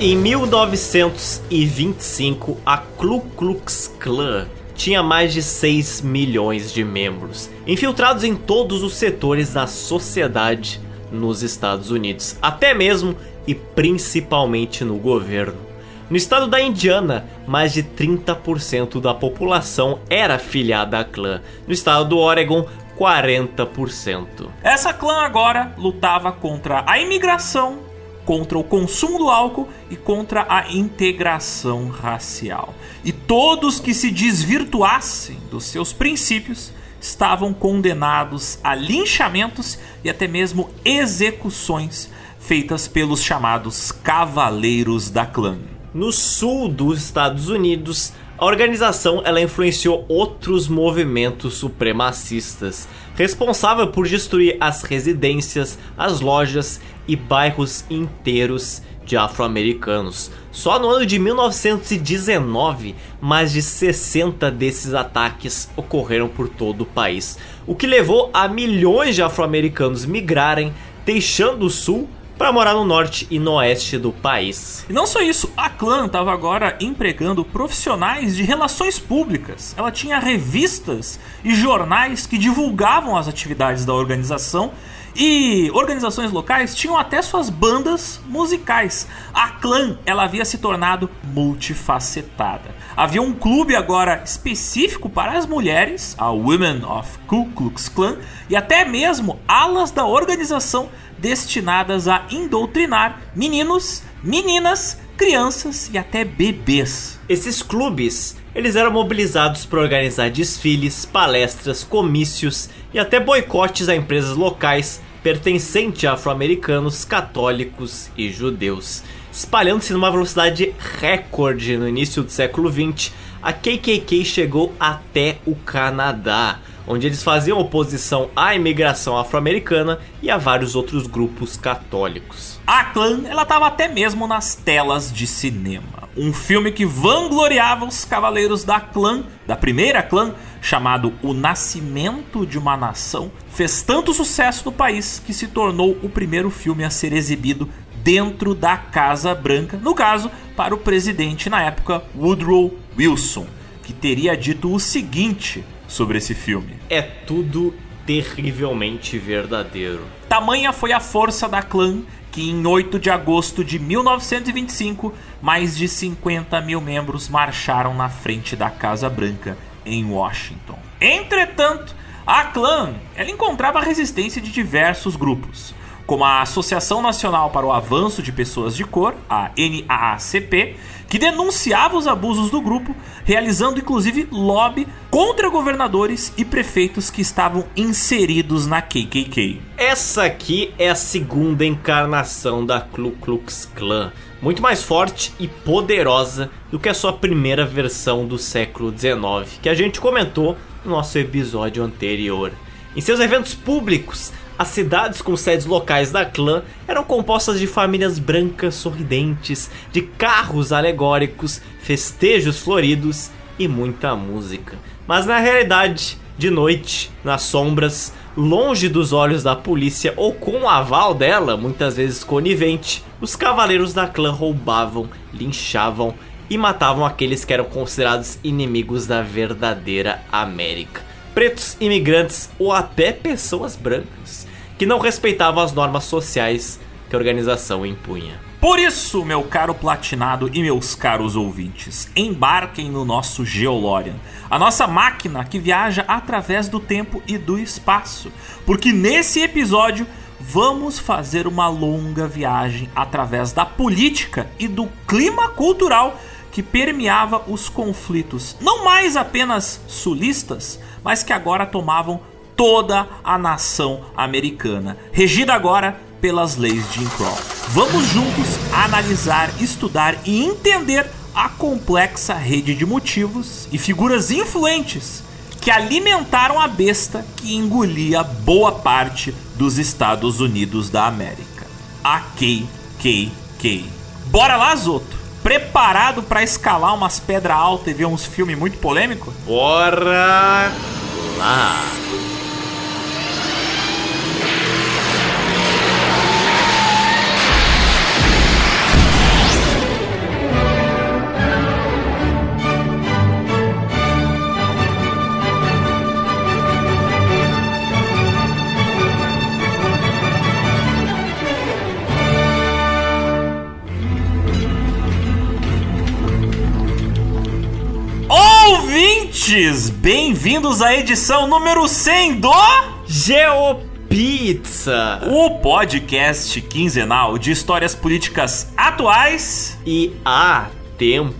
Em 1925, a Ku Klux Klan tinha mais de 6 milhões de membros, infiltrados em todos os setores da sociedade nos Estados Unidos, até mesmo e principalmente no governo. No estado da Indiana, mais de 30% da população era filiada à clã. No estado do Oregon, 40%. Essa clã agora lutava contra a imigração, contra o consumo do álcool e contra a integração racial. E todos que se desvirtuassem dos seus princípios estavam condenados a linchamentos e até mesmo execuções feitas pelos chamados Cavaleiros da Clã. No sul dos Estados Unidos, a organização ela influenciou outros movimentos supremacistas, responsável por destruir as residências, as lojas e bairros inteiros de afro-americanos. Só no ano de 1919, mais de 60 desses ataques ocorreram por todo o país, o que levou a milhões de afro-americanos migrarem, deixando o sul para morar no norte e no oeste do país. E não só isso, a clã estava agora empregando profissionais de relações públicas. Ela tinha revistas e jornais que divulgavam as atividades da organização e organizações locais tinham até suas bandas musicais. A clã ela havia se tornado multifacetada. Havia um clube agora específico para as mulheres, a Women of Ku Klux Klan, e até mesmo alas da organização destinadas a indoutrinar meninos, meninas, crianças e até bebês. Esses clubes, eles eram mobilizados para organizar desfiles, palestras, comícios e até boicotes a empresas locais pertencentes a afro-americanos, católicos e judeus. Espalhando-se numa velocidade recorde no início do século XX, a KKK chegou até o Canadá onde eles faziam oposição à imigração afro-americana e a vários outros grupos católicos. A clã, ela estava até mesmo nas telas de cinema. Um filme que vangloriava os cavaleiros da clã, da primeira clã, chamado O Nascimento de uma Nação, fez tanto sucesso no país que se tornou o primeiro filme a ser exibido dentro da Casa Branca, no caso, para o presidente na época Woodrow Wilson, que teria dito o seguinte sobre esse filme. É tudo terrivelmente verdadeiro. Tamanha foi a força da clã que em 8 de agosto de 1925, mais de 50 mil membros marcharam na frente da Casa Branca em Washington. Entretanto, a clã ela encontrava resistência de diversos grupos como a Associação Nacional para o Avanço de Pessoas de Cor, a NAACP, que denunciava os abusos do grupo, realizando inclusive lobby contra governadores e prefeitos que estavam inseridos na KKK. Essa aqui é a segunda encarnação da Ku Klux Klan, muito mais forte e poderosa do que a sua primeira versão do século XIX, que a gente comentou no nosso episódio anterior. Em seus eventos públicos, as cidades com sedes locais da clã eram compostas de famílias brancas sorridentes, de carros alegóricos, festejos floridos e muita música. Mas na realidade, de noite, nas sombras, longe dos olhos da polícia ou com o aval dela, muitas vezes conivente, os cavaleiros da clã roubavam, linchavam e matavam aqueles que eram considerados inimigos da verdadeira América pretos, imigrantes ou até pessoas brancas que não respeitavam as normas sociais que a organização impunha. Por isso, meu caro platinado e meus caros ouvintes, embarquem no nosso Geolorian, a nossa máquina que viaja através do tempo e do espaço, porque nesse episódio vamos fazer uma longa viagem através da política e do clima cultural que permeava os conflitos, não mais apenas sulistas, mas que agora tomavam toda a nação americana, regida agora pelas leis de Jim Crow. Vamos juntos analisar, estudar e entender a complexa rede de motivos e figuras influentes que alimentaram a besta que engolia boa parte dos Estados Unidos da América. A KKK. Bora lá, Zoto? Preparado para escalar umas pedras altas e ver uns filmes muito polêmicos? Bora lá! Ouvintes! Bem-vindos à edição número 100 do GeoPizza o podcast quinzenal de histórias políticas atuais. e atemporais.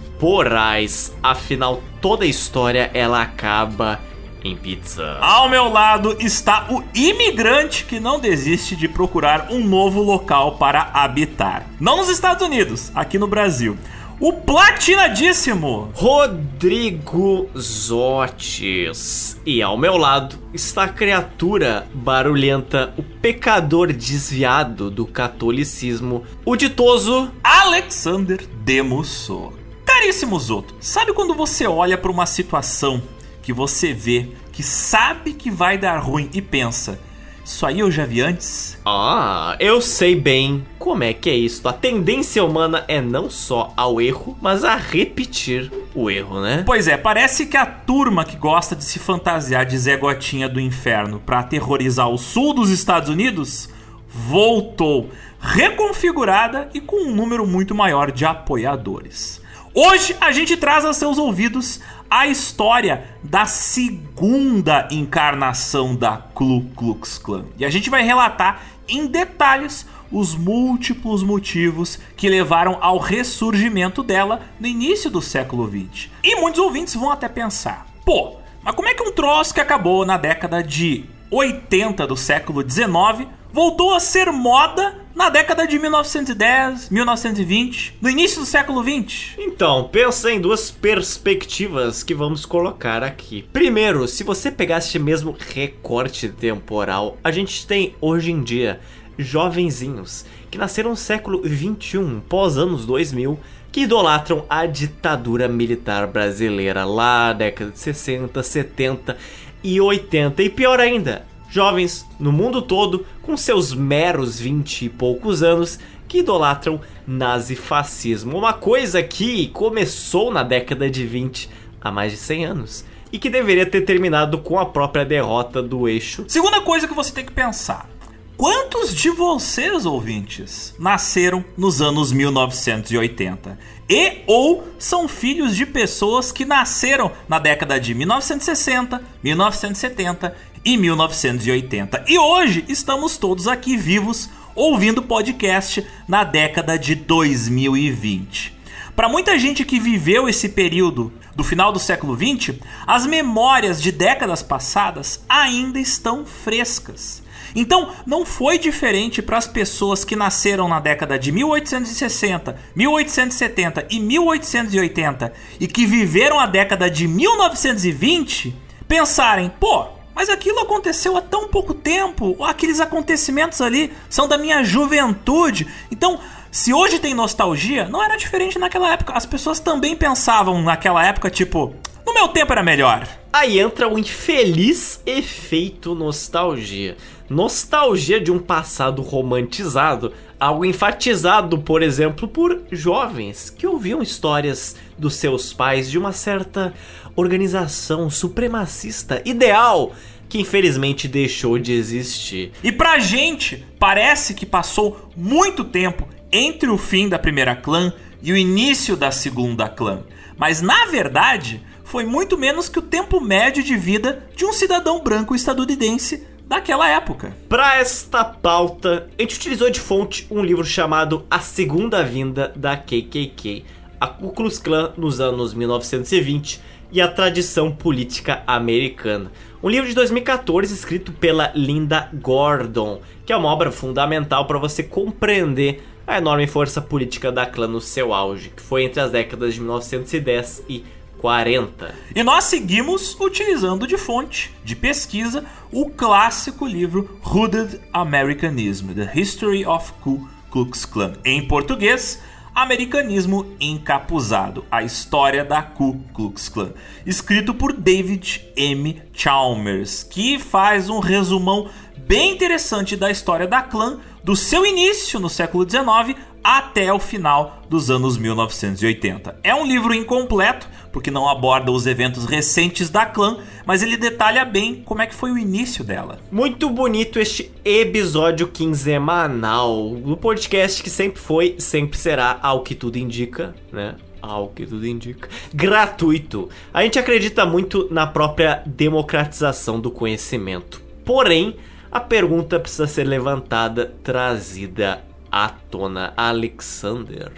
Afinal, toda história ela acaba em pizza. Ao meu lado está o imigrante que não desiste de procurar um novo local para habitar. Não nos Estados Unidos, aqui no Brasil. O platinadíssimo Rodrigo Zotes. E ao meu lado está a criatura barulhenta, o pecador desviado do catolicismo, o ditoso Alexander Demusso. Caríssimo Zoto, sabe quando você olha para uma situação que você vê que sabe que vai dar ruim e pensa, isso aí eu já vi antes? Ah, eu sei bem como é que é isso. A tendência humana é não só ao erro, mas a repetir o erro, né? Pois é, parece que a turma que gosta de se fantasiar de Zé Gotinha do inferno para aterrorizar o sul dos Estados Unidos voltou reconfigurada e com um número muito maior de apoiadores. Hoje a gente traz a seus ouvidos a história da segunda encarnação da Ku Klux Klan. E a gente vai relatar em detalhes os múltiplos motivos que levaram ao ressurgimento dela no início do século XX. E muitos ouvintes vão até pensar: pô, mas como é que um troço que acabou na década de 80 do século 19 voltou a ser moda na década de 1910, 1920, no início do século 20? Então, pensa em duas perspectivas que vamos colocar aqui. Primeiro, se você pegar este mesmo recorte temporal, a gente tem hoje em dia jovenzinhos que nasceram no século 21, pós anos 2000, que idolatram a ditadura militar brasileira lá década de 60, 70 e 80. E pior ainda, jovens no mundo todo com seus meros 20 e poucos anos que idolatram nazifascismo. Uma coisa que começou na década de 20 há mais de 100 anos e que deveria ter terminado com a própria derrota do eixo. Segunda coisa que você tem que pensar. Quantos de vocês, ouvintes, nasceram nos anos 1980? E ou são filhos de pessoas que nasceram na década de 1960, 1970 e 1980. E hoje estamos todos aqui vivos ouvindo podcast na década de 2020. Para muita gente que viveu esse período do final do século 20, as memórias de décadas passadas ainda estão frescas. Então, não foi diferente para as pessoas que nasceram na década de 1860, 1870 e 1880 e que viveram a década de 1920 pensarem: pô, mas aquilo aconteceu há tão pouco tempo, aqueles acontecimentos ali são da minha juventude. Então, se hoje tem nostalgia, não era diferente naquela época. As pessoas também pensavam naquela época, tipo, no meu tempo era melhor. Aí entra o infeliz efeito nostalgia. Nostalgia de um passado romantizado, algo enfatizado, por exemplo, por jovens que ouviam histórias dos seus pais de uma certa organização supremacista ideal que infelizmente deixou de existir. E pra gente, parece que passou muito tempo entre o fim da primeira clã e o início da segunda clã. Mas na verdade, foi muito menos que o tempo médio de vida de um cidadão branco estadunidense daquela época. Para esta pauta, a gente utilizou de fonte um livro chamado A Segunda Vinda da KKK, a Ku Klux Klan nos anos 1920 e a tradição política americana. Um livro de 2014 escrito pela Linda Gordon, que é uma obra fundamental para você compreender a enorme força política da clã no seu auge, que foi entre as décadas de 1910 e 40. E nós seguimos utilizando de fonte, de pesquisa, o clássico livro Hooded Americanism: The History of Ku Klux Klan. Em português, Americanismo Encapuzado: A História da Ku Klux Klan, escrito por David M. Chalmers, que faz um resumão bem interessante da história da clã do seu início no século XIX até o final dos anos 1980. É um livro incompleto, porque não aborda os eventos recentes da clã, mas ele detalha bem como é que foi o início dela. Muito bonito este episódio quinzenal do podcast que sempre foi, sempre será, ao que tudo indica, né? ao que tudo indica, gratuito. A gente acredita muito na própria democratização do conhecimento. Porém, a pergunta precisa ser levantada, trazida à tona. Alexander.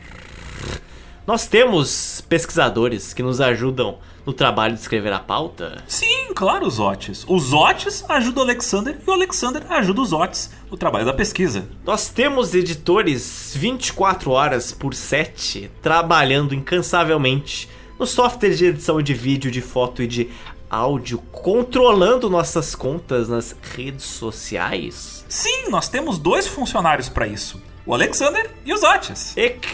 Nós temos pesquisadores que nos ajudam no trabalho de escrever a pauta? Sim, claro, os Otis. Os Otis ajudam o Alexander e o Alexander ajuda os Otis no trabalho da pesquisa. Nós temos editores 24 horas por 7 trabalhando incansavelmente no software de edição de vídeo, de foto e de áudio, controlando nossas contas nas redes sociais? Sim, nós temos dois funcionários para isso o Alexander e os Otis.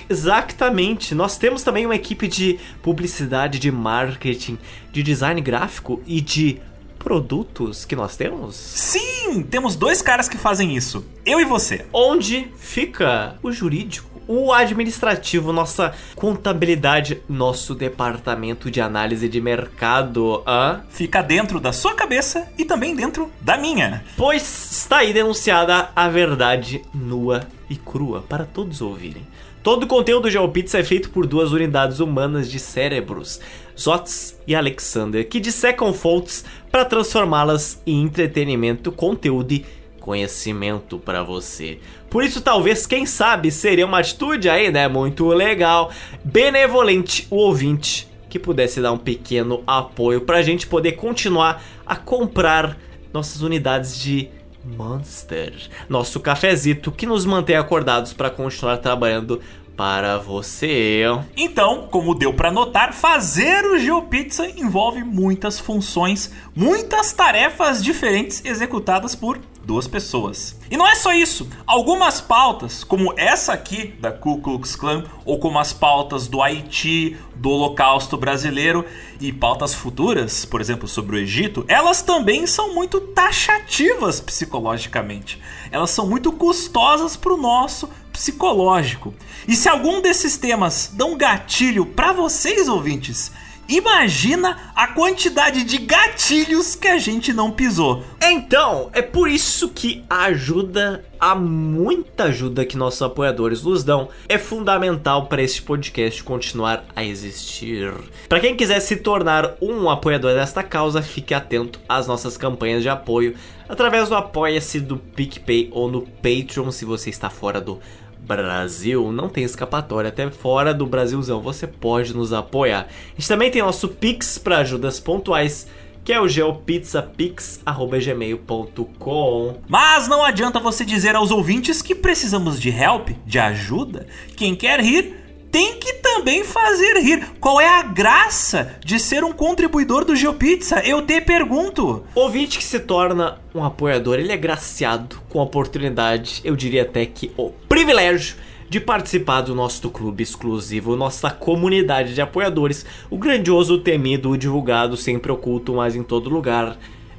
Exatamente. Nós temos também uma equipe de publicidade, de marketing, de design gráfico e de produtos que nós temos? Sim, temos dois caras que fazem isso. Eu e você. Onde fica o jurídico? O administrativo, nossa contabilidade, nosso departamento de análise de mercado, hã? Fica dentro da sua cabeça e também dentro da minha. Pois está aí denunciada a verdade nua e crua para todos ouvirem. Todo o conteúdo do GeoPizza é feito por duas unidades humanas de cérebros, Zots e Alexander, que dissecam fontes para transformá-las em entretenimento, conteúdo e conhecimento para você. Por isso, talvez, quem sabe, seria uma atitude aí, né? Muito legal, benevolente o ouvinte que pudesse dar um pequeno apoio para a gente poder continuar a comprar nossas unidades de Monster, nosso cafezito que nos mantém acordados para continuar trabalhando para você. Então, como deu para notar, fazer o GeoPizza envolve muitas funções, muitas tarefas diferentes executadas por duas pessoas. E não é só isso. Algumas pautas, como essa aqui da Ku Klux Klan, ou como as pautas do Haiti, do Holocausto brasileiro e pautas futuras, por exemplo, sobre o Egito, elas também são muito taxativas psicologicamente. Elas são muito custosas para o nosso psicológico. E se algum desses temas dão gatilho para vocês ouvintes, Imagina a quantidade de gatilhos que a gente não pisou. Então, é por isso que a ajuda, a muita ajuda que nossos apoiadores nos dão, é fundamental para este podcast continuar a existir. Para quem quiser se tornar um apoiador desta causa, fique atento às nossas campanhas de apoio através do Apoia-se do PicPay ou no Patreon se você está fora do Brasil, não tem escapatória, até fora do Brasilzão você pode nos apoiar. A gente também tem nosso Pix para ajudas pontuais, que é o geopizzapix@gmail.com. Mas não adianta você dizer aos ouvintes que precisamos de help, de ajuda. Quem quer rir tem que também fazer rir. Qual é a graça de ser um contribuidor do GeoPizza? Eu te pergunto. Ouvinte que se torna um apoiador, ele é graciado com a oportunidade, eu diria até que o privilégio de participar do nosso clube exclusivo, nossa comunidade de apoiadores, o grandioso, temido, divulgado, sempre oculto, mas em todo lugar,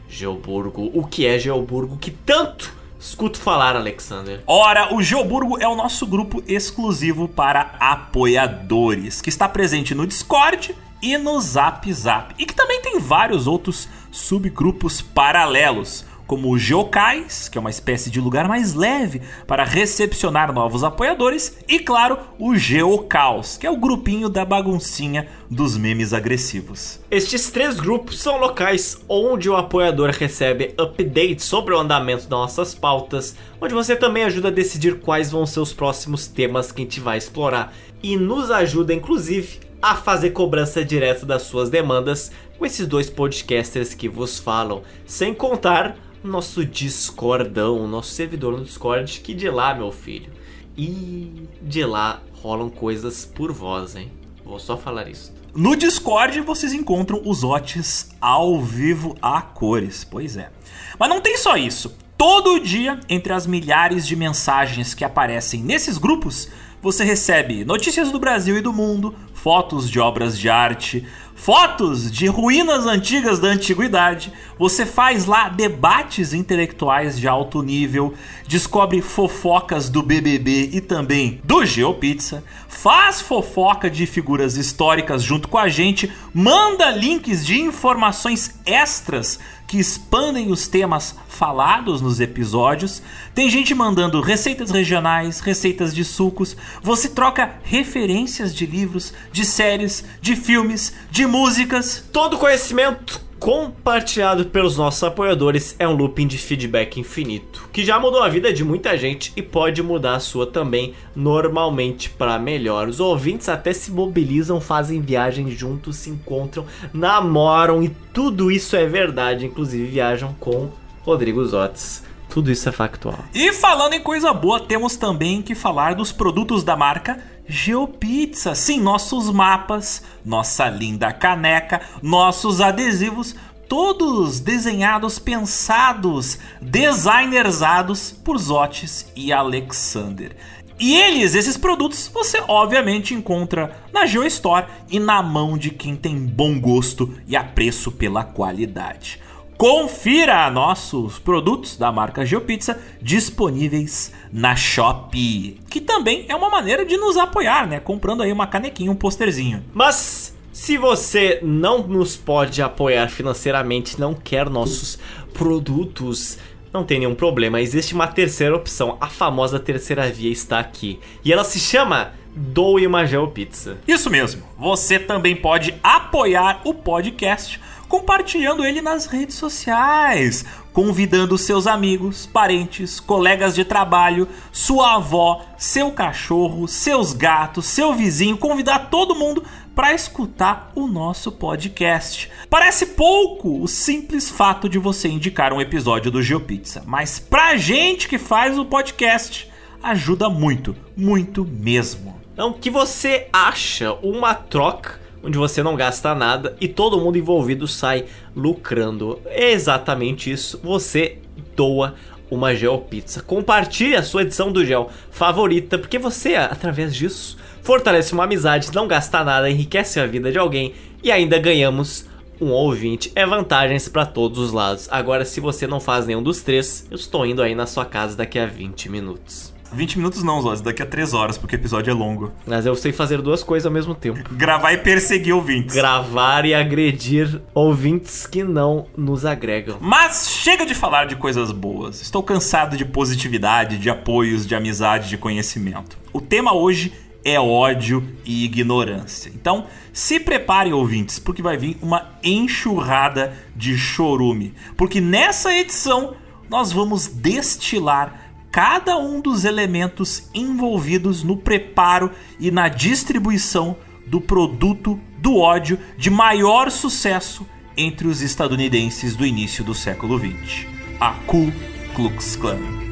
Geoburgo. O que é Geoburgo que tanto Escuto falar, Alexander. Ora, o Geoburgo é o nosso grupo exclusivo para apoiadores, que está presente no Discord e no Zap Zap, e que também tem vários outros subgrupos paralelos como Geocais, que é uma espécie de lugar mais leve para recepcionar novos apoiadores, e claro, o Geocaos, que é o grupinho da baguncinha dos memes agressivos. Estes três grupos são locais onde o apoiador recebe updates sobre o andamento das nossas pautas, onde você também ajuda a decidir quais vão ser os próximos temas que a gente vai explorar e nos ajuda inclusive a fazer cobrança direta das suas demandas com esses dois podcasters que vos falam, sem contar nosso Discordão, nosso servidor no Discord, que de lá, meu filho. E de lá rolam coisas por voz, hein? Vou só falar isso. No Discord vocês encontram os OTs ao vivo a cores, pois é. Mas não tem só isso. Todo dia, entre as milhares de mensagens que aparecem nesses grupos, você recebe notícias do Brasil e do mundo, fotos de obras de arte, fotos de ruínas antigas da antiguidade, Você faz lá debates intelectuais de alto nível, descobre fofocas do BBB e também do GeoPizza, faz fofoca de figuras históricas junto com a gente, manda links de informações extras que expandem os temas falados nos episódios. Tem gente mandando receitas regionais, receitas de sucos. Você troca referências de livros, de séries, de filmes, de músicas. Todo conhecimento compartilhado pelos nossos apoiadores é um looping de feedback infinito, que já mudou a vida de muita gente e pode mudar a sua também, normalmente para melhor. Os ouvintes até se mobilizam, fazem viagens juntos, se encontram, namoram e tudo isso é verdade, inclusive viajam com Rodrigo Zotes. Tudo isso é factual. E falando em coisa boa, temos também que falar dos produtos da marca GeoPizza. Sim, nossos mapas, nossa linda caneca, nossos adesivos, todos desenhados, pensados, designersados por Zotes e Alexander. E eles, esses produtos, você obviamente encontra na GeoStore e na mão de quem tem bom gosto e apreço pela qualidade. Confira nossos produtos da marca GeoPizza disponíveis na Shopee, que também é uma maneira de nos apoiar, né? Comprando aí uma canequinha, um posterzinho. Mas se você não nos pode apoiar financeiramente, não quer nossos produtos, não tem nenhum problema. Existe uma terceira opção, a famosa terceira via está aqui. E ela se chama Doe uma GeoPizza. Isso mesmo. Você também pode apoiar o podcast compartilhando ele nas redes sociais, convidando seus amigos, parentes, colegas de trabalho, sua avó, seu cachorro, seus gatos, seu vizinho, convidar todo mundo para escutar o nosso podcast. Parece pouco o simples fato de você indicar um episódio do GeoPizza, mas pra gente que faz o podcast, ajuda muito, muito mesmo. Então, que você acha uma troca onde você não gasta nada e todo mundo envolvido sai lucrando. É exatamente isso. Você doa uma GeoPizza. Compartilhe a sua edição do Gel favorita, porque você, através disso, fortalece uma amizade, não gasta nada, enriquece a vida de alguém e ainda ganhamos um ouvinte. É vantagens para todos os lados. Agora, se você não faz nenhum dos três, eu estou indo aí na sua casa daqui a 20 minutos. 20 minutos não, Zóz, daqui a 3 horas, porque o episódio é longo. Mas eu sei fazer duas coisas ao mesmo tempo. Gravar e perseguir ouvintes. Gravar e agredir ouvintes que não nos agregam. Mas chega de falar de coisas boas. Estou cansado de positividade, de apoios, de amizade, de conhecimento. O tema hoje é ódio e ignorância. Então, se preparem, ouvintes, porque vai vir uma enxurrada de chorume. Porque nessa edição nós vamos destilar cada um dos elementos envolvidos no preparo e na distribuição do produto do ódio de maior sucesso entre os estadunidenses do início do século XX, a Ku Klux Klan.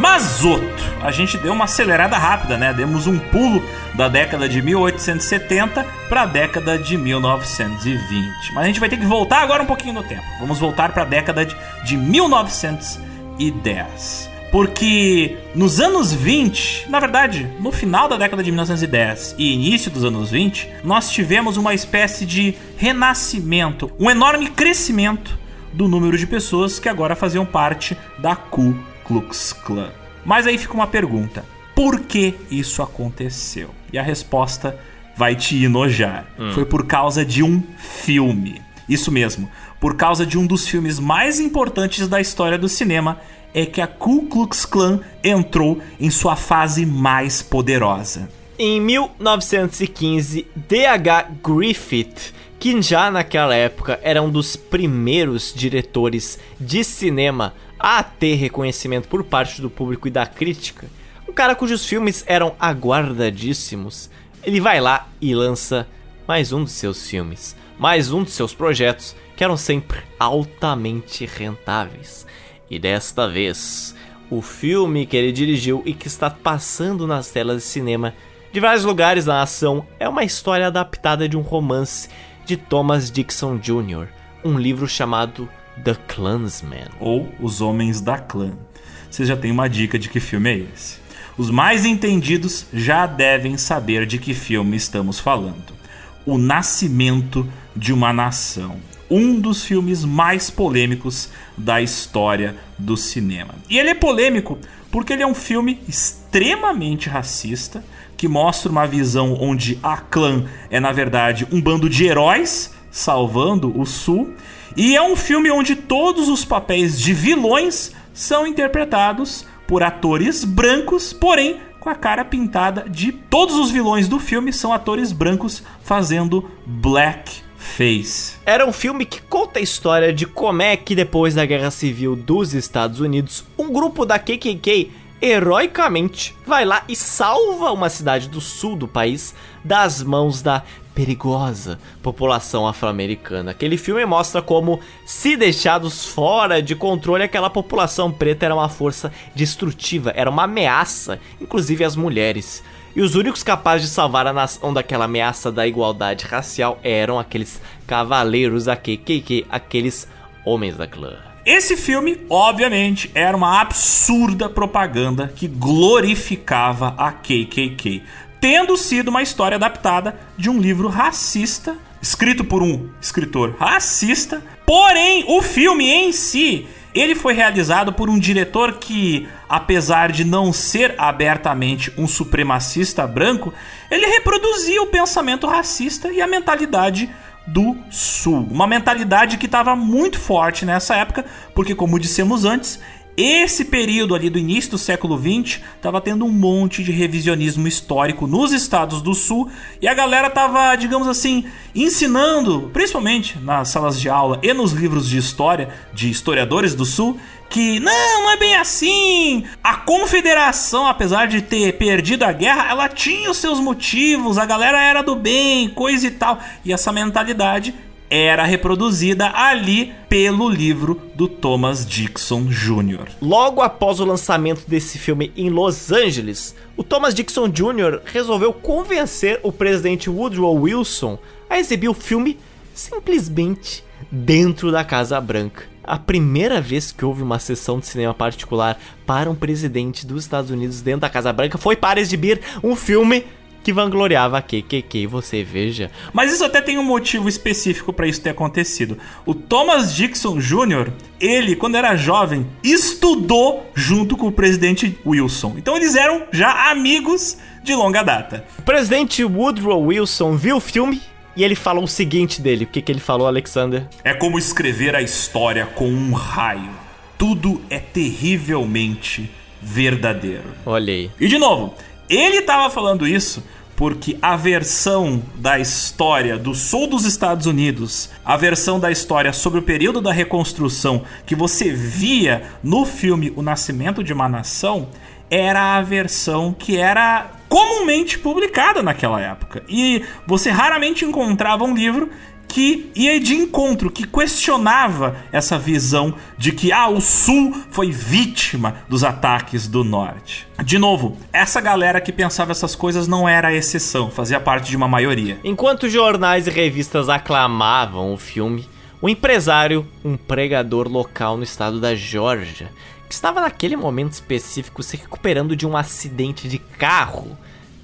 Mazoto. A gente deu uma acelerada rápida, né? Demos um pulo da década de 1870 para a década de 1920. Mas a gente vai ter que voltar agora um pouquinho no tempo. Vamos voltar para a década de, de 1910. Porque nos anos 20, na verdade, no final da década de 1910 e início dos anos 20, nós tivemos uma espécie de renascimento, um enorme crescimento do número de pessoas que agora faziam parte da Ku Klux Klan. Mas aí fica uma pergunta: por que isso aconteceu? E a resposta vai te enojar. Hum. Foi por causa de um filme. Isso mesmo, por causa de um dos filmes mais importantes da história do cinema, é que a Ku Klux Klan entrou em sua fase mais poderosa. Em 1915, D.H. Griffith, que já naquela época era um dos primeiros diretores de cinema a ter reconhecimento por parte do público e da crítica, um cara cujos filmes eram aguardadíssimos, ele vai lá e lança mais um dos seus filmes, mais um dos seus projetos que eram sempre altamente rentáveis. E desta vez, o filme que ele dirigiu e que está passando nas telas de cinema de vários lugares na ação é uma história adaptada de um romance de Thomas Dixon Jr., um livro chamado The Clansman. Ou Os Homens da Clã. Você já tem uma dica de que filme é esse. os mais entendidos já devem saber de que filme estamos falando. O Nascimento de uma Nação. Um dos filmes mais polêmicos da história do cinema. E ele é polêmico porque ele é um filme extremamente racista, que mostra uma visão onde a clã é, na verdade, um bando de heróis salvando o Sul. E é um filme onde todos os papéis de vilões são interpretados por atores brancos, porém com a cara pintada de todos os vilões do filme são atores brancos fazendo blackface. Era um filme que conta a história de como é que depois da Guerra Civil dos Estados Unidos, um grupo da KKK heroicamente vai lá e salva uma cidade do sul do país das mãos da perigosa população afro-americana. Aquele filme mostra como, se deixados fora de controle, aquela população preta era uma força destrutiva, era uma ameaça, inclusive às mulheres. E os únicos capazes de salvar a nação daquela ameaça da igualdade racial eram aqueles cavaleiros da KKK, aqueles homens da clã. Esse filme, obviamente, era uma absurda propaganda que glorificava a KKK, tendo sido uma história adaptada de um livro racista, escrito por um escritor racista. Porém, o filme em si, ele foi realizado por um diretor que, apesar de não ser abertamente um supremacista branco, ele reproduzia o pensamento racista e a mentalidade do Sul. Uma mentalidade que estava muito forte nessa época, porque, como dissemos antes, esse período ali do início do século 20 estava tendo um monte de revisionismo histórico nos estados do sul e a galera estava, digamos assim, ensinando, principalmente nas salas de aula e nos livros de história de historiadores do sul, que não, não é bem assim. A confederação, apesar de ter perdido a guerra, ela tinha os seus motivos, a galera era do bem, coisa e tal. E essa mentalidade era reproduzida ali pelo livro do Thomas Dixon Jr. Logo após o lançamento desse filme em Los Angeles, o Thomas Dixon Jr. resolveu convencer o presidente Woodrow Wilson a exibir o filme simplesmente dentro da Casa Branca. A primeira vez que houve uma sessão de cinema particular para um presidente dos Estados Unidos dentro da Casa Branca foi para exibir um filme que vangloriava a KKK, você veja. Mas isso até tem um motivo específico para isso ter acontecido. O Thomas Dixon Jr., ele, quando era jovem, estudou junto com o presidente Wilson. Então eles eram já amigos de longa data. O presidente Woodrow Wilson viu o filme e ele falou o seguinte dele. O que, que ele falou, Alexander? É como escrever a história com um raio. Tudo é terrivelmente verdadeiro. Olhei. E de novo, ele estava falando isso porque a versão da história do sul dos Estados Unidos, a versão da história sobre o período da reconstrução que você via no filme O Nascimento de uma Nação, era a versão que era comumente publicada naquela época. E você raramente encontrava um livro que ia de encontro, que questionava essa visão de que ah, o Sul foi vítima dos ataques do Norte. De novo, essa galera que pensava essas coisas não era a exceção, fazia parte de uma maioria. Enquanto jornais e revistas aclamavam o filme, o empresário, um pregador local no estado da Geórgia, que estava naquele momento específico se recuperando de um acidente de carro,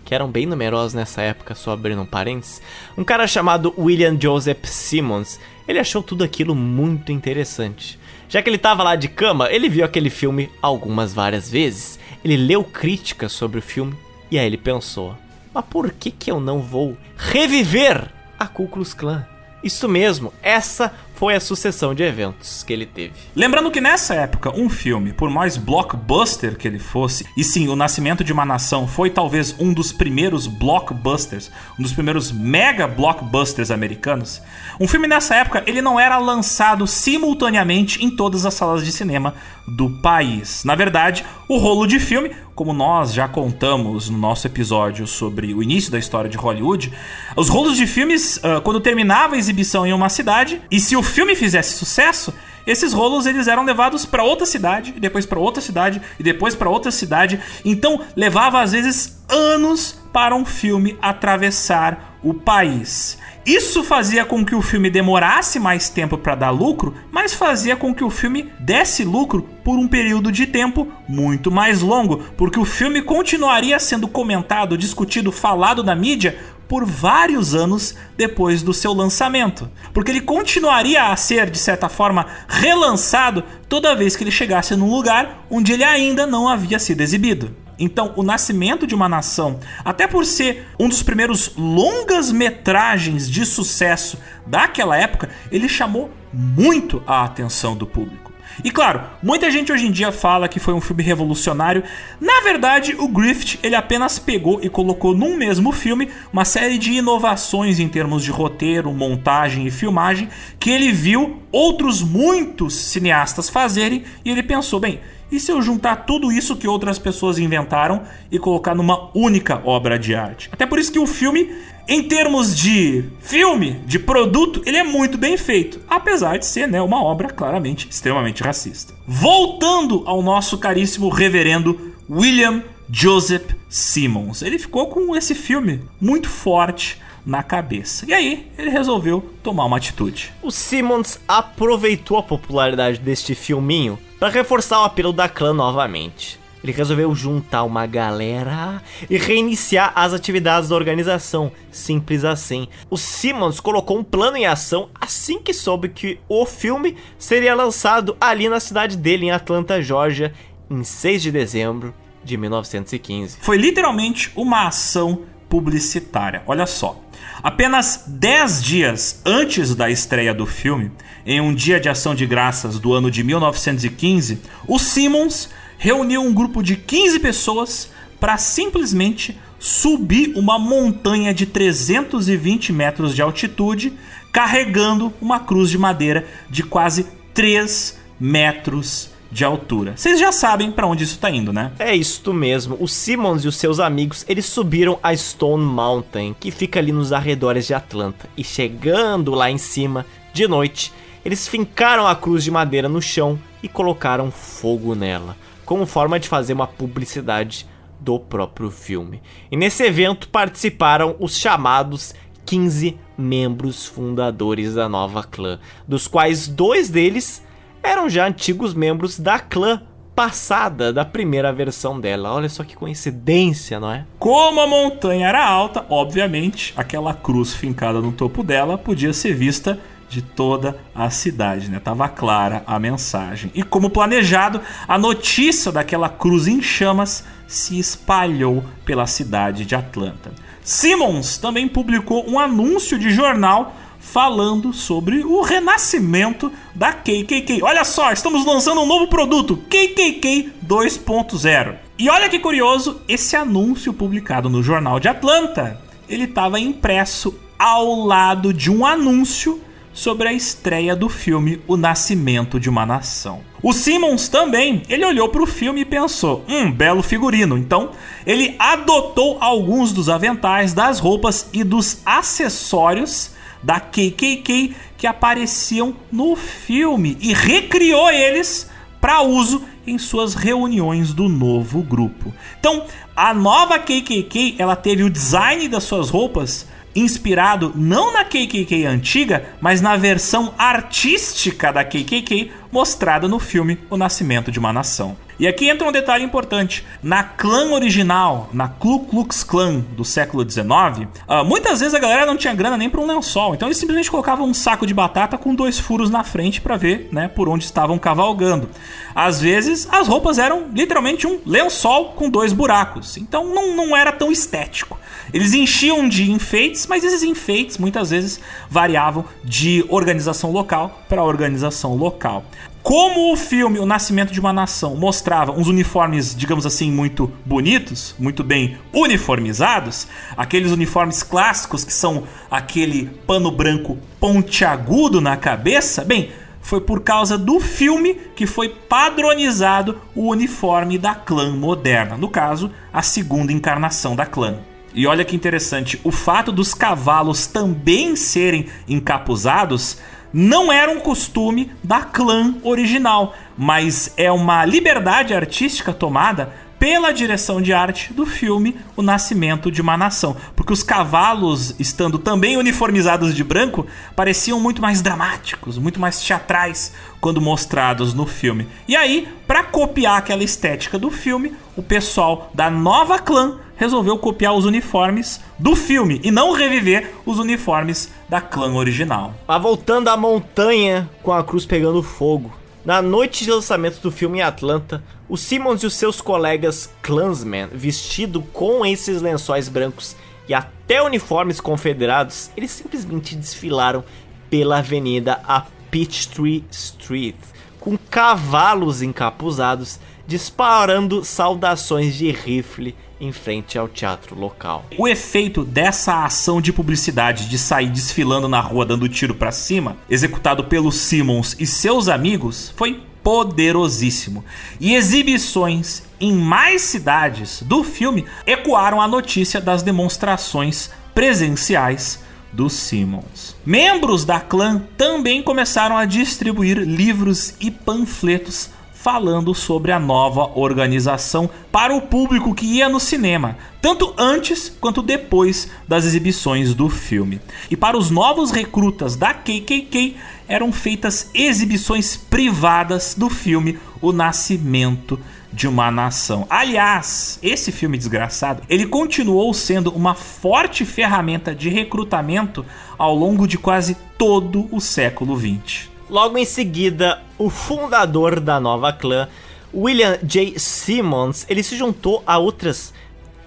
que eram bem numerosos nessa época, só abrindo um parênteses, um cara chamado William Joseph Simmons, ele achou tudo aquilo muito interessante. Já que ele estava lá de cama, ele viu aquele filme algumas várias vezes, ele leu críticas sobre o filme e aí ele pensou: mas por que que eu não vou reviver a Ku Klux Klan? Isso mesmo, essa foi a sucessão de eventos que ele teve. Lembrando que nessa época, um filme, por mais blockbuster que ele fosse, e sim, O Nascimento de uma Nação foi talvez um dos primeiros blockbusters, um dos primeiros mega blockbusters americanos, um filme nessa época ele não era lançado simultaneamente em todas as salas de cinema do país. Na verdade, o rolo de filme, como nós já contamos no nosso episódio sobre o início da história de Hollywood, os rolos de filmes, uh, quando terminava a exibição em uma cidade, e se o filme fizesse sucesso, esses rolos eles eram levados para outra cidade, e depois para outra cidade, e depois para outra cidade. Então levava às vezes anos para um filme atravessar o país. Isso fazia com que o filme demorasse mais tempo para dar lucro, mas fazia com que o filme desse lucro por um período de tempo muito mais longo, porque o filme continuaria sendo comentado, discutido, falado na mídia por vários anos depois do seu lançamento, porque ele continuaria a ser, de certa forma, relançado toda vez que ele chegasse num lugar onde ele ainda não havia sido exibido. Então, o Nascimento de uma Nação, até por ser um dos primeiros longas metragens de sucesso daquela época, ele chamou muito a atenção do público. E claro, muita gente hoje em dia fala que foi um filme revolucionário. Na verdade, o Griffith ele apenas pegou e colocou num mesmo filme uma série de inovações em termos de roteiro, montagem e filmagem que ele viu outros muitos cineastas fazerem e ele pensou, bem, e se eu juntar tudo isso que outras pessoas inventaram e colocar numa única obra de arte? Até por isso que o filme, em termos de filme, de produto, ele é muito bem feito, apesar de ser né, uma obra claramente extremamente racista. Voltando ao nosso caríssimo reverendo William Joseph Simmons, ele ficou com esse filme muito forte na cabeça. E aí ele resolveu tomar uma atitude. O Simmons aproveitou a popularidade deste filminho para reforçar o apelo da clã novamente. Ele resolveu juntar uma galera e reiniciar as atividades da organização, simples assim. O Simmons colocou um plano em ação assim que soube que o filme seria lançado ali na cidade dele, em Atlanta, Georgia, em 6 de dezembro de 1915. Foi literalmente uma ação publicitária. Olha só. Apenas 10 dias antes da estreia do filme, em um dia de ação de graças do ano de 1915, o Simmons reuniu um grupo de 15 pessoas para simplesmente subir uma montanha de 320 metros de altitude, carregando uma cruz de madeira de quase 3 metros de altura. Vocês já sabem para onde isso está indo, né? É isto mesmo. O Simmons e os seus amigos, eles subiram a Stone Mountain, que fica ali nos arredores de Atlanta. E chegando lá em cima, de noite, eles fincaram a cruz de madeira no chão e colocaram fogo nela, como forma de fazer uma publicidade do próprio filme. E nesse evento participaram os chamados 15 membros fundadores da nova clã, dos quais dois deles eram já antigos membros da clã passada da primeira versão dela. Olha só que coincidência, não é? Como a montanha era alta, obviamente, aquela cruz fincada no topo dela podia ser vista de toda a cidade, né? Tava clara a mensagem. E como planejado, a notícia daquela cruz em chamas se espalhou pela cidade de Atlanta. Simmons também publicou um anúncio de jornal falando sobre o renascimento da KKK. Olha só, estamos lançando um novo produto, KKK 2.0. E olha que curioso, esse anúncio publicado no jornal de Atlanta, ele estava impresso ao lado de um anúncio sobre a estreia do filme O Nascimento de uma Nação. O Simmons também, ele olhou para o filme e pensou, um belo figurino. Então, ele adotou alguns dos aventais, das roupas e dos acessórios da KKK que apareciam no filme e recriou eles para uso em suas reuniões do novo grupo. Então, a nova KKK, ela teve o design das suas roupas inspirado não na KKK antiga, mas na versão artística da KKK mostrada no filme O Nascimento de uma Nação. E aqui entra um detalhe importante. Na clã original, na Ku Klux Klan do século XIX, ah, muitas vezes a galera não tinha grana nem para um lençol. Então eles simplesmente colocavam um saco de batata com dois furos na frente para ver né, por onde estavam cavalgando. Às vezes as roupas eram literalmente um lençol com dois buracos. Então não, não era tão estético. Eles enchiam de enfeites, mas esses enfeites muitas vezes variavam de organização local para organização local. Como o filme O Nascimento de uma Nação mostrava uns uniformes, digamos assim, muito bonitos, muito bem uniformizados, aqueles uniformes clássicos que são aquele pano branco pontiagudo na cabeça, bem, foi por causa do filme que foi padronizado o uniforme da clã moderna, no caso, a segunda encarnação da clã. E olha que interessante, o fato dos cavalos também serem encapuzados não era um costume da clã original, mas é uma liberdade artística tomada pela direção de arte do filme O Nascimento de uma Nação, porque os cavalos, estando também uniformizados de branco, pareciam muito mais dramáticos, muito mais teatrais quando mostrados no filme. E aí, para copiar aquela estética do filme, o pessoal da Nova Clã resolveu copiar os uniformes do filme e não reviver os uniformes da clã original. Mas voltando à montanha com a cruz pegando fogo. Na noite de lançamento do filme em Atlanta, o Simmons e os seus colegas Klansmen, vestido com esses lençóis brancos e até uniformes confederados, eles simplesmente desfilaram pela avenida a Peachtree Street, com cavalos encapuzados disparando saudações de rifle em frente ao teatro local. O efeito dessa ação de publicidade de sair desfilando na rua dando tiro para cima, executado pelo Simmons e seus amigos, foi poderosíssimo. E exibições em mais cidades do filme ecoaram a notícia das demonstrações presenciais dos Simmons. Membros da clã também começaram a distribuir livros e panfletos falando sobre a nova organização para o público que ia no cinema, tanto antes quanto depois das exibições do filme. E para os novos recrutas da KKK eram feitas exibições privadas do filme O Nascimento de uma nação. Aliás, esse filme desgraçado, ele continuou sendo uma forte ferramenta de recrutamento ao longo de quase todo o século XX. Logo em seguida, o fundador da nova clã, William J. Simmons, ele se juntou a outras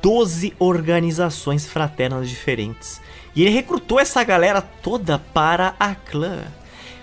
12 organizações fraternas diferentes. E ele recrutou essa galera toda para a clã.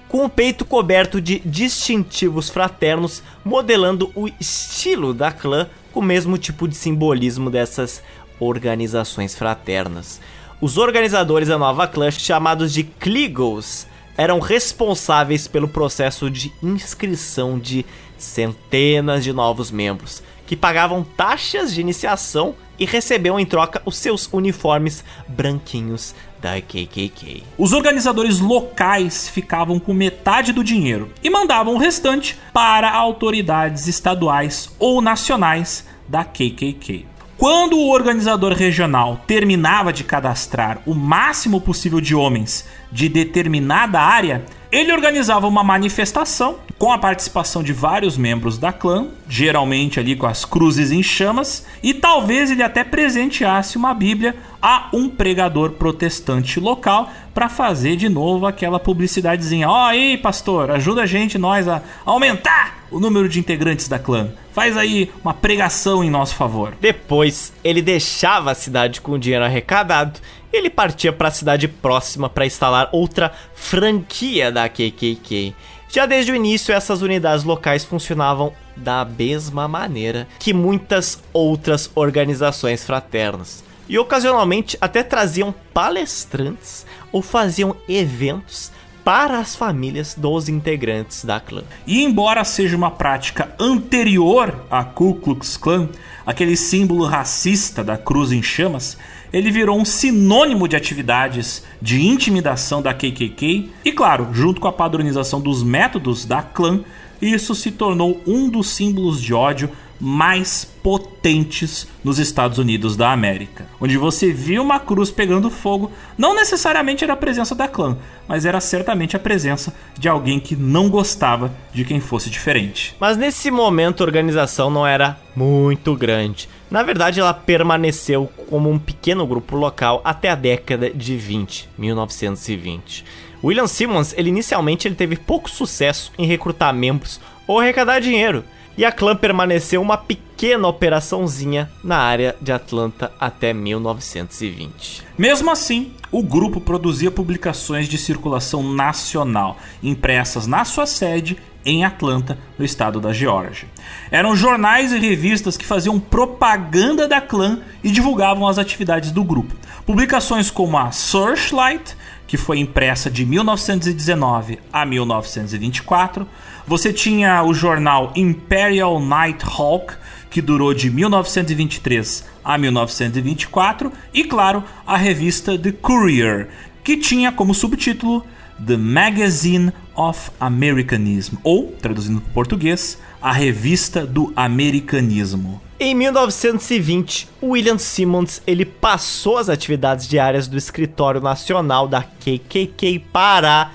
Com o peito coberto de distintivos fraternos, modelando o estilo da clã com o mesmo tipo de simbolismo dessas organizações fraternas. Os organizadores da nova clã, chamados de Kligos, eram responsáveis pelo processo de inscrição de centenas de novos membros, que pagavam taxas de iniciação e recebiam em troca os seus uniformes branquinhos da KKK. Os organizadores locais ficavam com metade do dinheiro e mandavam o restante para autoridades estaduais ou nacionais da KKK. Quando o organizador regional terminava de cadastrar o máximo possível de homens de determinada área, ele organizava uma manifestação com a participação de vários membros da clã, geralmente ali com as cruzes em chamas, e talvez ele até presenteasse uma Bíblia a um pregador protestante local para fazer de novo aquela publicidadezinha. Ó, oh, aí, pastor, ajuda a gente, nós, a aumentar o número de integrantes da clã. Faz aí uma pregação em nosso favor. Depois, ele deixava a cidade com o dinheiro arrecadado ele partia para a cidade próxima para instalar outra franquia da KKK. Já desde o início, essas unidades locais funcionavam da mesma maneira que muitas outras organizações fraternas. E ocasionalmente até traziam palestrantes ou faziam eventos para as famílias dos integrantes da clã. E embora seja uma prática anterior à Ku Klux Klan, aquele símbolo racista da cruz em chamas, ele virou um sinônimo de atividades de intimidação da KKK e, claro, junto com a padronização dos métodos da clã, isso se tornou um dos símbolos de ódio mais potentes nos Estados Unidos da América. Onde você viu uma cruz pegando fogo, não necessariamente era a presença da clã, mas era certamente a presença de alguém que não gostava de quem fosse diferente. Mas nesse momento a organização não era muito grande. Na verdade, ela permaneceu como um pequeno grupo local até a década de 20, 1920. William Simmons, ele inicialmente ele teve pouco sucesso em recrutar membros ou arrecadar dinheiro e a clã permaneceu uma pequena operaçãozinha na área de Atlanta até 1920. Mesmo assim, o grupo produzia publicações de circulação nacional, impressas na sua sede em Atlanta, no estado da Geórgia. Eram jornais e revistas que faziam propaganda da clã e divulgavam as atividades do grupo. Publicações como a Searchlight, que foi impressa de 1919 a 1924, você tinha o jornal Imperial Nighthawk, que durou de 1923 a 1924, e claro, a revista The Courier, que tinha como subtítulo The Magazine of Americanism, ou, traduzindo para português, a Revista do Americanismo. Em 1920, William Simmons ele passou as atividades diárias do escritório nacional da KKK para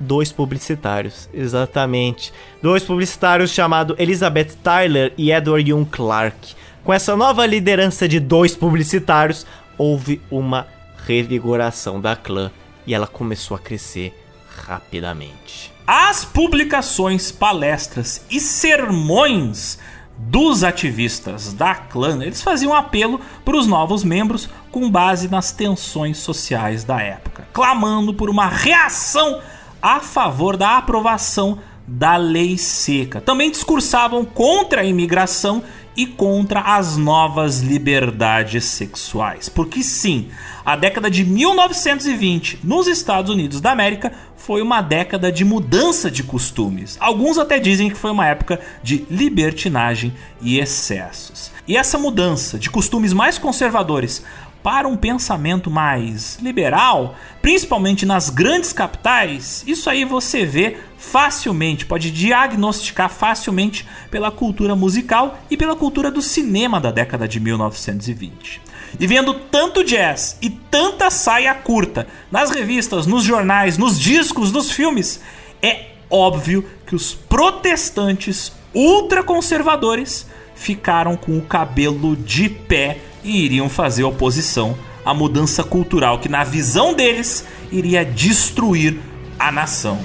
dois publicitários, exatamente. Dois publicitários chamados Elizabeth Tyler e Edward Young Clark. Com essa nova liderança de dois publicitários, houve uma revigoração da clã e ela começou a crescer rapidamente. As publicações, palestras e sermões dos ativistas da clã, eles faziam apelo para os novos membros com base nas tensões sociais da época, clamando por uma reação a favor da aprovação da lei seca. Também discursavam contra a imigração e contra as novas liberdades sexuais. Porque sim, a década de 1920 nos Estados Unidos da América foi uma década de mudança de costumes. Alguns até dizem que foi uma época de libertinagem e excessos. E essa mudança de costumes mais conservadores para um pensamento mais liberal, principalmente nas grandes capitais, isso aí você vê facilmente, pode diagnosticar facilmente pela cultura musical e pela cultura do cinema da década de 1920. E vendo tanto jazz e tanta saia curta nas revistas, nos jornais, nos discos, nos filmes, é óbvio que os protestantes ultraconservadores ficaram com o cabelo de pé e iriam fazer oposição à mudança cultural que, na visão deles, iria destruir a nação.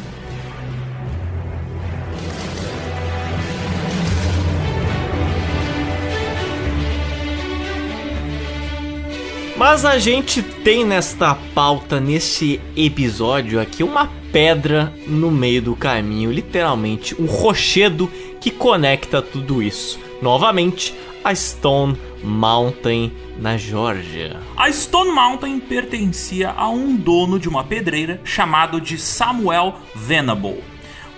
Mas a gente tem nesta pauta, neste episódio aqui, uma pedra no meio do caminho, literalmente, um rochedo que conecta tudo isso. Novamente, a Stone Mountain na Geórgia. A Stone Mountain pertencia a um dono de uma pedreira chamado de Samuel Venable.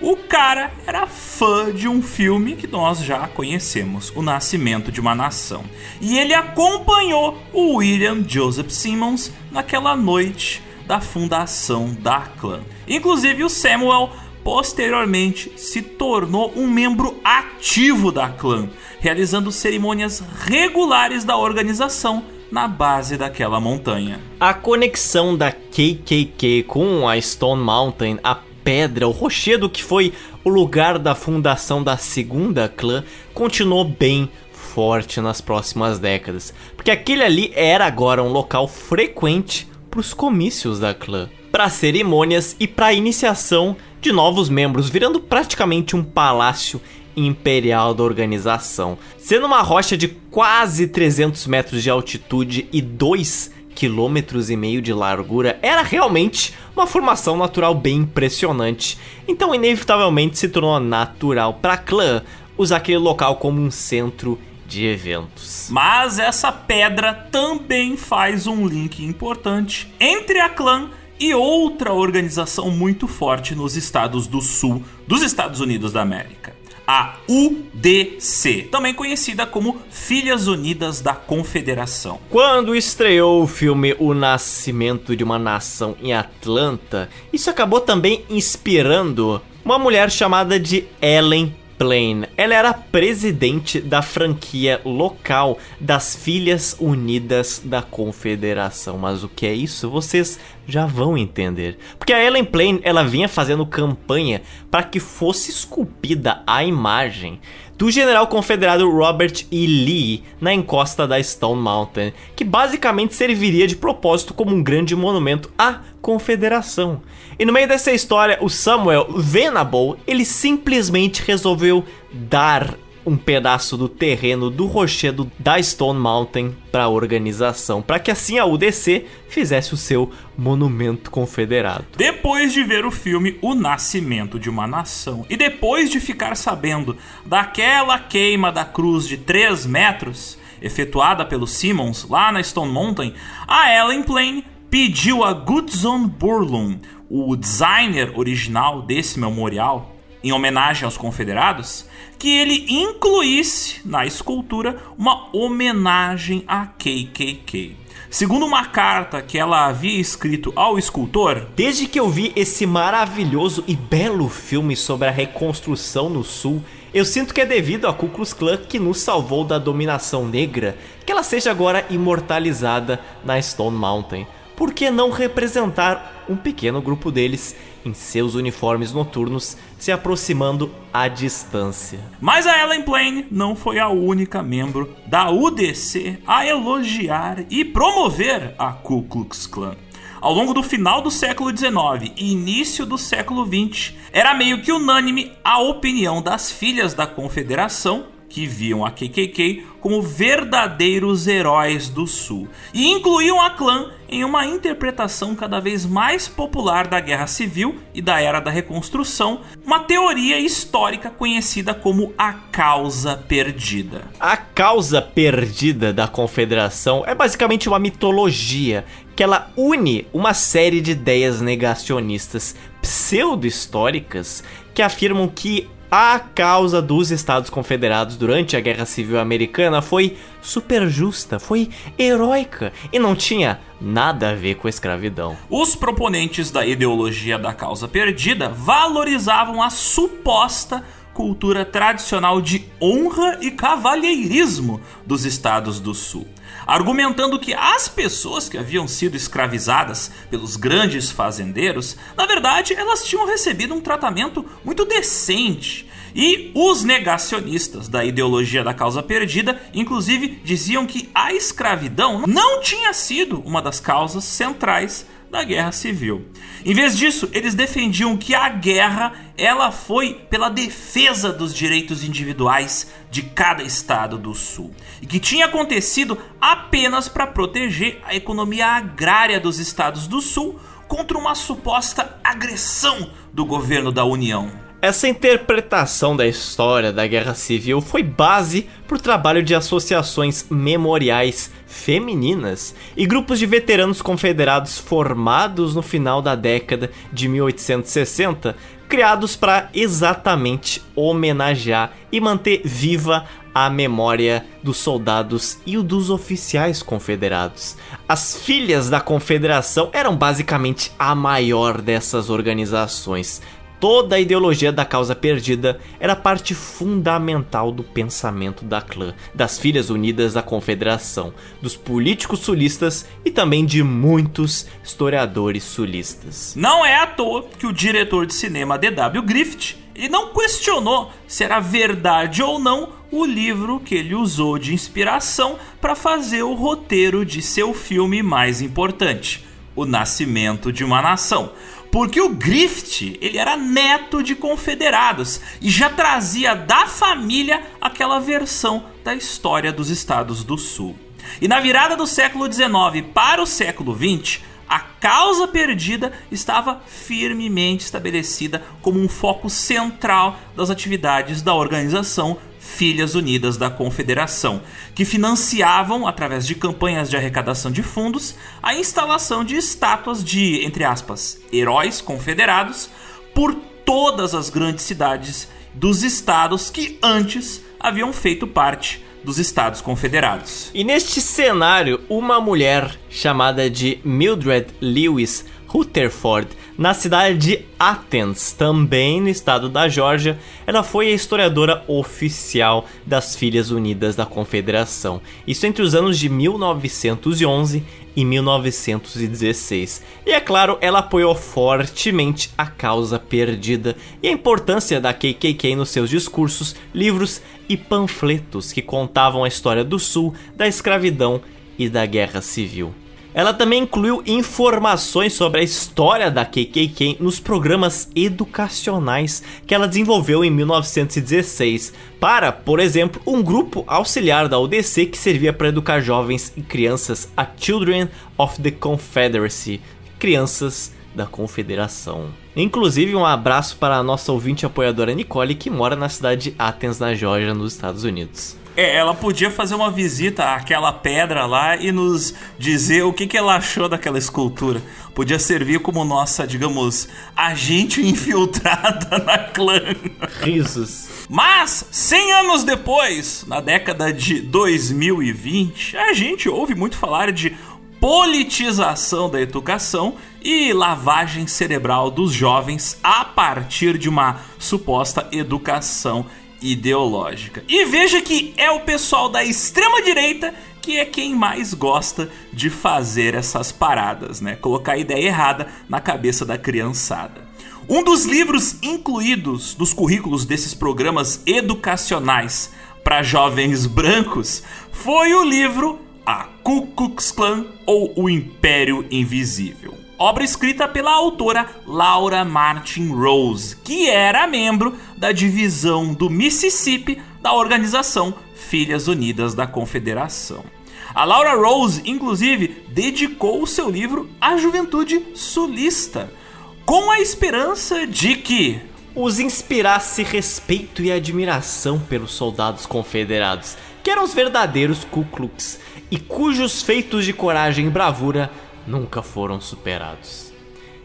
O cara era fã de um filme que nós já conhecemos, O Nascimento de uma Nação. E ele acompanhou o William Joseph Simmons naquela noite da fundação da clã. Inclusive o Samuel posteriormente se tornou um membro ativo da clã, realizando cerimônias regulares da organização na base daquela montanha. A conexão da KKK com a Stone Mountain, a pedra, o rochedo que foi o lugar da fundação da segunda clã, continuou bem forte nas próximas décadas, porque aquele ali era agora um local frequente para os comícios da clã, para cerimônias e para iniciação de novos membros, virando praticamente um palácio imperial da organização, sendo uma rocha de quase 300 metros de altitude e 2 quilômetros e meio de largura, era realmente uma formação natural bem impressionante. Então, inevitavelmente se tornou natural para clã usar aquele local como um centro de eventos. Mas essa pedra também faz um link importante entre a clã e outra organização muito forte nos estados do sul dos Estados Unidos da América. A UDC, também conhecida como Filhas Unidas da Confederação. Quando estreou o filme O Nascimento de uma Nação em Atlanta, isso acabou também inspirando uma mulher chamada de Ellen Plain. Ela era presidente da franquia local das Filhas Unidas da Confederação. Mas o que é isso? Vocês já vão entender. Porque a Ellen Plain, ela vinha fazendo campanha para que fosse esculpida a imagem do general confederado Robert E. Lee na encosta da Stone Mountain, que basicamente serviria de propósito como um grande monumento à Confederação. E no meio dessa história, o Samuel Venable, ele simplesmente resolveu dar um pedaço do terreno do rochedo da Stone Mountain para a organização, para que assim a UDC fizesse o seu monumento confederado. Depois de ver o filme O Nascimento de uma Nação e depois de ficar sabendo daquela queima da cruz de 3 metros efetuada pelo Simmons lá na Stone Mountain, a Ellen Plain pediu a Goodson Burlum, o designer original desse memorial, em homenagem aos confederados, que ele incluísse na escultura uma homenagem a KKK. Segundo uma carta que ela havia escrito ao escultor, Desde que eu vi esse maravilhoso e belo filme sobre a reconstrução no Sul, eu sinto que é devido a Ku Klux Klan que nos salvou da dominação negra que ela seja agora imortalizada na Stone Mountain. Por que não representar um pequeno grupo deles em seus uniformes noturnos se aproximando à distância? Mas a Ellen Plain não foi a única membro da UDC a elogiar e promover a Ku Klux Klan. Ao longo do final do século XIX e início do século XX, era meio que unânime a opinião das filhas da Confederação que viam a KKK como verdadeiros heróis do Sul e incluíam a clã em uma interpretação cada vez mais popular da Guerra Civil e da Era da Reconstrução, uma teoria histórica conhecida como a causa perdida. A causa perdida da Confederação é basicamente uma mitologia que ela une uma série de ideias negacionistas pseudo-históricas que afirmam que a causa dos Estados Confederados durante a Guerra Civil Americana foi super justa, foi heróica e não tinha nada a ver com a escravidão. Os proponentes da ideologia da causa perdida valorizavam a suposta cultura tradicional de honra e cavalheirismo dos estados do sul, argumentando que as pessoas que haviam sido escravizadas pelos grandes fazendeiros, na verdade, elas tinham recebido um tratamento muito decente. E os negacionistas da ideologia da causa perdida, inclusive, diziam que a escravidão não tinha sido uma das causas centrais da guerra civil. Em vez disso, eles defendiam que a guerra ela foi pela defesa dos direitos individuais de cada estado do sul e que tinha acontecido apenas para proteger a economia agrária dos estados do sul contra uma suposta agressão do governo da União. Essa interpretação da história da Guerra Civil foi base para o trabalho de associações memoriais femininas e grupos de veteranos confederados formados no final da década de 1860, criados para exatamente homenagear e manter viva a memória dos soldados e dos oficiais confederados. As filhas da confederação eram basicamente a maior dessas organizações, Toda a ideologia da causa perdida era parte fundamental do pensamento da clã, das Filhas Unidas da Confederação, dos políticos sulistas e também de muitos historiadores sulistas. Não é à toa que o diretor de cinema D.W. Griffith ele não questionou se era verdade ou não o livro que ele usou de inspiração para fazer o roteiro de seu filme mais importante, O Nascimento de uma Nação porque o Griffith, ele era neto de confederados e já trazia da família aquela versão da história dos estados do sul. E na virada do século XIX para o século XX, a causa perdida estava firmemente estabelecida como um foco central das atividades da organização Filhas Unidas da Confederação, que financiavam, através de campanhas de arrecadação de fundos, a instalação de estátuas de, entre aspas, heróis confederados por todas as grandes cidades dos estados que antes haviam feito parte dos Estados Confederados. E neste cenário, uma mulher chamada de Mildred Lewis Rutherford, na cidade de Athens, também no estado da Geórgia, ela foi a historiadora oficial das Filhas Unidas da Confederação. Isso entre os anos de 1911 e 1916. E é claro, ela apoiou fortemente a causa perdida e a importância da KKK nos seus discursos, livros e panfletos que contavam a história do Sul, da escravidão e da Guerra Civil. Ela também incluiu informações sobre a história da KKK nos programas educacionais que ela desenvolveu em 1916 para, por exemplo, um grupo auxiliar da UDC que servia para educar jovens e crianças a Children of the Confederacy, crianças da Confederação. Inclusive, um abraço para a nossa ouvinte apoiadora Nicole, que mora na cidade de Athens, na Geórgia, nos Estados Unidos. É, ela podia fazer uma visita àquela pedra lá e nos dizer o que, que ela achou daquela escultura. Podia servir como nossa, digamos, agente infiltrada na clã. Risos. Mas, 100 anos depois, na década de 2020, a gente ouve muito falar de politização da educação e lavagem cerebral dos jovens a partir de uma suposta educação ideológica. E veja que é o pessoal da extrema direita que é quem mais gosta de fazer essas paradas, né? Colocar a ideia errada na cabeça da criançada. Um dos livros incluídos dos currículos desses programas educacionais para jovens brancos foi o livro A Ku Klux Klan ou O Império Invisível. Obra escrita pela autora Laura Martin Rose, que era membro da divisão do Mississippi da organização Filhas Unidas da Confederação. A Laura Rose, inclusive, dedicou o seu livro à juventude sulista, com a esperança de que os inspirasse respeito e admiração pelos soldados confederados, que eram os verdadeiros Ku Klux e cujos feitos de coragem e bravura nunca foram superados.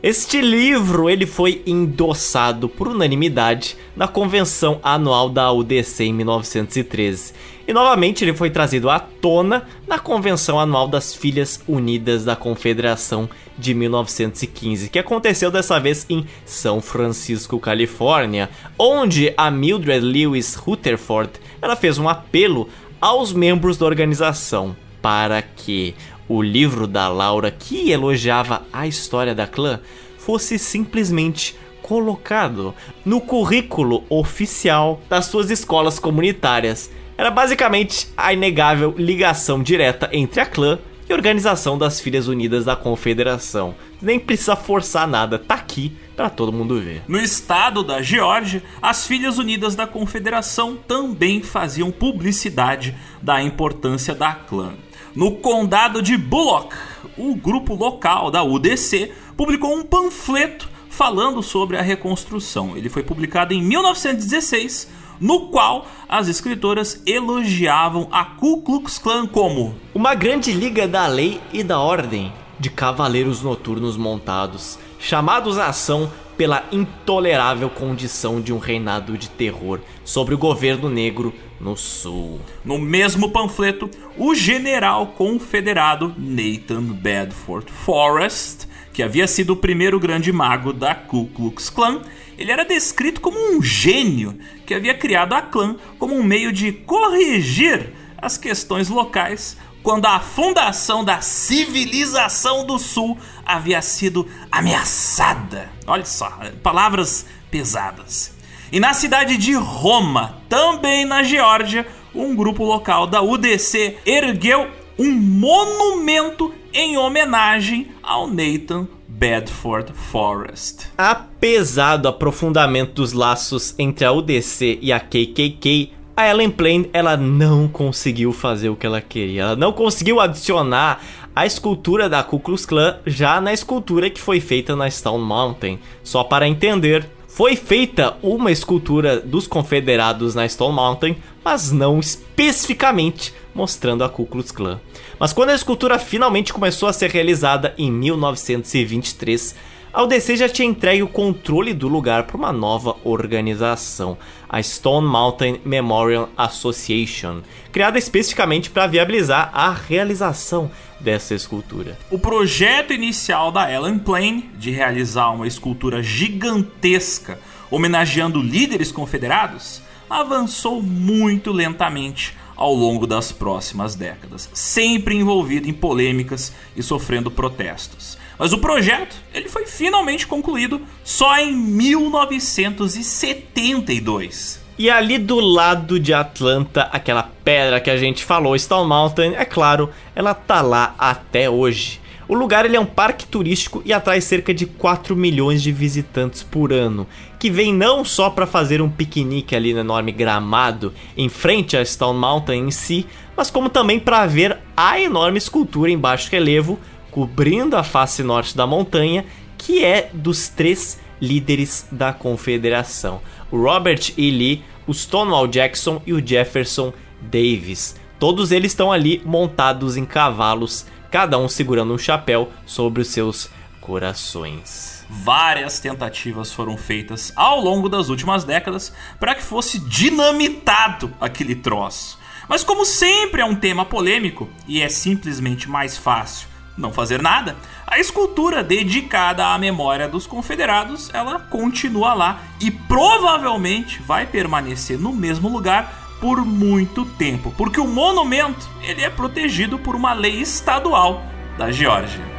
Este livro ele foi endossado por unanimidade na convenção anual da UDC em 1913 e novamente ele foi trazido à tona na convenção anual das Filhas Unidas da Confederação de 1915, que aconteceu dessa vez em São Francisco, Califórnia, onde a Mildred Lewis Rutherford ela fez um apelo aos membros da organização. Para que o livro da Laura, que elogiava a história da clã, fosse simplesmente colocado no currículo oficial das suas escolas comunitárias. Era basicamente a inegável ligação direta entre a clã e a organização das Filhas Unidas da Confederação. Nem precisa forçar nada, tá aqui para todo mundo ver. No estado da Geórgia, as Filhas Unidas da Confederação também faziam publicidade da importância da clã. No condado de Bullock, o grupo local da UDC publicou um panfleto falando sobre a reconstrução. Ele foi publicado em 1916, no qual as escritoras elogiavam a Ku Klux Klan como uma grande liga da lei e da ordem de cavaleiros noturnos montados, chamados à ação pela intolerável condição de um reinado de terror sobre o governo negro no sul. No mesmo panfleto, o general confederado Nathan Bedford Forrest, que havia sido o primeiro grande mago da Ku Klux Klan, ele era descrito como um gênio que havia criado a clã como um meio de corrigir as questões locais quando a fundação da civilização do Sul havia sido ameaçada. Olha só, palavras pesadas. E na cidade de Roma, também na Geórgia, um grupo local da UDC ergueu um monumento em homenagem ao Nathan Bedford Forest. Apesar do aprofundamento dos laços entre a UDC e a KKK, a Ellen Plain ela não conseguiu fazer o que ela queria. Ela não conseguiu adicionar a escultura da Ku Klux Klan já na escultura que foi feita na Stone Mountain. Só para entender, foi feita uma escultura dos confederados na Stone Mountain, mas não especificamente mostrando a Ku Klux Klan. Mas quando a escultura finalmente começou a ser realizada em 1923, a UDC já tinha entregue o controle do lugar para uma nova organização, a Stone Mountain Memorial Association, criada especificamente para viabilizar a realização dessa escultura. O projeto inicial da Ellen Plain de realizar uma escultura gigantesca homenageando líderes confederados avançou muito lentamente ao longo das próximas décadas, sempre envolvido em polêmicas e sofrendo protestos. Mas o projeto ele foi finalmente concluído só em 1972. E ali do lado de Atlanta, aquela pedra que a gente falou, Stone Mountain, é claro, ela tá lá até hoje. O lugar ele é um parque turístico e atrai cerca de 4 milhões de visitantes por ano, que vêm não só para fazer um piquenique ali no enorme gramado em frente a Stone Mountain em si, mas como também para ver a enorme escultura em baixo relevo cobrindo a face norte da montanha, que é dos três líderes da confederação o Robert E. Lee, o Stonewall Jackson e o Jefferson Davis. Todos eles estão ali montados em cavalos, cada um segurando um chapéu sobre os seus corações. Várias tentativas foram feitas ao longo das últimas décadas para que fosse dinamitado aquele troço. Mas como sempre é um tema polêmico e é simplesmente mais fácil não fazer nada, a escultura dedicada à memória dos confederados, ela continua lá e provavelmente vai permanecer no mesmo lugar por muito tempo, porque o monumento ele é protegido por uma lei estadual da Geórgia.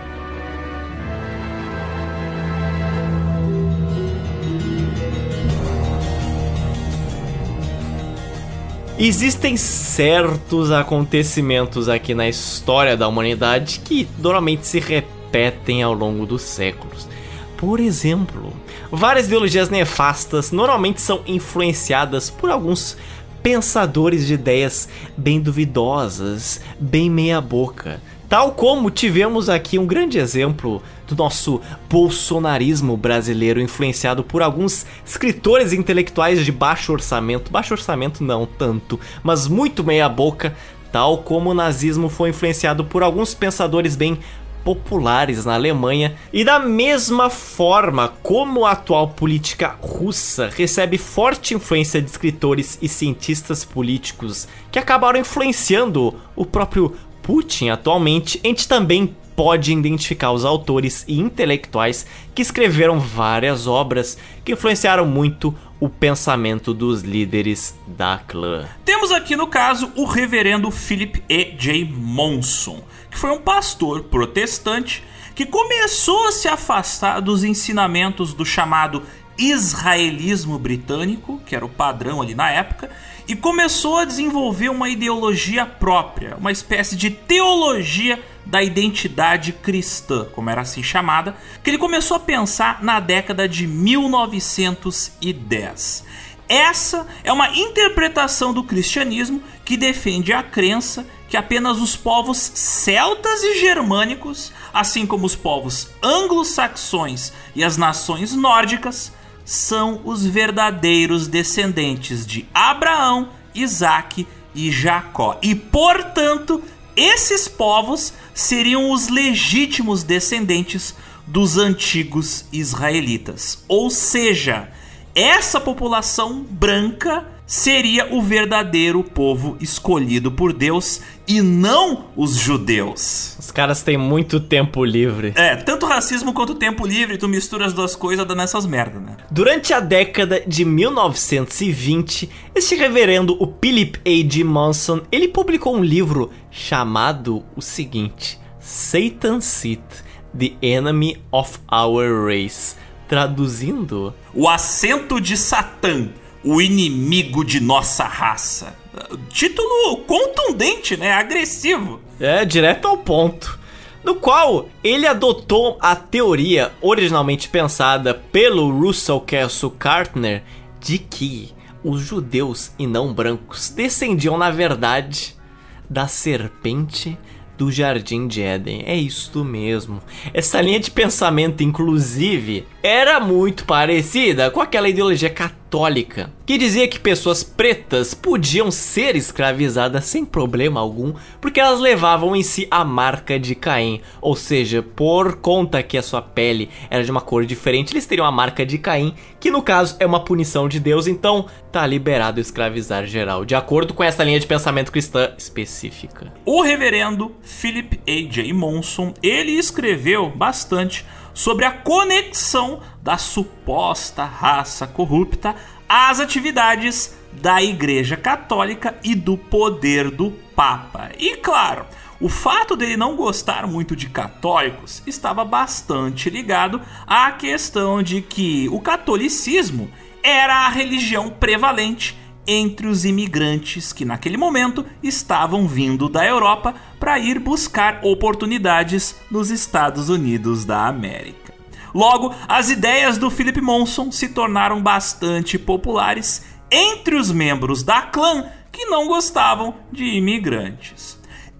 Existem certos acontecimentos aqui na história da humanidade que normalmente se repetem ao longo dos séculos. Por exemplo, várias ideologias nefastas normalmente são influenciadas por alguns pensadores de ideias bem duvidosas, bem meia-boca. Tal como tivemos aqui um grande exemplo do nosso bolsonarismo brasileiro, influenciado por alguns escritores intelectuais de baixo orçamento. Baixo orçamento não tanto, mas muito meia-boca, tal como o nazismo foi influenciado por alguns pensadores bem populares na Alemanha, e da mesma forma como a atual política russa recebe forte influência de escritores e cientistas políticos que acabaram influenciando o próprio Putin atualmente, a gente também pode identificar os autores e intelectuais que escreveram várias obras que influenciaram muito o pensamento dos líderes da clã. Temos aqui no caso o reverendo Philip E. J. Monson, que foi um pastor protestante que começou a se afastar dos ensinamentos do chamado israelismo britânico, que era o padrão ali na época, e começou a desenvolver uma ideologia própria, uma espécie de teologia da identidade cristã, como era assim chamada, que ele começou a pensar na década de 1910. Essa é uma interpretação do cristianismo que defende a crença que apenas os povos celtas e germânicos, assim como os povos anglo-saxões e as nações nórdicas, são os verdadeiros descendentes de Abraão, Isaac e Jacó. E, portanto, esses povos seriam os legítimos descendentes dos antigos israelitas. Ou seja, essa população branca seria o verdadeiro povo escolhido por Deus e não os judeus. Os caras têm muito tempo livre. É, tanto racismo quanto tempo livre, tu mistura as duas coisas dando essas merdas, né? Durante a década de 1920, este reverendo, o Philip A. D. Manson, ele publicou um livro chamado o seguinte: Satan's Seat, The Enemy of Our Race. Traduzindo, o assento de Satã o inimigo de nossa raça. Título contundente, né? Agressivo. É, direto ao ponto. No qual ele adotou a teoria originalmente pensada pelo Russell Kelso Kartner de que os judeus e não brancos descendiam, na verdade, da serpente do Jardim de Éden. É isto mesmo. Essa linha de pensamento, inclusive, era muito parecida com aquela ideologia católica que dizia que pessoas pretas podiam ser escravizadas sem problema algum porque elas levavam em si a marca de Caim, ou seja, por conta que a sua pele era de uma cor diferente, eles teriam a marca de Caim, que no caso é uma punição de Deus, então tá liberado escravizar geral, de acordo com essa linha de pensamento cristã específica. O reverendo Philip A. J. Monson, ele escreveu bastante sobre a conexão da suposta raça corrupta às atividades da Igreja Católica e do poder do Papa. E claro, o fato dele não gostar muito de católicos estava bastante ligado à questão de que o catolicismo era a religião prevalente entre os imigrantes que naquele momento estavam vindo da Europa para ir buscar oportunidades nos Estados Unidos da América. Logo, as ideias do Philip Monson se tornaram bastante populares entre os membros da clã que não gostavam de imigrantes.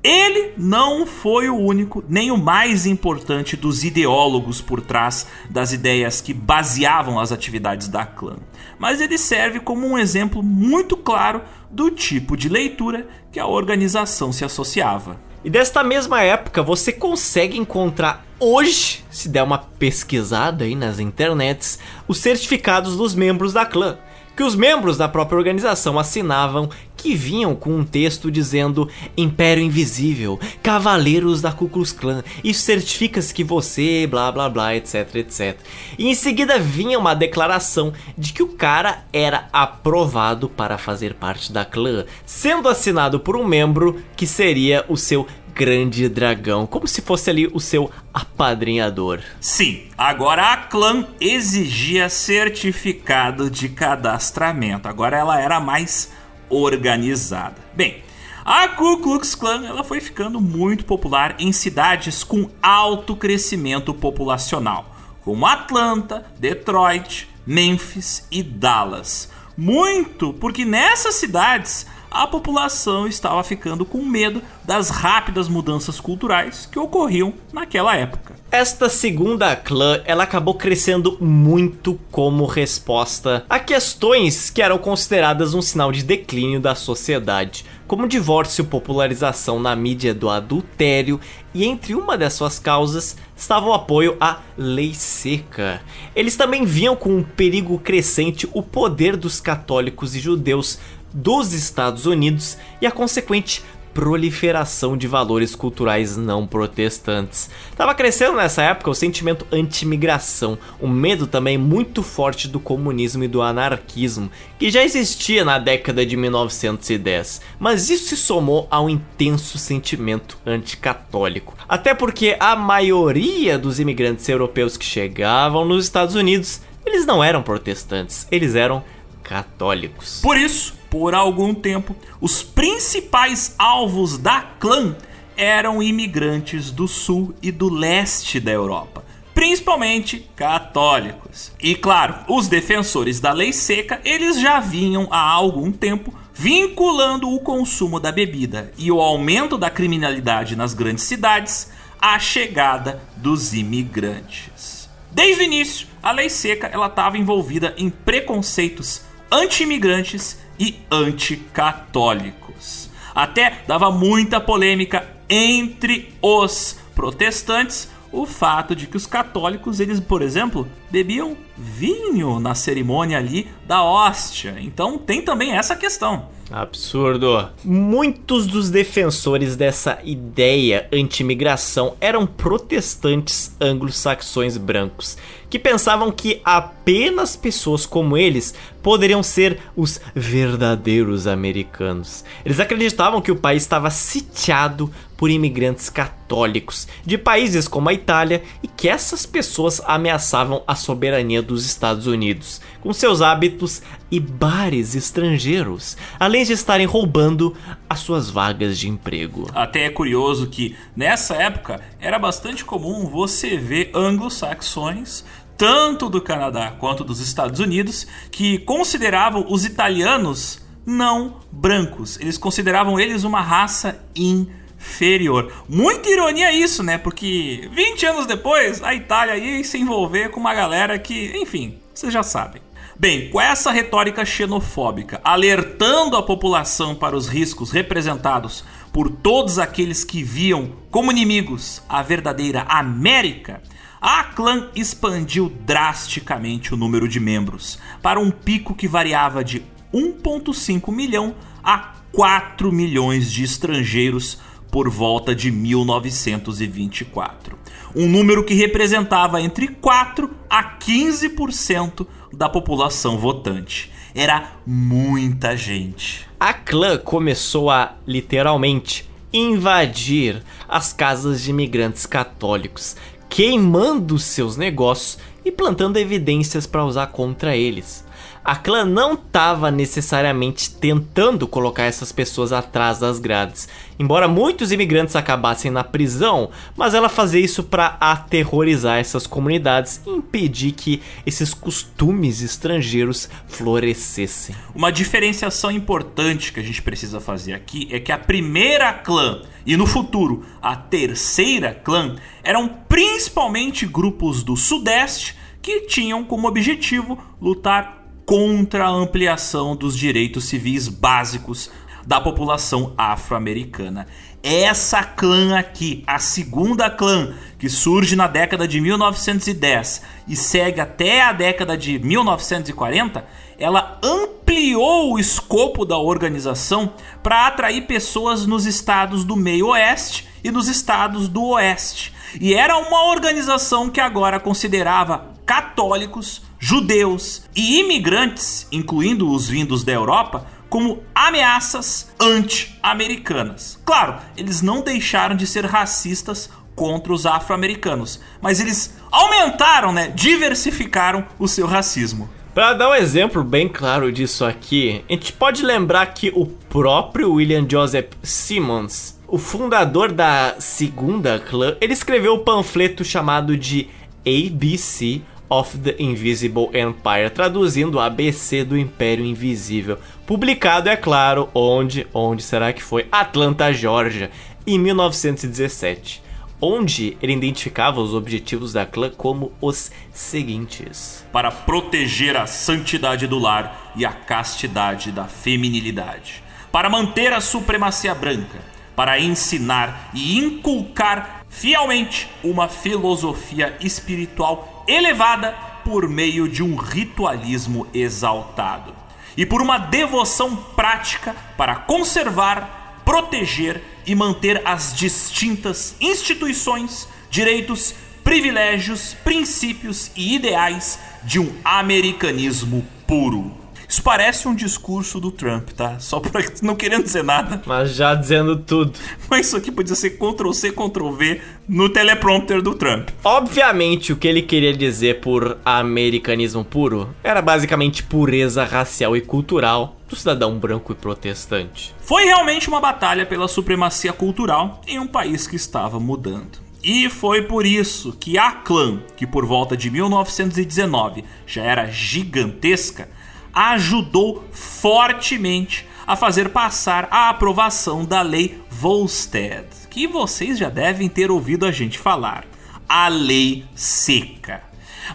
Ele não foi o único, nem o mais importante dos ideólogos por trás das ideias que baseavam as atividades da clã, mas ele serve como um exemplo muito claro do tipo de leitura que a organização se associava. E desta mesma época você consegue encontrar hoje, se der uma pesquisada aí nas internets, os certificados dos membros da clã que os membros da própria organização assinavam que vinham com um texto dizendo Império Invisível, Cavaleiros da Ku Klux Klan, isso certifica-se que você, blá blá blá, etc, etc. E em seguida vinha uma declaração de que o cara era aprovado para fazer parte da clã, sendo assinado por um membro que seria o seu grande dragão, como se fosse ali o seu apadrinhador. Sim, agora a clã exigia certificado de cadastramento. Agora ela era mais organizada. Bem, a Ku Klux Klan ela foi ficando muito popular em cidades com alto crescimento populacional, como Atlanta, Detroit, Memphis e Dallas. Muito porque nessas cidades a população estava ficando com medo das rápidas mudanças culturais que ocorriam naquela época. Esta segunda clã, ela acabou crescendo muito como resposta a questões que eram consideradas um sinal de declínio da sociedade, como divórcio, popularização na mídia do adultério, e entre uma das suas causas estava o apoio à lei seca. Eles também viam com um perigo crescente o poder dos católicos e judeus dos Estados Unidos e a consequente proliferação de valores culturais não protestantes. Tava crescendo nessa época o sentimento anti-imigração, um medo também muito forte do comunismo e do anarquismo, que já existia na década de 1910, mas isso se somou ao intenso sentimento anticatólico. Até porque a maioria dos imigrantes europeus que chegavam nos Estados Unidos, eles não eram protestantes, eles eram católicos. Por isso, por algum tempo, os principais alvos da clã eram imigrantes do sul e do leste da Europa, principalmente católicos. E claro, os defensores da lei seca, eles já vinham há algum tempo vinculando o consumo da bebida e o aumento da criminalidade nas grandes cidades à chegada dos imigrantes. Desde o início, a lei seca ela estava envolvida em preconceitos anti-imigrantes e anticatólicos. Até dava muita polêmica entre os protestantes o fato de que os católicos, eles, por exemplo, bebiam vinho na cerimônia ali da hóstia. Então tem também essa questão. Absurdo. Muitos dos defensores dessa ideia anti-imigração eram protestantes anglo-saxões brancos, que pensavam que apenas pessoas como eles poderiam ser os verdadeiros americanos. Eles acreditavam que o país estava sitiado por imigrantes católicos de países como a Itália e que essas pessoas ameaçavam a soberania dos Estados Unidos com seus hábitos e bares estrangeiros, além de estarem roubando as suas vagas de emprego. Até é curioso que nessa época era bastante comum você ver anglo-saxões tanto do Canadá quanto dos Estados Unidos, que consideravam os italianos não brancos. Eles consideravam eles uma raça inferior. Muita ironia isso, né? Porque 20 anos depois, a Itália ia se envolver com uma galera que, enfim, vocês já sabem. Bem, com essa retórica xenofóbica, alertando a população para os riscos representados por todos aqueles que viam como inimigos a verdadeira América, a clã expandiu drasticamente o número de membros para um pico que variava de 1,5 milhão a 4 milhões de estrangeiros por volta de 1924. Um número que representava entre 4 a 15% da população votante. Era muita gente. A clã começou a, literalmente, invadir as casas de imigrantes católicos, queimando seus negócios e plantando evidências para usar contra eles a clã não estava necessariamente tentando colocar essas pessoas atrás das grades. Embora muitos imigrantes acabassem na prisão, mas ela fazia isso para aterrorizar essas comunidades e impedir que esses costumes estrangeiros florescessem. Uma diferenciação importante que a gente precisa fazer aqui é que a primeira clã e no futuro a terceira clã eram principalmente grupos do Sudeste que tinham como objetivo lutar contra a ampliação dos direitos civis básicos da população afro-americana. Essa clã aqui, a segunda clã, que surge na década de 1910 e segue até a década de 1940, ela ampliou o escopo da organização para atrair pessoas nos estados do meio oeste e nos estados do oeste. E era uma organização que agora considerava católicos, judeus e imigrantes, incluindo os vindos da Europa, como ameaças anti-americanas. Claro, eles não deixaram de ser racistas contra os afro-americanos, mas eles aumentaram, né, diversificaram o seu racismo. Para dar um exemplo bem claro disso aqui, a gente pode lembrar que o próprio William Joseph Simmons, o fundador da segunda clã, ele escreveu um panfleto chamado de ABC of the Invisible Empire, traduzindo ABC do Império Invisível. Publicado, é claro, onde, onde será que foi? Atlanta, Georgia, em 1917 onde ele identificava os objetivos da clã como os seguintes: para proteger a santidade do lar e a castidade da feminilidade, para manter a supremacia branca, para ensinar e inculcar fielmente uma filosofia espiritual elevada por meio de um ritualismo exaltado e por uma devoção prática para conservar, proteger e manter as distintas instituições, direitos, privilégios, princípios e ideais de um americanismo puro. Isso parece um discurso do Trump, tá? Só pra não querendo dizer nada. Mas já dizendo tudo. Mas isso aqui podia ser Ctrl C, Ctrl V no teleprompter do Trump. Obviamente, o que ele queria dizer por americanismo puro era basicamente pureza racial e cultural do cidadão branco e protestante. Foi realmente uma batalha pela supremacia cultural em um país que estava mudando. E foi por isso que a clã, que por volta de 1919 já era gigantesca, ajudou fortemente a fazer passar a aprovação da Lei Volstead, que vocês já devem ter ouvido a gente falar. A Lei Seca.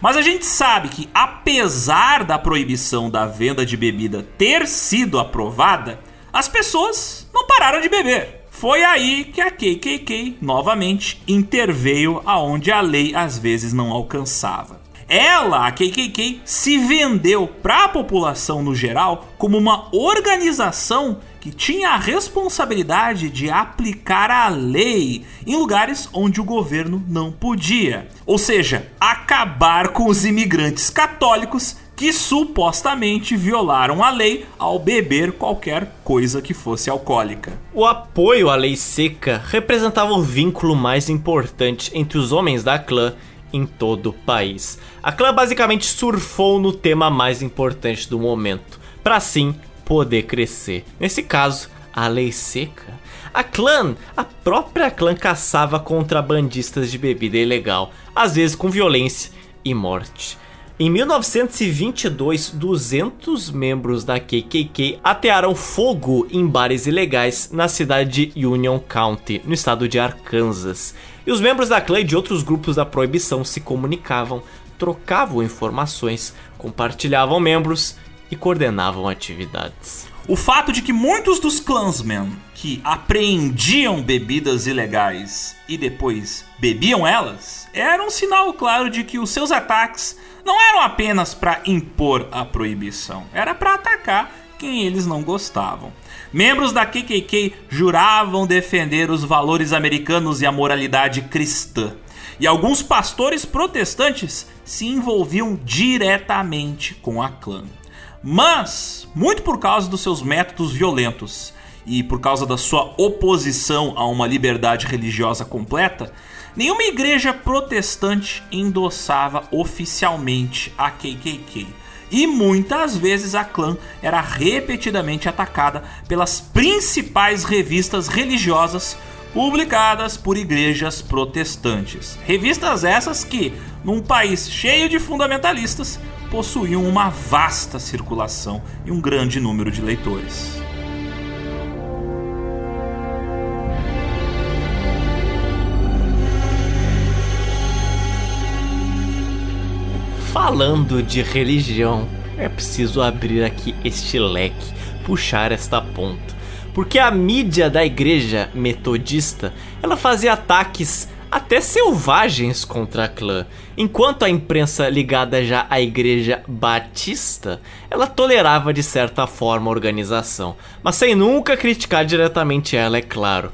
Mas a gente sabe que, apesar da proibição da venda de bebida ter sido aprovada, as pessoas não pararam de beber. Foi aí que a KKK novamente interveio aonde a lei às vezes não alcançava. Ela, a KKK, se vendeu para a população no geral como uma organização que tinha a responsabilidade de aplicar a lei em lugares onde o governo não podia. Ou seja, acabar com os imigrantes católicos que supostamente violaram a lei ao beber qualquer coisa que fosse alcoólica. O apoio à lei seca representava o vínculo mais importante entre os homens da clã em todo o país. A clã basicamente surfou no tema mais importante do momento, para assim poder crescer. Nesse caso, a lei seca. A clã, a própria clã caçava contrabandistas de bebida ilegal, às vezes com violência e morte. Em 1922, 200 membros da KKK atearam fogo em bares ilegais na cidade de Union County, no estado de Arkansas. E os membros da clã e de outros grupos da proibição se comunicavam, trocavam informações, compartilhavam membros e coordenavam atividades. O fato de que muitos dos Klansmen que apreendiam bebidas ilegais e depois bebiam elas era um sinal claro de que os seus ataques não eram apenas para impor a proibição, era para atacar quem eles não gostavam. Membros da KKK juravam defender os valores americanos e a moralidade cristã. E alguns pastores protestantes se envolviam diretamente com a clã. Mas, muito por causa dos seus métodos violentos e por causa da sua oposição a uma liberdade religiosa completa, Nenhuma igreja protestante endossava oficialmente a KKK. E muitas vezes a clã era repetidamente atacada pelas principais revistas religiosas publicadas por igrejas protestantes. Revistas essas que, num país cheio de fundamentalistas, possuíam uma vasta circulação e um grande número de leitores. Falando de religião, é preciso abrir aqui este leque, puxar esta ponta. Porque a mídia da igreja metodista, ela fazia ataques até selvagens contra a clã, enquanto a imprensa ligada já à igreja batista, ela tolerava de certa forma a organização, mas sem nunca criticar diretamente ela, é claro.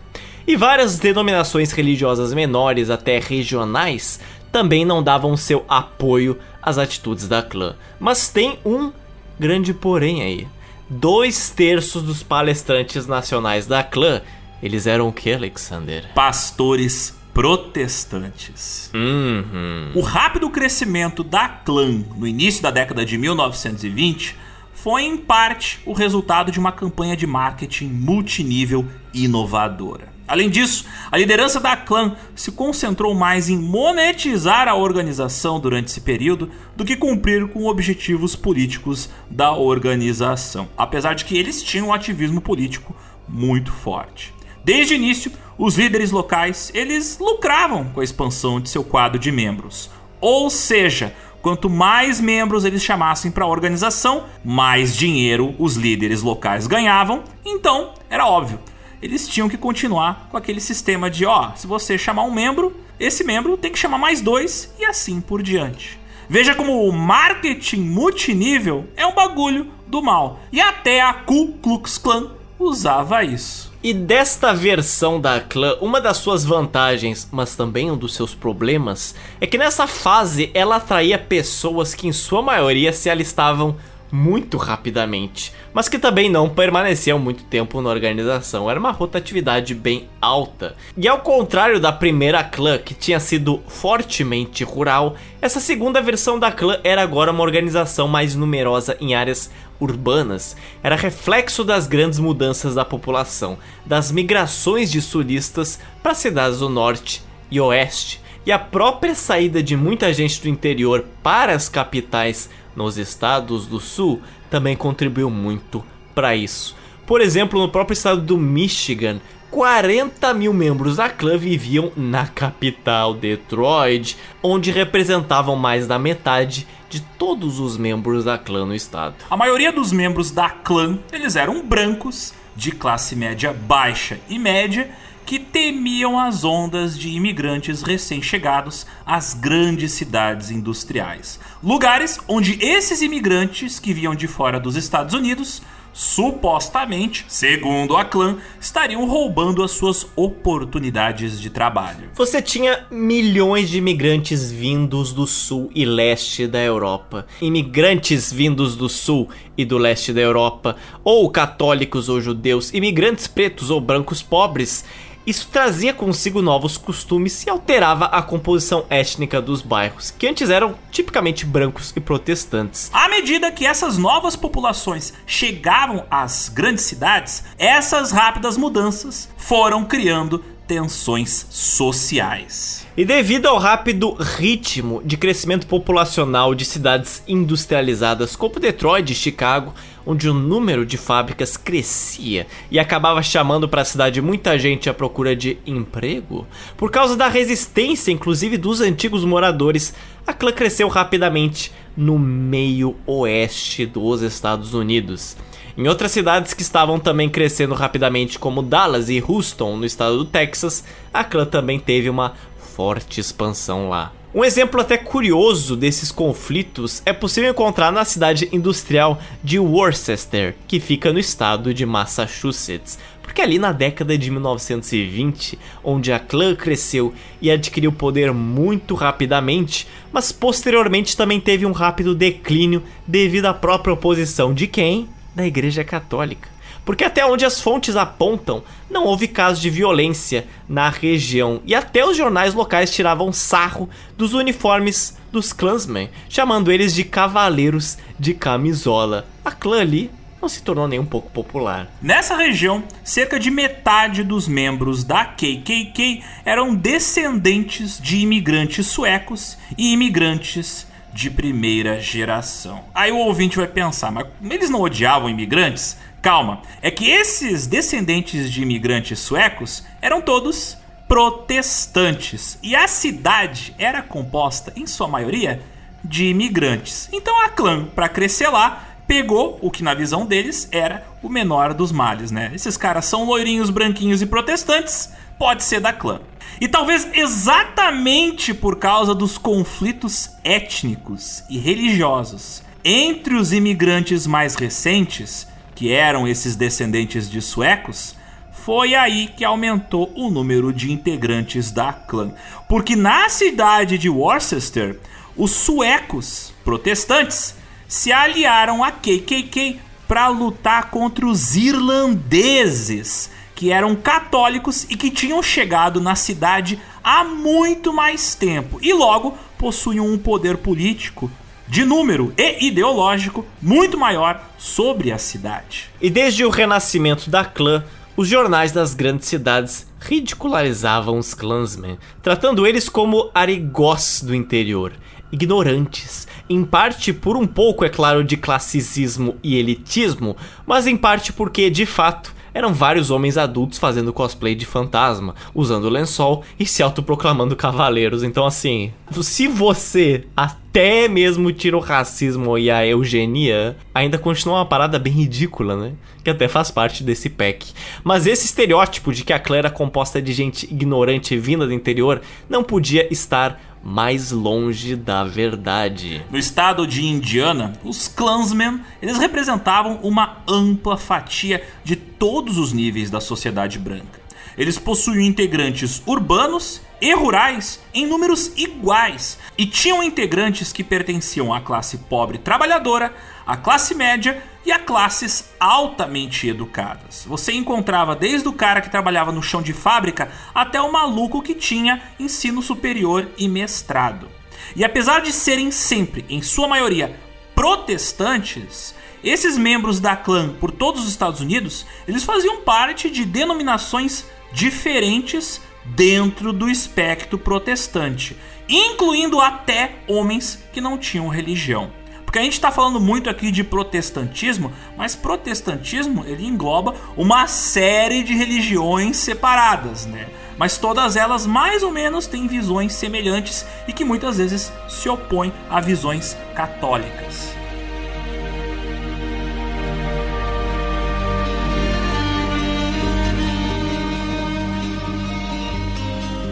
E várias denominações religiosas menores, até regionais, também não davam seu apoio às atitudes da clã. Mas tem um grande porém aí. Dois terços dos palestrantes nacionais da clã, eles eram o que, Alexander? Pastores protestantes. Uhum. O rápido crescimento da clã no início da década de 1920 foi em parte o resultado de uma campanha de marketing multinível inovadora. Além disso, a liderança da clã se concentrou mais em monetizar a organização durante esse período do que cumprir com objetivos políticos da organização, apesar de que eles tinham um ativismo político muito forte. Desde o início, os líderes locais, eles lucravam com a expansão de seu quadro de membros. Ou seja, quanto mais membros eles chamassem para a organização, mais dinheiro os líderes locais ganhavam. Então, era óbvio, eles tinham que continuar com aquele sistema de, ó, se você chamar um membro, esse membro tem que chamar mais dois e assim por diante. Veja como o marketing multinível é um bagulho do mal. E até a Ku Klux Klan usava isso. E desta versão da clã, uma das suas vantagens, mas também um dos seus problemas, é que nessa fase ela atraía pessoas que em sua maioria se alistavam muito rapidamente, mas que também não permaneciam muito tempo na organização. Era uma rotatividade bem alta. E ao contrário da primeira clã, que tinha sido fortemente rural, essa segunda versão da clã era agora uma organização mais numerosa em áreas urbanas. Era reflexo das grandes mudanças da população, das migrações de sulistas para cidades do norte e oeste. E a própria saída de muita gente do interior para as capitais nos estados do sul também contribuiu muito para isso. Por exemplo, no próprio estado do Michigan, 40 mil membros da clã viviam na capital, Detroit, onde representavam mais da metade de todos os membros da clã no estado. A maioria dos membros da clã, eles eram brancos, de classe média baixa e média, que temiam as ondas de imigrantes recém-chegados às grandes cidades industriais. Lugares onde esses imigrantes que vinham de fora dos Estados Unidos supostamente, segundo a clã, estariam roubando as suas oportunidades de trabalho. Você tinha milhões de imigrantes vindos do sul e leste da Europa. Imigrantes vindos do sul e do leste da Europa, ou católicos ou judeus, imigrantes pretos ou brancos pobres, isso trazia consigo novos costumes e alterava a composição étnica dos bairros, que antes eram tipicamente brancos e protestantes. À medida que essas novas populações chegavam às grandes cidades, essas rápidas mudanças foram criando tensões sociais. E devido ao rápido ritmo de crescimento populacional de cidades industrializadas como Detroit e Chicago, onde o número de fábricas crescia e acabava chamando para a cidade muita gente à procura de emprego, por causa da resistência inclusive dos antigos moradores, a clã cresceu rapidamente no meio oeste dos Estados Unidos. Em outras cidades que estavam também crescendo rapidamente, como Dallas e Houston, no estado do Texas, a clã também teve uma forte expansão lá. Um exemplo até curioso desses conflitos é possível encontrar na cidade industrial de Worcester, que fica no estado de Massachusetts. Porque ali na década de 1920, onde a clã cresceu e adquiriu poder muito rapidamente, mas posteriormente também teve um rápido declínio devido à própria oposição de quem? da Igreja Católica. Porque até onde as fontes apontam, não houve casos de violência na região e até os jornais locais tiravam sarro dos uniformes dos clansmen, chamando eles de cavaleiros de camisola. A clã ali não se tornou nem um pouco popular. Nessa região, cerca de metade dos membros da KKK eram descendentes de imigrantes suecos e imigrantes de primeira geração. Aí o ouvinte vai pensar, mas eles não odiavam imigrantes? Calma, é que esses descendentes de imigrantes suecos eram todos protestantes e a cidade era composta, em sua maioria, de imigrantes. Então a clã, para crescer lá, pegou o que na visão deles era o menor dos males, né? Esses caras são loirinhos, branquinhos e protestantes, pode ser da clã. E talvez exatamente por causa dos conflitos étnicos e religiosos entre os imigrantes mais recentes, que eram esses descendentes de suecos, foi aí que aumentou o número de integrantes da clã. Porque na cidade de Worcester, os suecos protestantes se aliaram a KKK para lutar contra os irlandeses, que eram católicos e que tinham chegado na cidade há muito mais tempo e logo possuíam um poder político de número e ideológico muito maior sobre a cidade. E desde o renascimento da clã, os jornais das grandes cidades ridicularizavam os clansmen, tratando eles como arigós do interior, ignorantes, em parte por um pouco, é claro, de classicismo e elitismo, mas em parte porque, de fato, eram vários homens adultos fazendo cosplay de fantasma, usando lençol e se autoproclamando cavaleiros. Então, assim, se você até mesmo tira o racismo e a eugenia, ainda continua uma parada bem ridícula, né? Que até faz parte desse pack. Mas esse estereótipo de que a clã era composta de gente ignorante vinda do interior não podia estar mais longe da verdade. No estado de Indiana, os Klansmen eles representavam uma ampla fatia de todos os níveis da sociedade branca. Eles possuíam integrantes urbanos e rurais em números iguais e tinham integrantes que pertenciam à classe pobre trabalhadora, à classe média e a classes altamente educadas. Você encontrava desde o cara que trabalhava no chão de fábrica até o maluco que tinha ensino superior e mestrado. E apesar de serem sempre, em sua maioria, protestantes, esses membros da clã por todos os Estados Unidos, eles faziam parte de denominações diferentes dentro do espectro protestante, incluindo até homens que não tinham religião. Porque a gente está falando muito aqui de protestantismo, mas protestantismo ele engloba uma série de religiões separadas, né? Mas todas elas mais ou menos têm visões semelhantes e que muitas vezes se opõem a visões católicas.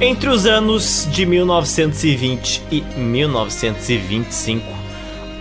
Entre os anos de 1920 e 1925,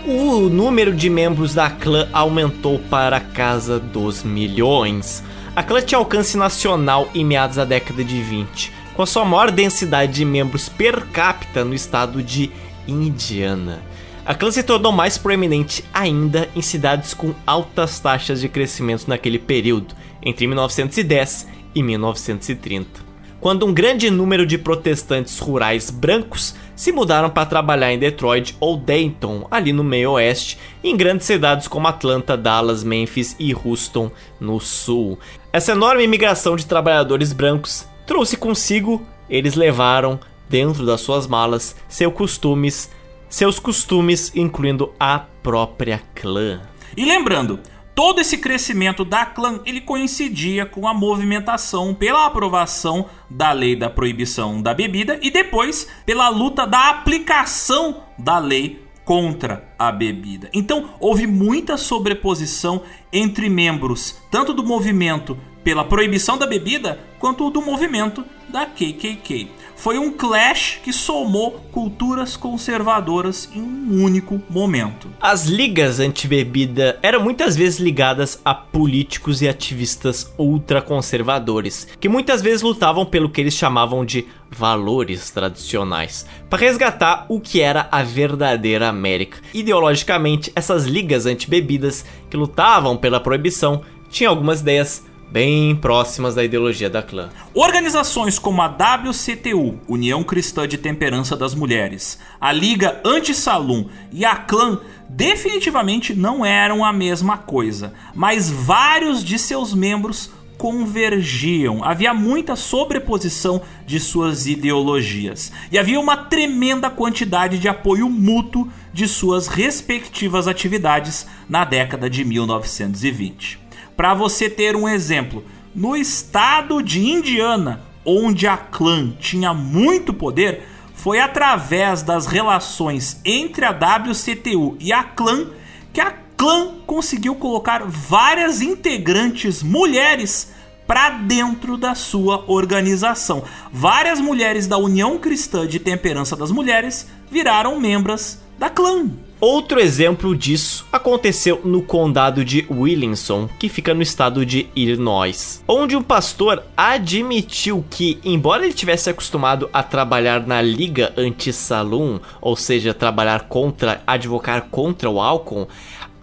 o número de membros da clã aumentou para a casa dos milhões. A clã tinha alcance nacional em meados da década de 20, com a sua maior densidade de membros per capita no estado de Indiana. A clã se tornou mais proeminente ainda em cidades com altas taxas de crescimento naquele período, entre 1910 e 1930 quando um grande número de protestantes rurais brancos se mudaram para trabalhar em Detroit ou Dayton, ali no meio oeste, em grandes cidades como Atlanta, Dallas, Memphis e Houston, no sul. Essa enorme imigração de trabalhadores brancos trouxe consigo, eles levaram dentro das suas malas seus costumes, seus costumes incluindo a própria clã. E lembrando, Todo esse crescimento da clã ele coincidia com a movimentação pela aprovação da lei da proibição da bebida e depois pela luta da aplicação da lei contra a bebida. Então houve muita sobreposição entre membros tanto do movimento pela proibição da bebida quanto do movimento da KKK. Foi um clash que somou culturas conservadoras em um único momento. As ligas anti-bebida eram muitas vezes ligadas a políticos e ativistas ultraconservadores, que muitas vezes lutavam pelo que eles chamavam de valores tradicionais, para resgatar o que era a verdadeira América. Ideologicamente, essas ligas anti-bebidas que lutavam pela proibição tinham algumas ideias bem próximas da ideologia da clã. Organizações como a WCTU, União Cristã de Temperança das Mulheres, a Liga Anti-Salum e a clã definitivamente não eram a mesma coisa, mas vários de seus membros convergiam. Havia muita sobreposição de suas ideologias e havia uma tremenda quantidade de apoio mútuo de suas respectivas atividades na década de 1920. Para você ter um exemplo, no estado de Indiana, onde a clã tinha muito poder, foi através das relações entre a WCTU e a clã que a clã conseguiu colocar várias integrantes mulheres para dentro da sua organização. Várias mulheres da União Cristã de Temperança das Mulheres viraram membros da clã. Outro exemplo disso aconteceu no condado de Williamson, que fica no estado de Illinois, onde um pastor admitiu que, embora ele tivesse acostumado a trabalhar na Liga Anti-Saloon, ou seja, trabalhar contra, advocar contra o álcool,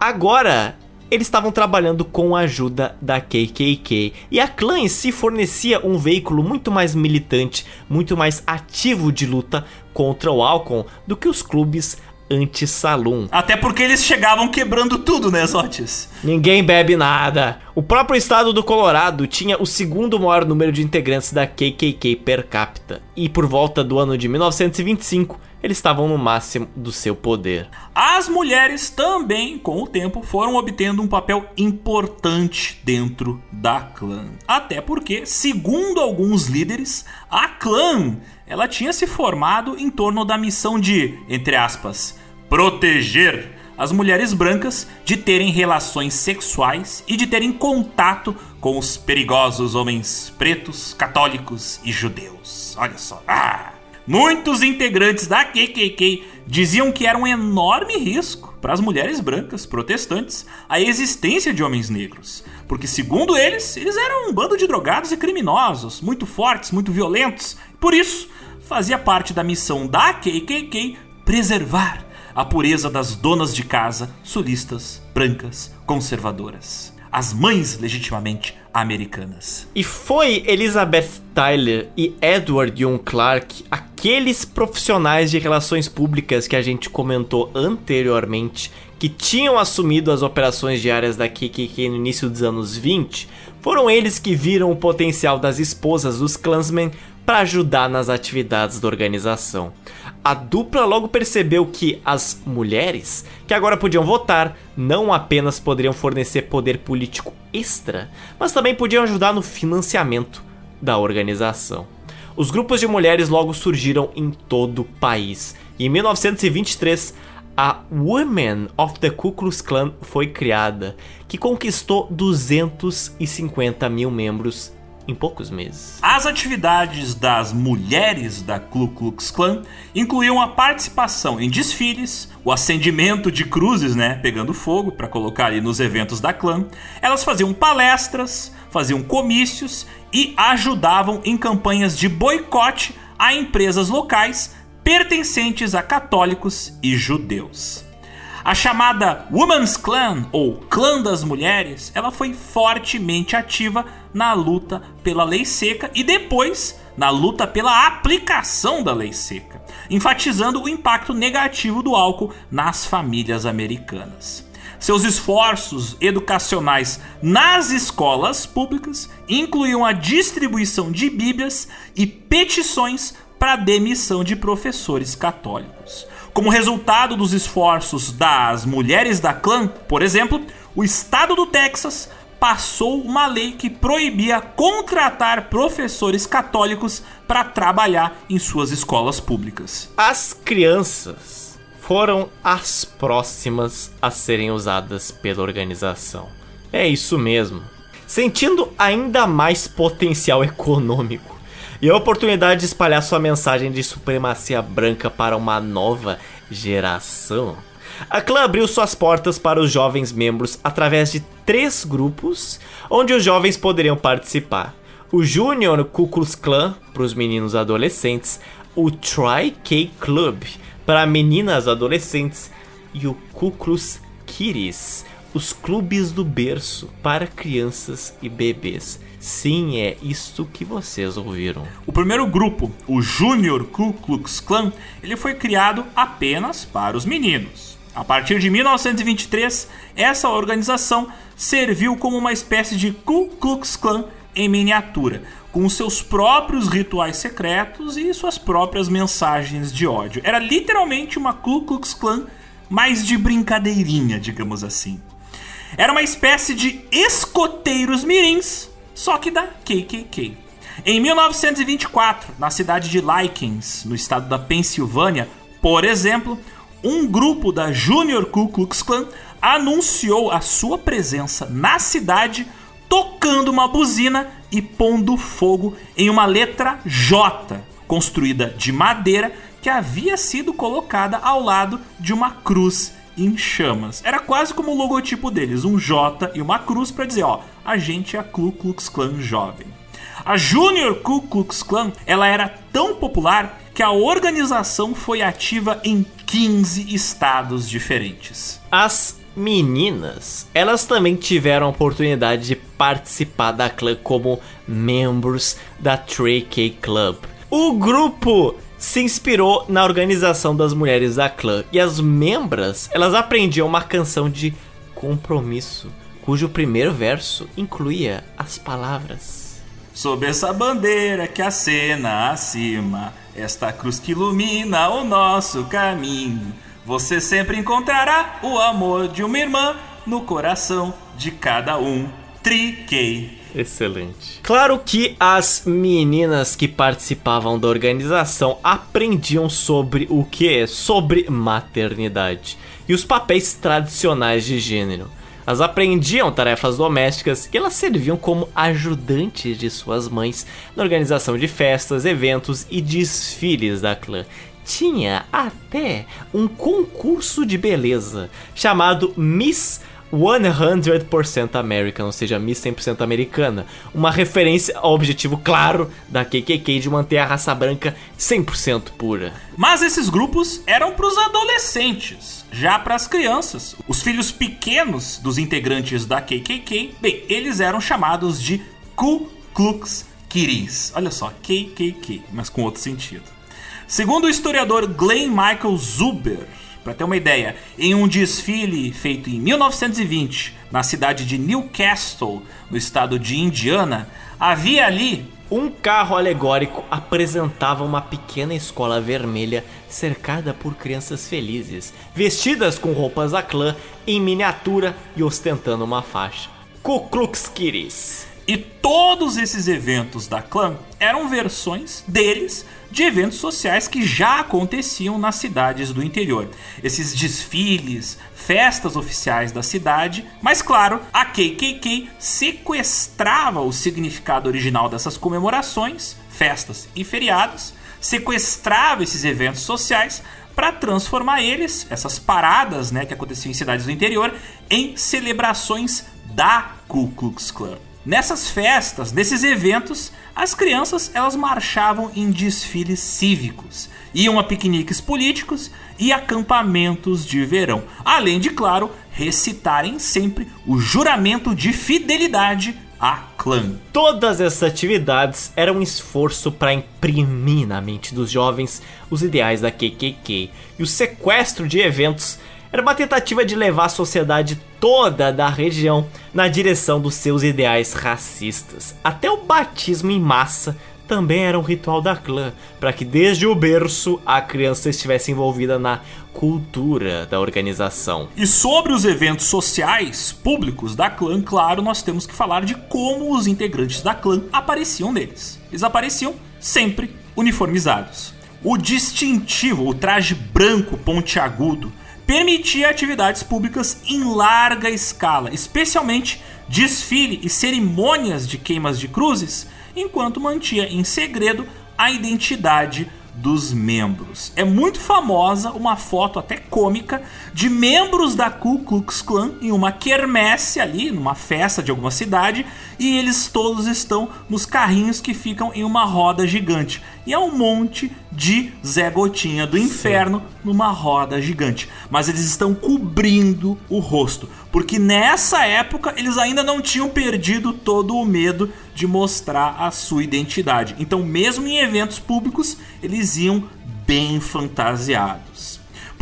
agora eles estavam trabalhando com a ajuda da KKK. E a clã em si fornecia um veículo muito mais militante, muito mais ativo de luta contra o álcool do que os clubes anti-saloon. Até porque eles chegavam quebrando tudo, né, Zotis? Ninguém bebe nada. O próprio estado do Colorado tinha o segundo maior número de integrantes da KKK per capita. E por volta do ano de 1925, eles estavam no máximo do seu poder. As mulheres também, com o tempo, foram obtendo um papel importante dentro da clã. Até porque, segundo alguns líderes, a clã ela tinha se formado em torno da missão de, entre aspas, proteger as mulheres brancas de terem relações sexuais e de terem contato com os perigosos homens pretos, católicos e judeus. Olha só. Ah! Muitos integrantes da KKK diziam que era um enorme risco para as mulheres brancas protestantes a existência de homens negros, porque segundo eles, eles eram um bando de drogados e criminosos, muito fortes, muito violentos. Por isso, fazia parte da missão da KKK preservar a pureza das donas de casa sulistas, brancas, conservadoras. As mães legitimamente americanas. E foi Elizabeth Tyler e Edward Young Clark, aqueles profissionais de relações públicas que a gente comentou anteriormente, que tinham assumido as operações diárias da KKK no início dos anos 20, foram eles que viram o potencial das esposas dos Klansmen para ajudar nas atividades da organização. A dupla logo percebeu que as mulheres, que agora podiam votar, não apenas poderiam fornecer poder político extra, mas também podiam ajudar no financiamento da organização. Os grupos de mulheres logo surgiram em todo o país. E em 1923, a Women of the Ku Klux Klan foi criada, que conquistou 250 mil membros em poucos meses. As atividades das mulheres da Ku Klux Klan incluíam a participação em desfiles, o acendimento de cruzes, né, pegando fogo para colocar ali nos eventos da clã. Elas faziam palestras, faziam comícios e ajudavam em campanhas de boicote a empresas locais pertencentes a católicos e judeus. A chamada Women's Clan, ou Clã das Mulheres, ela foi fortemente ativa na luta pela lei seca e depois na luta pela aplicação da lei seca, enfatizando o impacto negativo do álcool nas famílias americanas. Seus esforços educacionais nas escolas públicas incluíam a distribuição de Bíblias e petições para demissão de professores católicos. Como resultado dos esforços das mulheres da clã, por exemplo, o estado do Texas passou uma lei que proibia contratar professores católicos para trabalhar em suas escolas públicas. As crianças foram as próximas a serem usadas pela organização. É isso mesmo. Sentindo ainda mais potencial econômico e a oportunidade de espalhar sua mensagem de supremacia branca para uma nova geração. A clã abriu suas portas para os jovens membros através de três grupos onde os jovens poderiam participar. O Junior Ku Klan para os meninos adolescentes, o Tri-K Club para meninas adolescentes e o Ku Kitties, os clubes do berço para crianças e bebês. Sim, é isso que vocês ouviram. O primeiro grupo, o Junior Ku Klux Klan, ele foi criado apenas para os meninos. A partir de 1923, essa organização serviu como uma espécie de Ku Klux Klan em miniatura, com seus próprios rituais secretos e suas próprias mensagens de ódio. Era literalmente uma Ku Klux Klan mais de brincadeirinha, digamos assim. Era uma espécie de escoteiros mirins só que da KKK. Em 1924, na cidade de Likens, no estado da Pensilvânia, por exemplo, um grupo da Junior Ku Klux Klan anunciou a sua presença na cidade tocando uma buzina e pondo fogo em uma letra J, construída de madeira que havia sido colocada ao lado de uma cruz em chamas. Era quase como o logotipo deles, um J e uma cruz para dizer, ó, a gente é a Ku Klux Klan jovem. A Junior Ku Klux Klan, ela era tão popular que a organização foi ativa em 15 estados diferentes. As meninas, elas também tiveram a oportunidade de participar da clã como membros da 3K Club. O grupo se inspirou na organização das mulheres da clã e as membras, elas aprendiam uma canção de compromisso, cujo primeiro verso incluía as palavras: Sob essa bandeira que acena acima, esta cruz que ilumina o nosso caminho, você sempre encontrará o amor de uma irmã no coração de cada um. Triquei. Excelente. Claro que as meninas que participavam da organização aprendiam sobre o que? Sobre maternidade e os papéis tradicionais de gênero. Elas aprendiam tarefas domésticas e elas serviam como ajudantes de suas mães na organização de festas, eventos e desfiles da clã. Tinha até um concurso de beleza chamado Miss 100% American, ou seja, Miss 100% americana. Uma referência ao objetivo claro da KKK de manter a raça branca 100% pura. Mas esses grupos eram para os adolescentes, já para as crianças. Os filhos pequenos dos integrantes da KKK, bem, eles eram chamados de Ku Klux Kiris. Olha só, KKK, mas com outro sentido. Segundo o historiador Glenn Michael Zuber, para ter uma ideia, em um desfile feito em 1920 na cidade de Newcastle, no estado de Indiana, havia ali um carro alegórico apresentava uma pequena escola vermelha cercada por crianças felizes, vestidas com roupas da clã em miniatura e ostentando uma faixa. Ku Klux Kiris. E todos esses eventos da clã eram versões deles de eventos sociais que já aconteciam nas cidades do interior. Esses desfiles, festas oficiais da cidade, mas claro, a KKK sequestrava o significado original dessas comemorações, festas e feriados, sequestrava esses eventos sociais para transformar eles, essas paradas né, que aconteciam em cidades do interior, em celebrações da Ku Klux Klan. Nessas festas, nesses eventos, as crianças elas marchavam em desfiles cívicos, iam a piqueniques políticos e acampamentos de verão, além de, claro, recitarem sempre o juramento de fidelidade a clã. Todas essas atividades eram um esforço para imprimir na mente dos jovens os ideais da KKK, e o sequestro de eventos era uma tentativa de levar a sociedade toda da região na direção dos seus ideais racistas. Até o batismo em massa também era um ritual da clã, para que desde o berço a criança estivesse envolvida na cultura da organização. E sobre os eventos sociais públicos da clã, claro, nós temos que falar de como os integrantes da clã apareciam neles. Eles apareciam sempre uniformizados. O distintivo, o traje branco pontiagudo, permitia atividades públicas em larga escala, especialmente desfile e cerimônias de queimas de cruzes, enquanto mantinha em segredo a identidade dos membros. É muito famosa uma foto até cômica de membros da Ku Klux Klan em uma quermesse ali, numa festa de alguma cidade, e eles todos estão nos carrinhos que ficam em uma roda gigante. E é um monte de Zé Gotinha do inferno numa roda gigante. Mas eles estão cobrindo o rosto, porque nessa época eles ainda não tinham perdido todo o medo de mostrar a sua identidade. Então, mesmo em eventos públicos, eles iam bem fantasiados.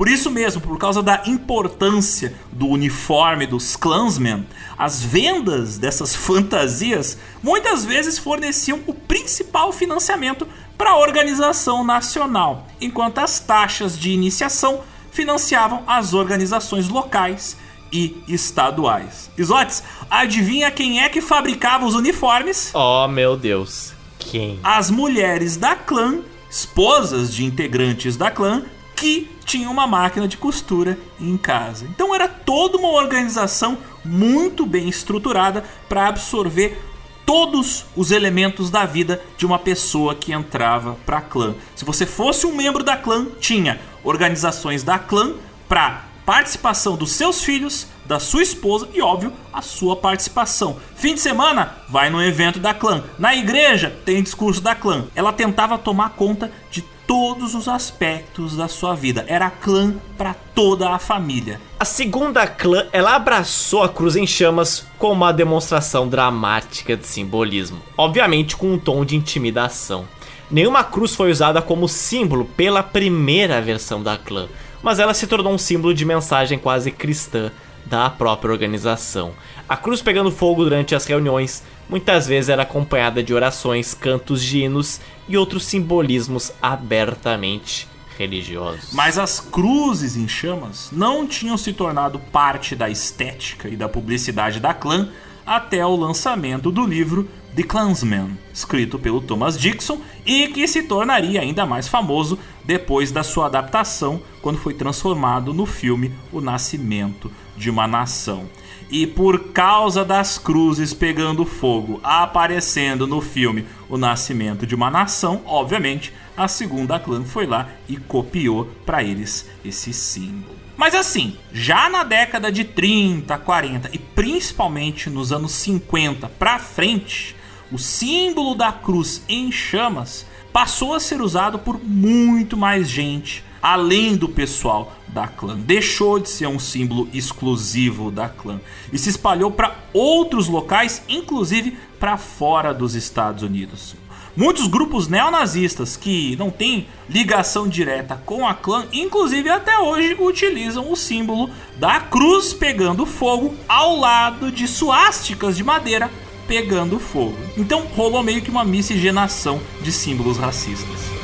Por isso mesmo, por causa da importância do uniforme dos Klansmen, as vendas dessas fantasias muitas vezes forneciam o principal financiamento para a organização nacional, enquanto as taxas de iniciação financiavam as organizações locais e estaduais. Isotes, adivinha quem é que fabricava os uniformes? Oh, meu Deus. Quem? As mulheres da clã, esposas de integrantes da clã, que tinham uma máquina de costura em casa. Então era toda uma organização muito bem estruturada para absorver todos os elementos da vida de uma pessoa que entrava para clã. Se você fosse um membro da clã, tinha organizações da clã para participação dos seus filhos, da sua esposa e, óbvio, a sua participação. Fim de semana, vai no evento da clã. Na igreja, tem discurso da clã. Ela tentava tomar conta de todos os aspectos da sua vida. Era clã para toda a família. A segunda clã, ela abraçou a cruz em chamas com uma demonstração dramática de simbolismo, obviamente com um tom de intimidação. Nenhuma cruz foi usada como símbolo pela primeira versão da clã, mas ela se tornou um símbolo de mensagem quase cristã da própria organização. A cruz pegando fogo durante as reuniões muitas vezes era acompanhada de orações, cantos de hinos e outros simbolismos abertamente religiosos. Mas as cruzes em chamas não tinham se tornado parte da estética e da publicidade da clã até o lançamento do livro The Clansman, escrito pelo Thomas Dixon e que se tornaria ainda mais famoso depois da sua adaptação quando foi transformado no filme O Nascimento de uma Nação. E por causa das cruzes pegando fogo aparecendo no filme O Nascimento de uma Nação, obviamente, a segunda clã foi lá e copiou para eles esse símbolo. Mas assim, já na década de 30, 40 e principalmente nos anos 50 para frente, o símbolo da cruz em chamas passou a ser usado por muito mais gente além do pessoal da clã. Deixou de ser um símbolo exclusivo da clã e se espalhou para outros locais, inclusive para fora dos Estados Unidos. Muitos grupos neonazistas que não têm ligação direta com a clã, inclusive até hoje, utilizam o símbolo da cruz pegando fogo ao lado de suásticas de madeira pegando fogo. Então rolou meio que uma miscigenação de símbolos racistas.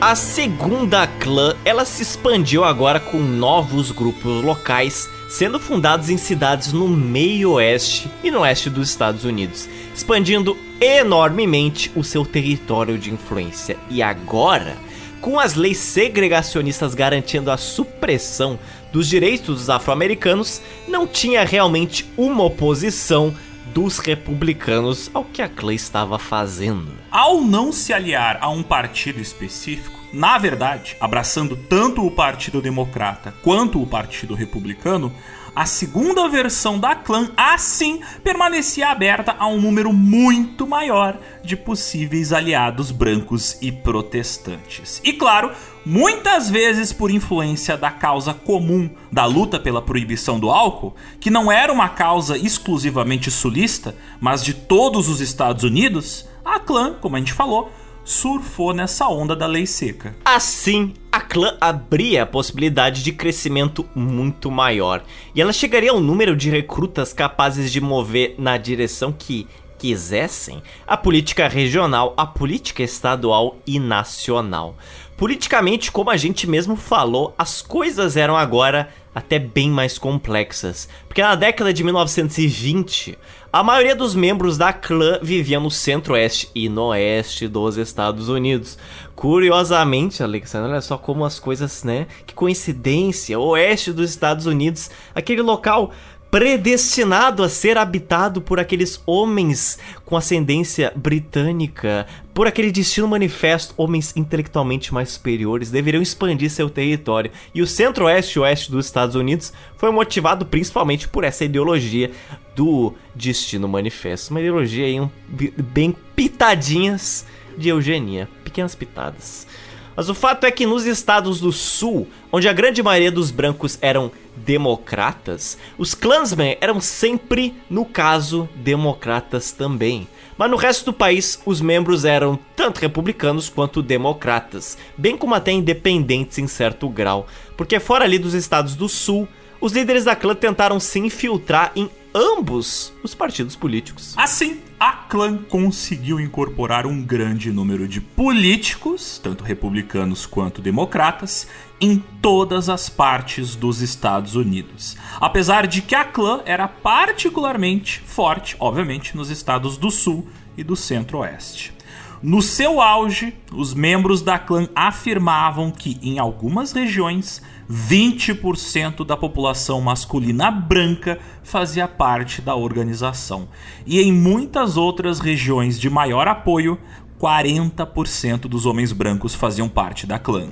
A segunda clã, ela se expandiu agora com novos grupos locais, sendo fundados em cidades no meio oeste e no oeste dos Estados Unidos, expandindo enormemente o seu território de influência. E agora, com as leis segregacionistas garantindo a supressão dos direitos dos afro-americanos, não tinha realmente uma oposição dos republicanos ao que a Clay estava fazendo. Ao não se aliar a um partido específico, na verdade, abraçando tanto o Partido Democrata quanto o Partido Republicano, a segunda versão da clã assim permanecia aberta a um número muito maior de possíveis aliados brancos e protestantes. E claro, muitas vezes por influência da causa comum da luta pela proibição do álcool, que não era uma causa exclusivamente sulista, mas de todos os Estados Unidos, a clã, como a gente falou, surfou nessa onda da lei seca. Assim, a clã abria a possibilidade de crescimento muito maior, e ela chegaria ao número de recrutas capazes de mover na direção que quisessem a política regional, a política estadual e nacional. Politicamente, como a gente mesmo falou, as coisas eram agora até bem mais complexas, porque na década de 1920, a maioria dos membros da clã vivia no centro-oeste e no oeste dos Estados Unidos. Curiosamente, Alexandre, olha só como as coisas, né? Que coincidência, oeste dos Estados Unidos, aquele local predestinado a ser habitado por aqueles homens com ascendência britânica, por aquele destino manifesto, homens intelectualmente mais superiores deveriam expandir seu território. E o centro-oeste e oeste dos Estados Unidos foi motivado principalmente por essa ideologia do destino manifesto, uma ideologia aí um, bem pitadinhas de eugenia, pequenas pitadas. Mas o fato é que nos estados do sul, onde a grande maioria dos brancos eram democratas, os Klansmen eram sempre, no caso, democratas também. Mas no resto do país, os membros eram tanto republicanos quanto democratas, bem como até independentes em certo grau, porque fora ali dos estados do sul, os líderes da clã tentaram se infiltrar em ambos os partidos políticos. Assim, a clã conseguiu incorporar um grande número de políticos, tanto republicanos quanto democratas, em todas as partes dos Estados Unidos. Apesar de que a clã era particularmente forte, obviamente, nos estados do Sul e do Centro-Oeste. No seu auge, os membros da clã afirmavam que em algumas regiões 20% da população masculina branca fazia parte da organização, e em muitas outras regiões de maior apoio, 40% dos homens brancos faziam parte da clã.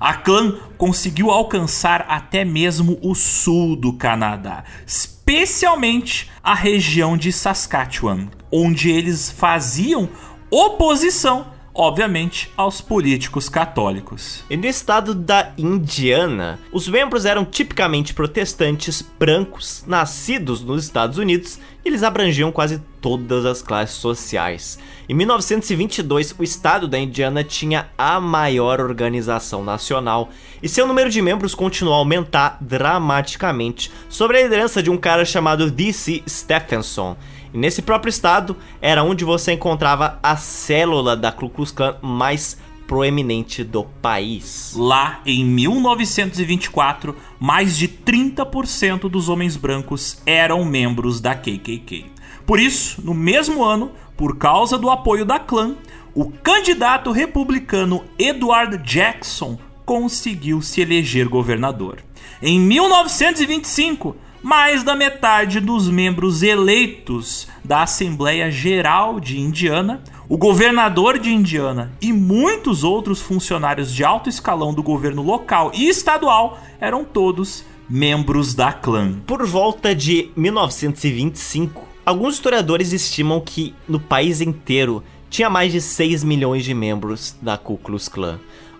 A clã conseguiu alcançar até mesmo o sul do Canadá, especialmente a região de Saskatchewan, onde eles faziam oposição, obviamente, aos políticos católicos. E no estado da Indiana, os membros eram tipicamente protestantes brancos, nascidos nos Estados Unidos, e eles abrangiam quase todas as classes sociais. Em 1922, o estado da Indiana tinha a maior organização nacional, e seu número de membros continuou a aumentar dramaticamente, sob a liderança de um cara chamado D.C. Stephenson. Nesse próprio estado era onde você encontrava a célula da Ku Klux Klan mais proeminente do país. Lá em 1924, mais de 30% dos homens brancos eram membros da KKK. Por isso, no mesmo ano, por causa do apoio da clã, o candidato republicano Edward Jackson conseguiu se eleger governador. Em 1925, mais da metade dos membros eleitos da Assembleia Geral de Indiana, o governador de Indiana e muitos outros funcionários de alto escalão do governo local e estadual eram todos membros da clã. Por volta de 1925, alguns historiadores estimam que no país inteiro tinha mais de 6 milhões de membros da Ku Klux Klan.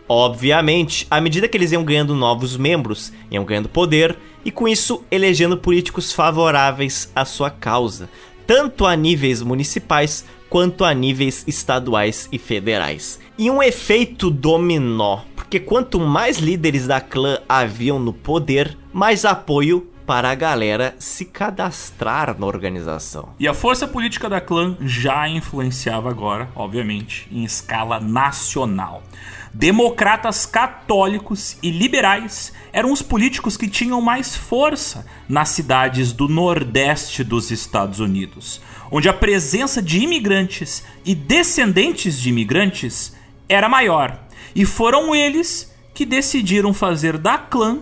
Obviamente, à medida que eles iam ganhando novos membros, iam ganhando poder e com isso elegendo políticos favoráveis à sua causa, tanto a níveis municipais quanto a níveis estaduais e federais. E um efeito dominó, porque quanto mais líderes da clã haviam no poder, mais apoio para a galera se cadastrar na organização. E a força política da clã já influenciava agora, obviamente, em escala nacional. Democratas católicos e liberais eram os políticos que tinham mais força nas cidades do nordeste dos Estados Unidos, onde a presença de imigrantes e descendentes de imigrantes era maior. E foram eles que decidiram fazer da clã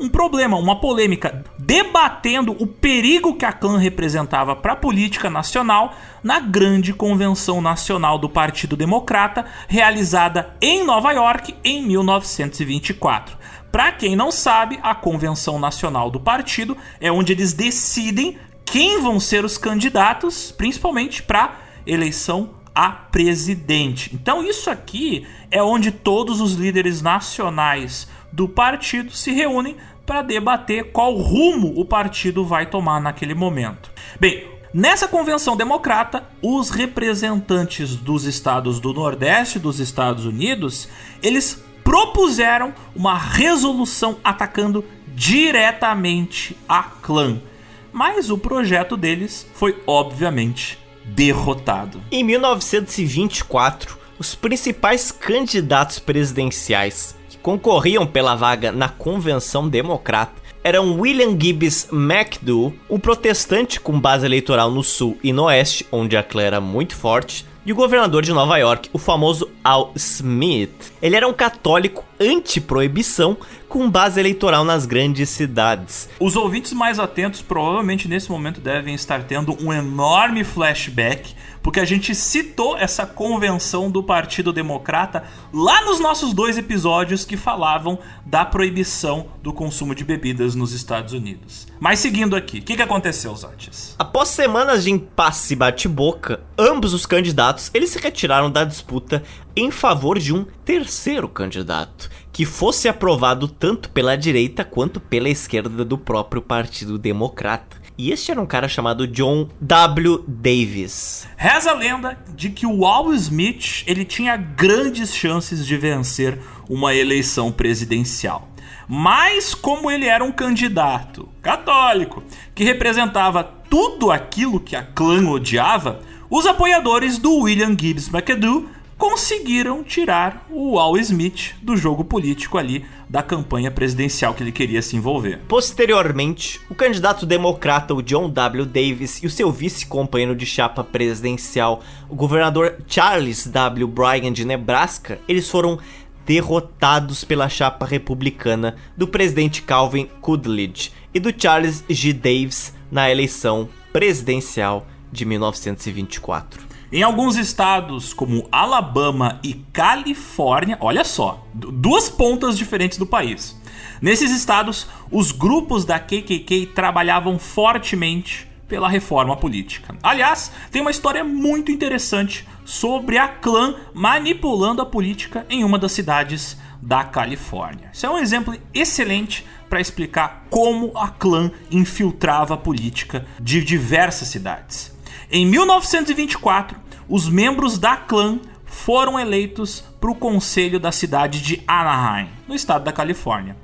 um problema, uma polêmica, debatendo o perigo que a clã representava para a política nacional na grande convenção nacional do Partido Democrata, realizada em Nova York em 1924. Para quem não sabe, a convenção nacional do partido é onde eles decidem quem vão ser os candidatos, principalmente para eleição a presidente. Então isso aqui é onde todos os líderes nacionais do partido se reúnem para debater qual rumo o partido vai tomar naquele momento. Bem, nessa convenção democrata, os representantes dos estados do Nordeste dos Estados Unidos, eles propuseram uma resolução atacando diretamente a clã. Mas o projeto deles foi obviamente derrotado. Em 1924, os principais candidatos presidenciais concorriam pela vaga na Convenção Democrata eram William Gibbs McDowell, um protestante com base eleitoral no sul e no oeste, onde a clã era muito forte, e o governador de Nova York, o famoso Al Smith. Ele era um católico anti-proibição com base eleitoral nas grandes cidades. Os ouvintes mais atentos provavelmente nesse momento devem estar tendo um enorme flashback porque a gente citou essa convenção do Partido Democrata lá nos nossos dois episódios que falavam da proibição do consumo de bebidas nos Estados Unidos. Mas seguindo aqui, o que, que aconteceu, Zotis? Após semanas de impasse e bate-boca, ambos os candidatos eles se retiraram da disputa em favor de um terceiro candidato, que fosse aprovado tanto pela direita quanto pela esquerda do próprio Partido Democrata. E este era um cara chamado John W. Davis. Reza a lenda de que o Al Smith ele tinha grandes chances de vencer uma eleição presidencial. Mas como ele era um candidato católico que representava tudo aquilo que a clã odiava, os apoiadores do William Gibbs McAdoo conseguiram tirar o Al Smith do jogo político ali da campanha presidencial que ele queria se envolver. Posteriormente, o candidato democrata o John W. Davis e o seu vice-companheiro de chapa presidencial, o governador Charles W. Bryan de Nebraska, eles foram derrotados pela chapa republicana do presidente Calvin Coolidge e do Charles G. Davis na eleição presidencial de 1924. Em alguns estados, como Alabama e Califórnia, olha só, duas pontas diferentes do país. Nesses estados, os grupos da KKK trabalhavam fortemente pela reforma política. Aliás, tem uma história muito interessante sobre a clã manipulando a política em uma das cidades da Califórnia. Isso é um exemplo excelente para explicar como a clã infiltrava a política de diversas cidades. Em 1924, os membros da clã foram eleitos para o conselho da cidade de Anaheim, no estado da Califórnia.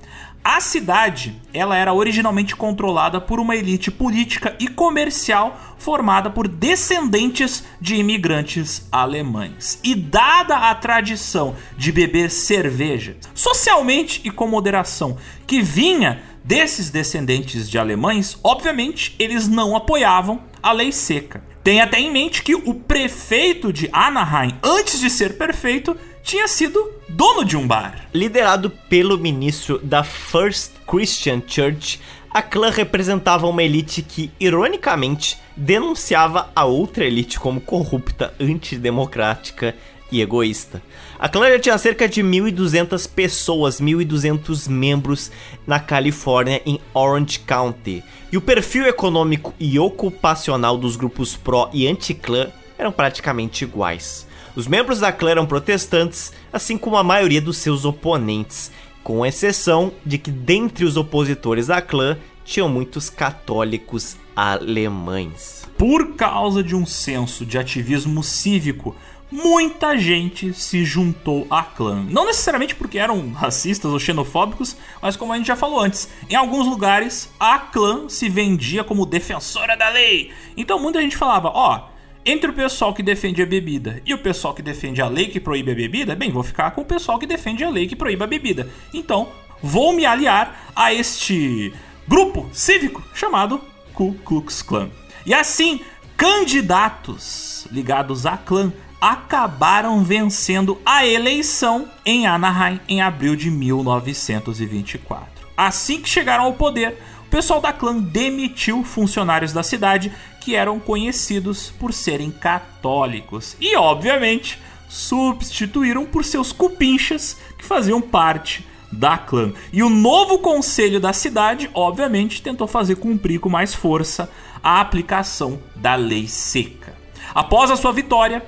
A cidade, ela era originalmente controlada por uma elite política e comercial formada por descendentes de imigrantes alemães. E dada a tradição de beber cerveja, socialmente e com moderação, que vinha desses descendentes de alemães, obviamente eles não apoiavam a lei seca. Tem até em mente que o prefeito de Anaheim, antes de ser perfeito, tinha sido dono de um bar. Liderado pelo ministro da First Christian Church, a clã representava uma elite que, ironicamente, denunciava a outra elite como corrupta, antidemocrática e egoísta. A clã já tinha cerca de 1.200 pessoas, 1.200 membros na Califórnia, em Orange County. E o perfil econômico e ocupacional dos grupos pró e anti-clã eram praticamente iguais. Os membros da clã eram protestantes, assim como a maioria dos seus oponentes, com exceção de que dentre os opositores da clã tinham muitos católicos alemães. Por causa de um senso de ativismo cívico, muita gente se juntou à clã. Não necessariamente porque eram racistas ou xenofóbicos, mas como a gente já falou antes, em alguns lugares a clã se vendia como defensora da lei. Então muita gente falava: ó. Oh, entre o pessoal que defende a bebida e o pessoal que defende a lei que proíbe a bebida, bem, vou ficar com o pessoal que defende a lei que proíbe a bebida. Então, vou me aliar a este grupo cívico chamado Ku Klux Klan. E assim, candidatos ligados à clã acabaram vencendo a eleição em Anaheim em abril de 1924. Assim que chegaram ao poder, o pessoal da clã demitiu funcionários da cidade que eram conhecidos por serem católicos e, obviamente, substituíram por seus cupinchas que faziam parte da clã. E o novo conselho da cidade, obviamente, tentou fazer cumprir com mais força a aplicação da lei seca. Após a sua vitória,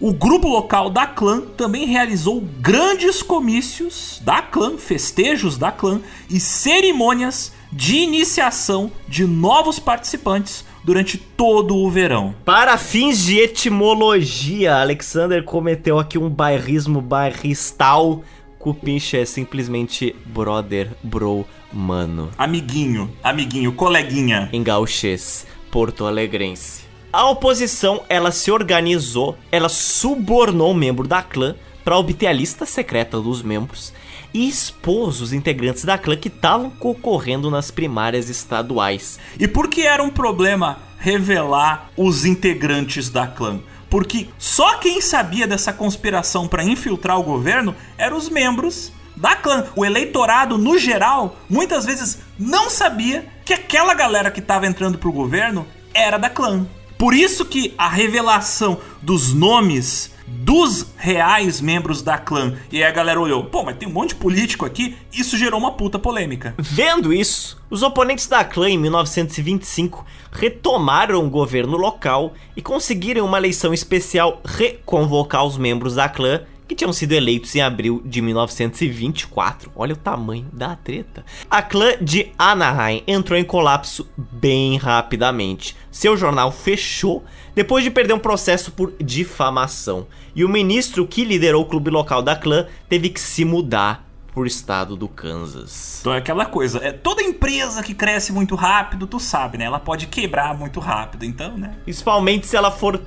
o grupo local da clã também realizou grandes comícios da clã, festejos da clã e cerimônias de iniciação de novos participantes durante todo o verão. Para fins de etimologia, Alexander cometeu aqui um bairrismo bairristal. Cupincha é simplesmente brother, bro, mano. Amiguinho, amiguinho, coleguinha. Em gauchês, porto alegrense. A oposição, ela se organizou, ela subornou um membro da clã para obter a lista secreta dos membros e expôs os integrantes da clã que estavam concorrendo nas primárias estaduais. E por que era um problema revelar os integrantes da clã? Porque só quem sabia dessa conspiração para infiltrar o governo eram os membros da clã. O eleitorado, no geral, muitas vezes não sabia que aquela galera que estava entrando pro governo era da clã. Por isso que a revelação dos nomes dos reais membros da clã. E aí a galera olhou, pô, mas tem um monte de político aqui. Isso gerou uma puta polêmica. Vendo isso, os oponentes da clã em 1925 retomaram o governo local e conseguiram uma eleição especial reconvocar os membros da clã que tinham sido eleitos em abril de 1924. Olha o tamanho da treta. A clã de Anaheim entrou em colapso bem rapidamente. Seu jornal fechou depois de perder um processo por difamação. E o ministro que liderou o clube local da clã teve que se mudar por estado do Kansas. Então é aquela coisa, é toda empresa que cresce muito rápido, tu sabe, né? Ela pode quebrar muito rápido, então, né? Principalmente se ela for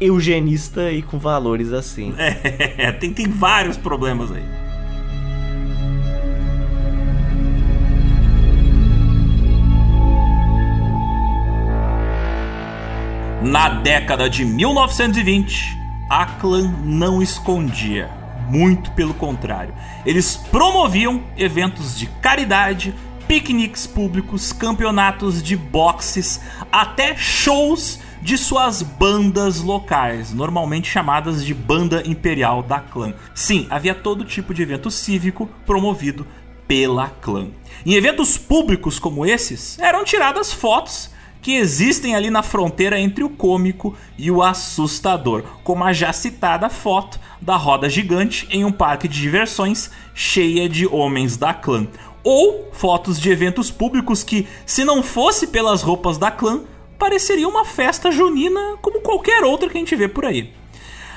eugenista e com valores assim. É, tem, tem vários problemas aí. Na década de 1920, a clã não escondia, muito pelo contrário. Eles promoviam eventos de caridade, piqueniques públicos, campeonatos de boxes, até shows de suas bandas locais, normalmente chamadas de Banda Imperial da Clã. Sim, havia todo tipo de evento cívico promovido pela clã. Em eventos públicos como esses, eram tiradas fotos que existem ali na fronteira entre o cômico e o assustador, como a já citada foto da roda gigante em um parque de diversões cheia de homens da clã, ou fotos de eventos públicos que, se não fosse pelas roupas da clã, pareceria uma festa junina como qualquer outra que a gente vê por aí.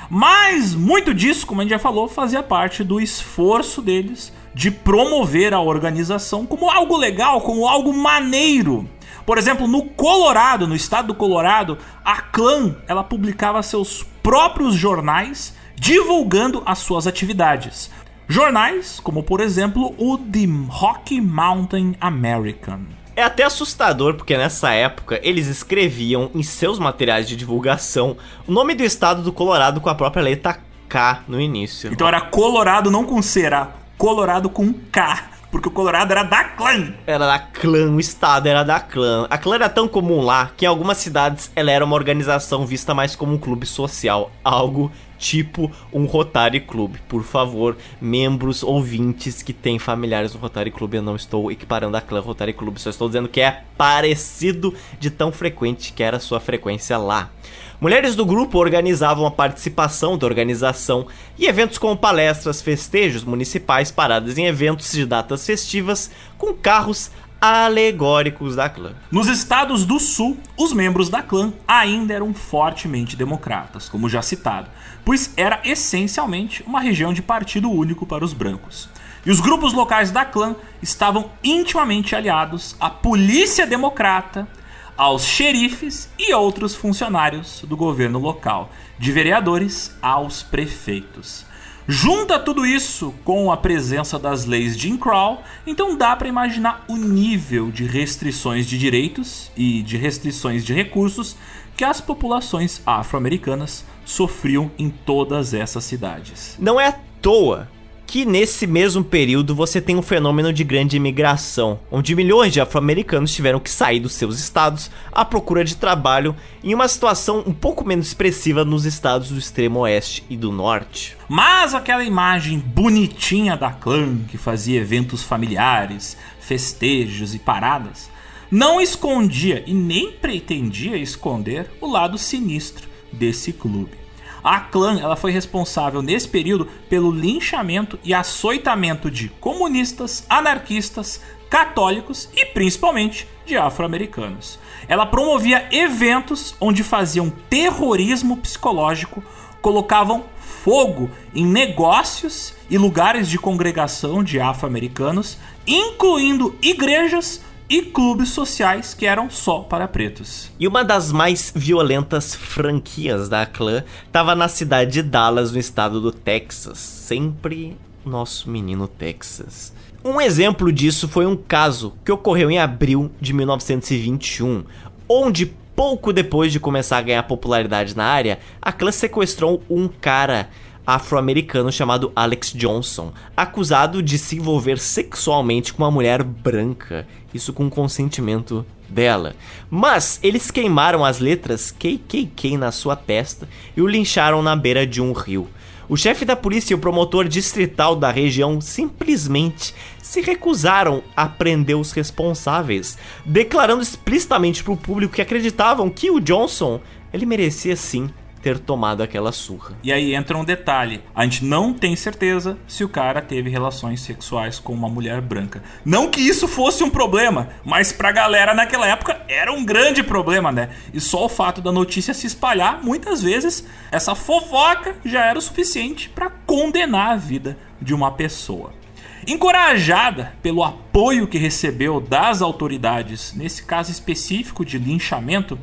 Mas muito disso, como a gente já falou, fazia parte do esforço deles de promover a organização como algo legal, como algo maneiro. Por exemplo, no Colorado, no estado do Colorado, a clã ela publicava seus próprios jornais divulgando as suas atividades. Jornais como, por exemplo, o The Rocky Mountain American. É até assustador porque nessa época eles escreviam em seus materiais de divulgação o nome do estado do Colorado com a própria letra K no início. Então era Colorado não com C, era Colorado com K porque o Colorado era da clã. Era da clã, o estado era da clã. A clã era tão comum lá que em algumas cidades ela era uma organização vista mais como um clube social, algo tipo um Rotary Club. Por favor, membros ouvintes que têm familiares no Rotary Club, eu não estou equiparando a clã Rotary Club, só estou dizendo que é parecido de tão frequente que era a sua frequência lá. Mulheres do grupo organizavam a participação da organização e eventos como palestras, festejos municipais, paradas em eventos de datas festivas com carros alegóricos da clã. Nos estados do sul, os membros da clã ainda eram fortemente democratas, como já citado, pois era essencialmente uma região de partido único para os brancos. E os grupos locais da clã estavam intimamente aliados à polícia democrata, aos xerifes e outros funcionários do governo local, de vereadores aos prefeitos. Junta tudo isso com a presença das leis de Crow, então dá para imaginar o nível de restrições de direitos e de restrições de recursos que as populações afro-americanas sofriam em todas essas cidades. Não é à toa que nesse mesmo período você tem um fenômeno de grande imigração, onde milhões de afro-americanos tiveram que sair dos seus estados à procura de trabalho em uma situação um pouco menos expressiva nos estados do extremo oeste e do norte. Mas aquela imagem bonitinha da clã que fazia eventos familiares, festejos e paradas, não escondia e nem pretendia esconder o lado sinistro desse clube. A clã ela foi responsável nesse período pelo linchamento e açoitamento de comunistas, anarquistas, católicos e principalmente de afro-americanos. Ela promovia eventos onde faziam terrorismo psicológico, colocavam fogo em negócios e lugares de congregação de afro-americanos, incluindo igrejas e clubes sociais que eram só para pretos. E uma das mais violentas franquias da clã estava na cidade de Dallas, no estado do Texas. Sempre nosso menino Texas. Um exemplo disso foi um caso que ocorreu em abril de 1921, onde pouco depois de começar a ganhar popularidade na área, a clã sequestrou um cara afro-americano chamado Alex Johnson, acusado de se envolver sexualmente com uma mulher branca, isso com consentimento dela. Mas eles queimaram as letras KKK na sua testa e o lincharam na beira de um rio. O chefe da polícia e o promotor distrital da região simplesmente se recusaram a prender os responsáveis, declarando explicitamente para o público que acreditavam que o Johnson ele merecia sim ter tomado aquela surra. E aí entra um detalhe: a gente não tem certeza se o cara teve relações sexuais com uma mulher branca. Não que isso fosse um problema, mas pra galera naquela época era um grande problema, né? E só o fato da notícia se espalhar, muitas vezes, essa fofoca já era o suficiente para condenar a vida de uma pessoa. Encorajada pelo apoio que recebeu das autoridades, nesse caso específico de linchamento,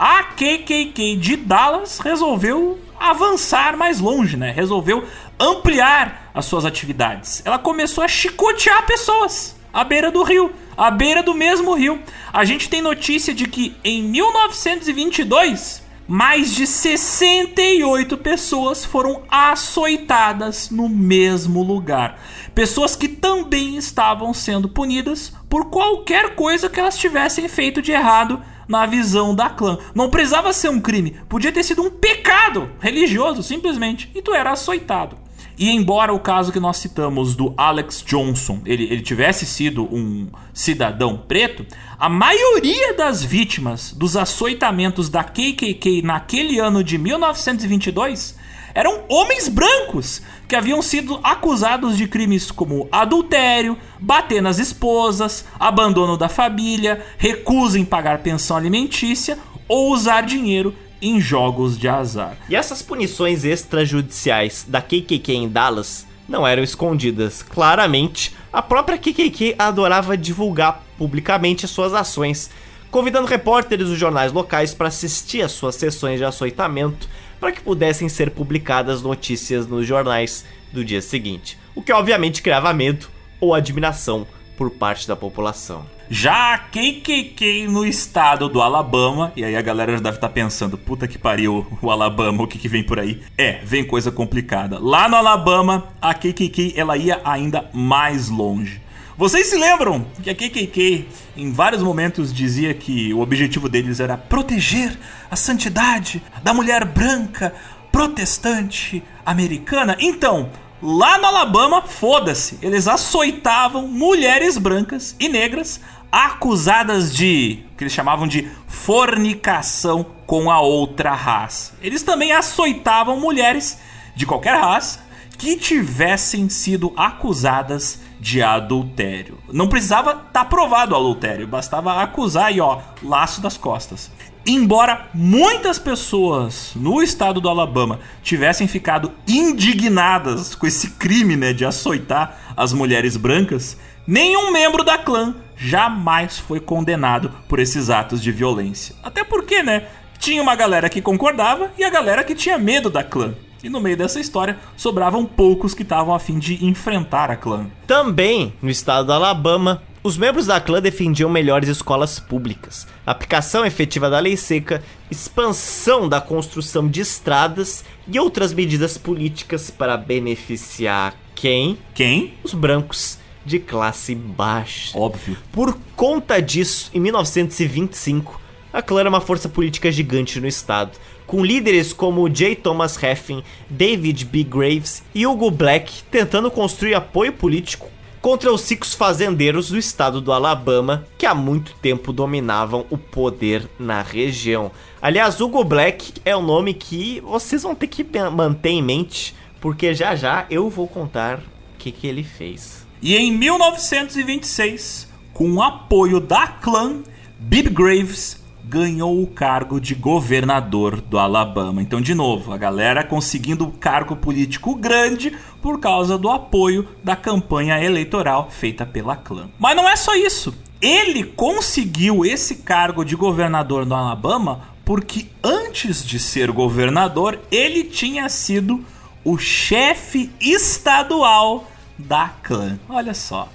a KKK de Dallas resolveu avançar mais longe, né? Resolveu ampliar as suas atividades. Ela começou a chicotear pessoas à beira do rio, à beira do mesmo rio. A gente tem notícia de que em 1922 mais de 68 pessoas foram açoitadas no mesmo lugar. Pessoas que também estavam sendo punidas por qualquer coisa que elas tivessem feito de errado na visão da clã. Não precisava ser um crime, podia ter sido um pecado religioso, simplesmente, e tu era açoitado. E embora o caso que nós citamos do Alex Johnson ele, ele tivesse sido um cidadão preto, a maioria das vítimas dos açoitamentos da KKK naquele ano de 1922 eram homens brancos que haviam sido acusados de crimes como adultério, bater nas esposas, abandono da família, recusa em pagar pensão alimentícia ou usar dinheiro em jogos de azar. E essas punições extrajudiciais da KKK em Dallas não eram escondidas. Claramente, a própria KKK adorava divulgar publicamente suas ações, convidando repórteres dos jornais locais para assistir às suas sessões de açoitamento para que pudessem ser publicadas notícias nos jornais do dia seguinte, o que obviamente criava medo ou admiração por parte da população. Já KKK no estado do Alabama, e aí a galera já deve estar tá pensando, puta que pariu, o Alabama, o que, que vem por aí? É, vem coisa complicada. Lá no Alabama, a KKK ela ia ainda mais longe. Vocês se lembram que a KKK em vários momentos dizia que o objetivo deles era proteger a santidade da mulher branca protestante americana? Então, lá no Alabama, foda-se, eles açoitavam mulheres brancas e negras acusadas de que eles chamavam de fornicação com a outra raça. Eles também açoitavam mulheres de qualquer raça que tivessem sido acusadas de adultério. Não precisava estar tá provado o adultério, bastava acusar e ó, laço das costas. Embora muitas pessoas no estado do Alabama tivessem ficado indignadas com esse crime né, de açoitar as mulheres brancas, nenhum membro da clã jamais foi condenado por esses atos de violência. Até porque, né? Tinha uma galera que concordava e a galera que tinha medo da clã. E no meio dessa história, sobravam poucos que estavam a fim de enfrentar a clã. Também, no estado do Alabama, os membros da clã defendiam melhores escolas públicas, aplicação efetiva da lei seca, expansão da construção de estradas e outras medidas políticas para beneficiar quem? Quem? Os brancos de classe baixa. Óbvio. Por conta disso, em 1925, a clã era uma força política gigante no estado, com líderes como J. Thomas Heffin, David B. Graves e Hugo Black tentando construir apoio político contra os ricos fazendeiros do estado do Alabama, que há muito tempo dominavam o poder na região. Aliás, Hugo Black é um nome que vocês vão ter que manter em mente, porque já já eu vou contar o que, que ele fez. E em 1926, com o apoio da clã, Bibb Graves ganhou o cargo de governador do Alabama. Então, de novo, a galera conseguindo um cargo político grande por causa do apoio da campanha eleitoral feita pela clã. Mas não é só isso. Ele conseguiu esse cargo de governador do Alabama porque antes de ser governador, ele tinha sido o chefe estadual da clã. Olha só.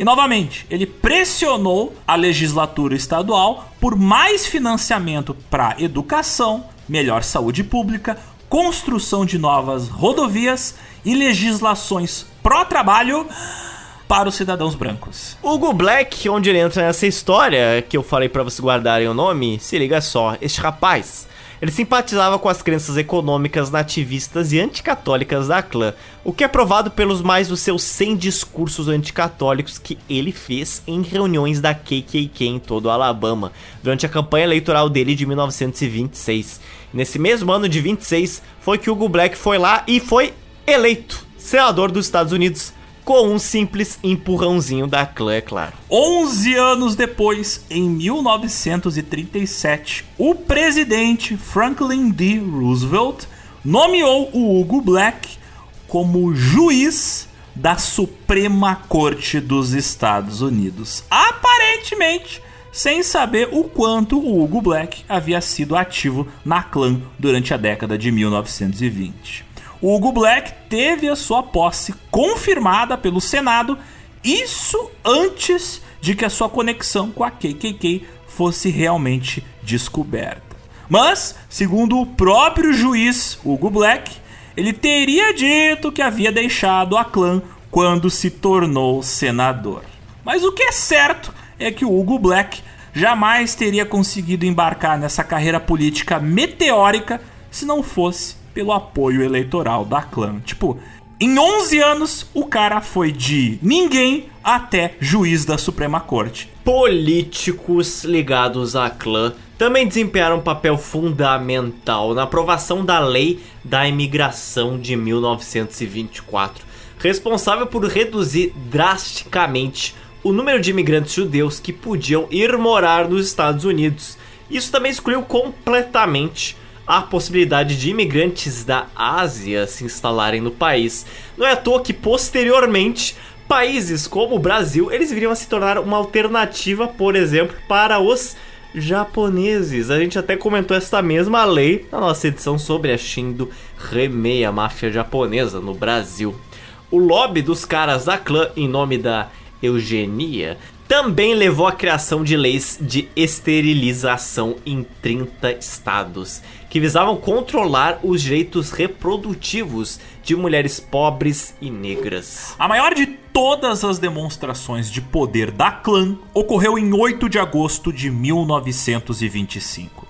E novamente, ele pressionou a legislatura estadual por mais financiamento para educação, melhor saúde pública, construção de novas rodovias e legislações pró-trabalho para os cidadãos brancos. Hugo Black, onde ele entra nessa história, que eu falei para vocês guardarem o nome, se liga só, este rapaz ele simpatizava com as crenças econômicas nativistas e anticatólicas da clã, o que é provado pelos mais dos seus 100 discursos anticatólicos que ele fez em reuniões da KKK em todo o Alabama, durante a campanha eleitoral dele de 1926. Nesse mesmo ano de 26 foi que Hugo Black foi lá e foi eleito senador dos Estados Unidos com um simples empurrãozinho da clã, é claro. 11 anos depois, em 1937, o presidente Franklin D. Roosevelt nomeou o Hugo Black como juiz da Suprema Corte dos Estados Unidos. Aparentemente, sem saber o quanto o Hugo Black havia sido ativo na clã durante a década de 1920. O Hugo Black teve a sua posse confirmada pelo Senado, isso antes de que a sua conexão com a KKK fosse realmente descoberta. Mas, segundo o próprio juiz Hugo Black, ele teria dito que havia deixado a clã quando se tornou senador. Mas o que é certo é que o Hugo Black jamais teria conseguido embarcar nessa carreira política meteórica se não fosse pelo apoio eleitoral da clã. Tipo, em 11 anos, o cara foi de ninguém até juiz da Suprema Corte. Políticos ligados à clã também desempenharam um papel fundamental na aprovação da Lei da Imigração de 1924, responsável por reduzir drasticamente o número de imigrantes judeus que podiam ir morar nos Estados Unidos. Isso também excluiu completamente a possibilidade de imigrantes da Ásia se instalarem no país. Não é à toa que posteriormente países como o Brasil, eles viriam a se tornar uma alternativa, por exemplo, para os japoneses. A gente até comentou esta mesma lei na nossa edição sobre a Shindo Remei, a máfia japonesa no Brasil. O lobby dos caras da clã, em nome da eugenia, também levou à criação de leis de esterilização em 30 estados, que visavam controlar os direitos reprodutivos de mulheres pobres e negras. A maior de todas as demonstrações de poder da clã ocorreu em 8 de agosto de 1925.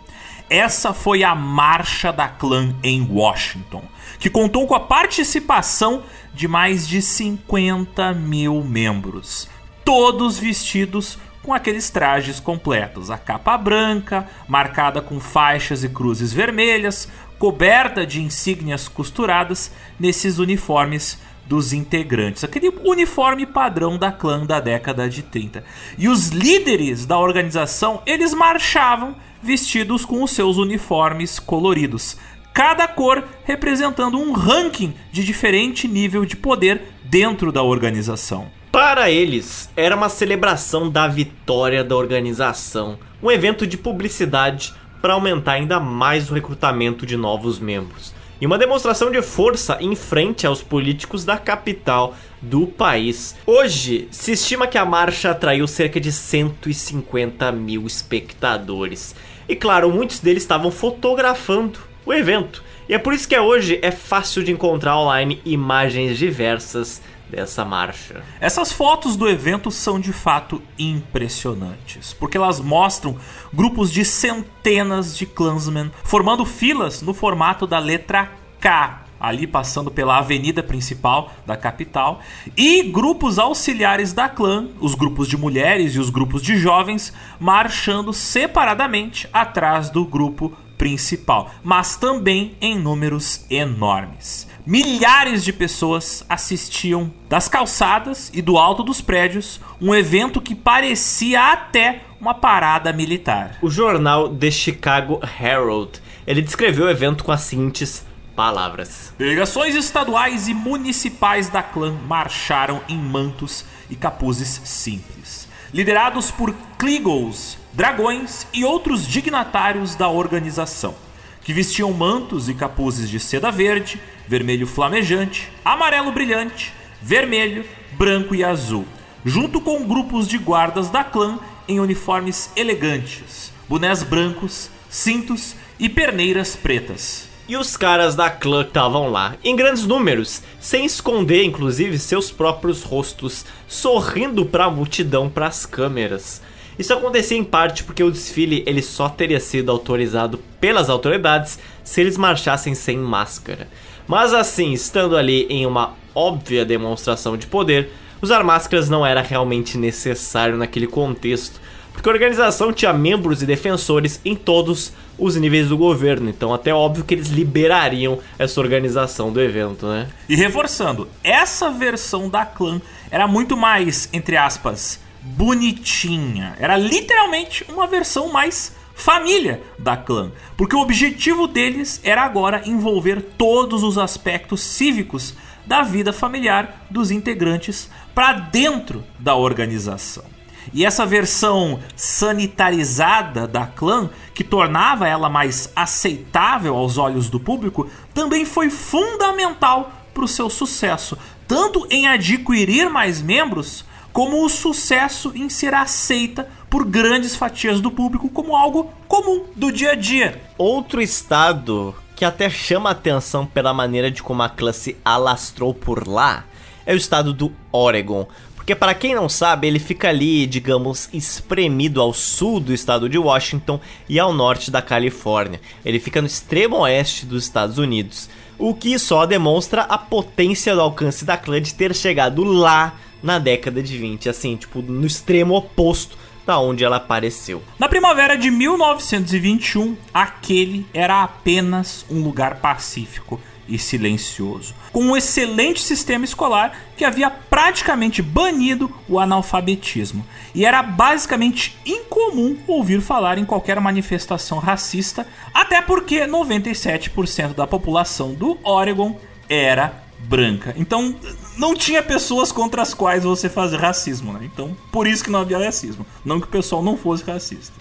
Essa foi a Marcha da Clã em Washington, que contou com a participação de mais de 50 mil membros, todos vestidos com aqueles trajes completos, a capa branca, marcada com faixas e cruzes vermelhas, coberta de insígnias costuradas nesses uniformes dos integrantes, aquele uniforme padrão da clã da década de 30. E os líderes da organização, eles marchavam vestidos com os seus uniformes coloridos, cada cor representando um ranking de diferente nível de poder dentro da organização. Para eles, era uma celebração da vitória da organização, um evento de publicidade para aumentar ainda mais o recrutamento de novos membros. E uma demonstração de força em frente aos políticos da capital do país. Hoje, se estima que a marcha atraiu cerca de 150 mil espectadores. E claro, muitos deles estavam fotografando o evento. E é por isso que hoje é fácil de encontrar online imagens diversas dessa marcha. Essas fotos do evento são de fato impressionantes, porque elas mostram grupos de centenas de clansmen formando filas no formato da letra K, ali passando pela avenida principal da capital, e grupos auxiliares da clã, os grupos de mulheres e os grupos de jovens, marchando separadamente atrás do grupo principal, mas também em números enormes. Milhares de pessoas assistiam das calçadas e do alto dos prédios um evento que parecia até uma parada militar. O jornal The Chicago Herald ele descreveu o evento com as seguintes palavras: Delegações estaduais e municipais da clã marcharam em mantos e capuzes simples, liderados por Clegos, dragões e outros dignatários da organização, que vestiam mantos e capuzes de seda verde, vermelho flamejante, amarelo brilhante, vermelho, branco e azul, junto com grupos de guardas da clã em uniformes elegantes, bonés brancos, cintos e perneiras pretas. E os caras da clã estavam lá, em grandes números, sem esconder inclusive seus próprios rostos, sorrindo para a multidão, para as câmeras. Isso acontecia em parte porque o desfile ele só teria sido autorizado pelas autoridades se eles marchassem sem máscara. Mas assim, estando ali em uma óbvia demonstração de poder, usar máscaras não era realmente necessário naquele contexto, porque a organização tinha membros e defensores em todos os níveis do governo, então até óbvio que eles liberariam essa organização do evento, né? E reforçando, essa versão da clã era muito mais, entre aspas, bonitinha. Era literalmente uma versão mais família da clã, porque o objetivo deles era agora envolver todos os aspectos cívicos da vida familiar dos integrantes para dentro da organização. E essa versão sanitarizada da clã, que tornava ela mais aceitável aos olhos do público, também foi fundamental para o seu sucesso, tanto em adquirir mais membros, como o sucesso em ser aceita por grandes fatias do público como algo comum do dia a dia. Outro estado que até chama atenção pela maneira de como a classe alastrou por lá é o estado do Oregon. Porque para quem não sabe, ele fica ali, digamos, espremido ao sul do estado de Washington e ao norte da Califórnia. Ele fica no extremo oeste dos Estados Unidos. O que só demonstra a potência do alcance da clã de ter chegado lá na década de 20, assim, tipo, no extremo oposto da onde ela apareceu. Na primavera de 1921, aquele era apenas um lugar pacífico e silencioso, com um excelente sistema escolar que havia praticamente banido o analfabetismo. E era basicamente incomum ouvir falar em qualquer manifestação racista, até porque 97% da população do Oregon era branca. Então, não tinha pessoas contra as quais você fazer racismo, né? Então, por isso que não havia racismo. Não que o pessoal não fosse racista.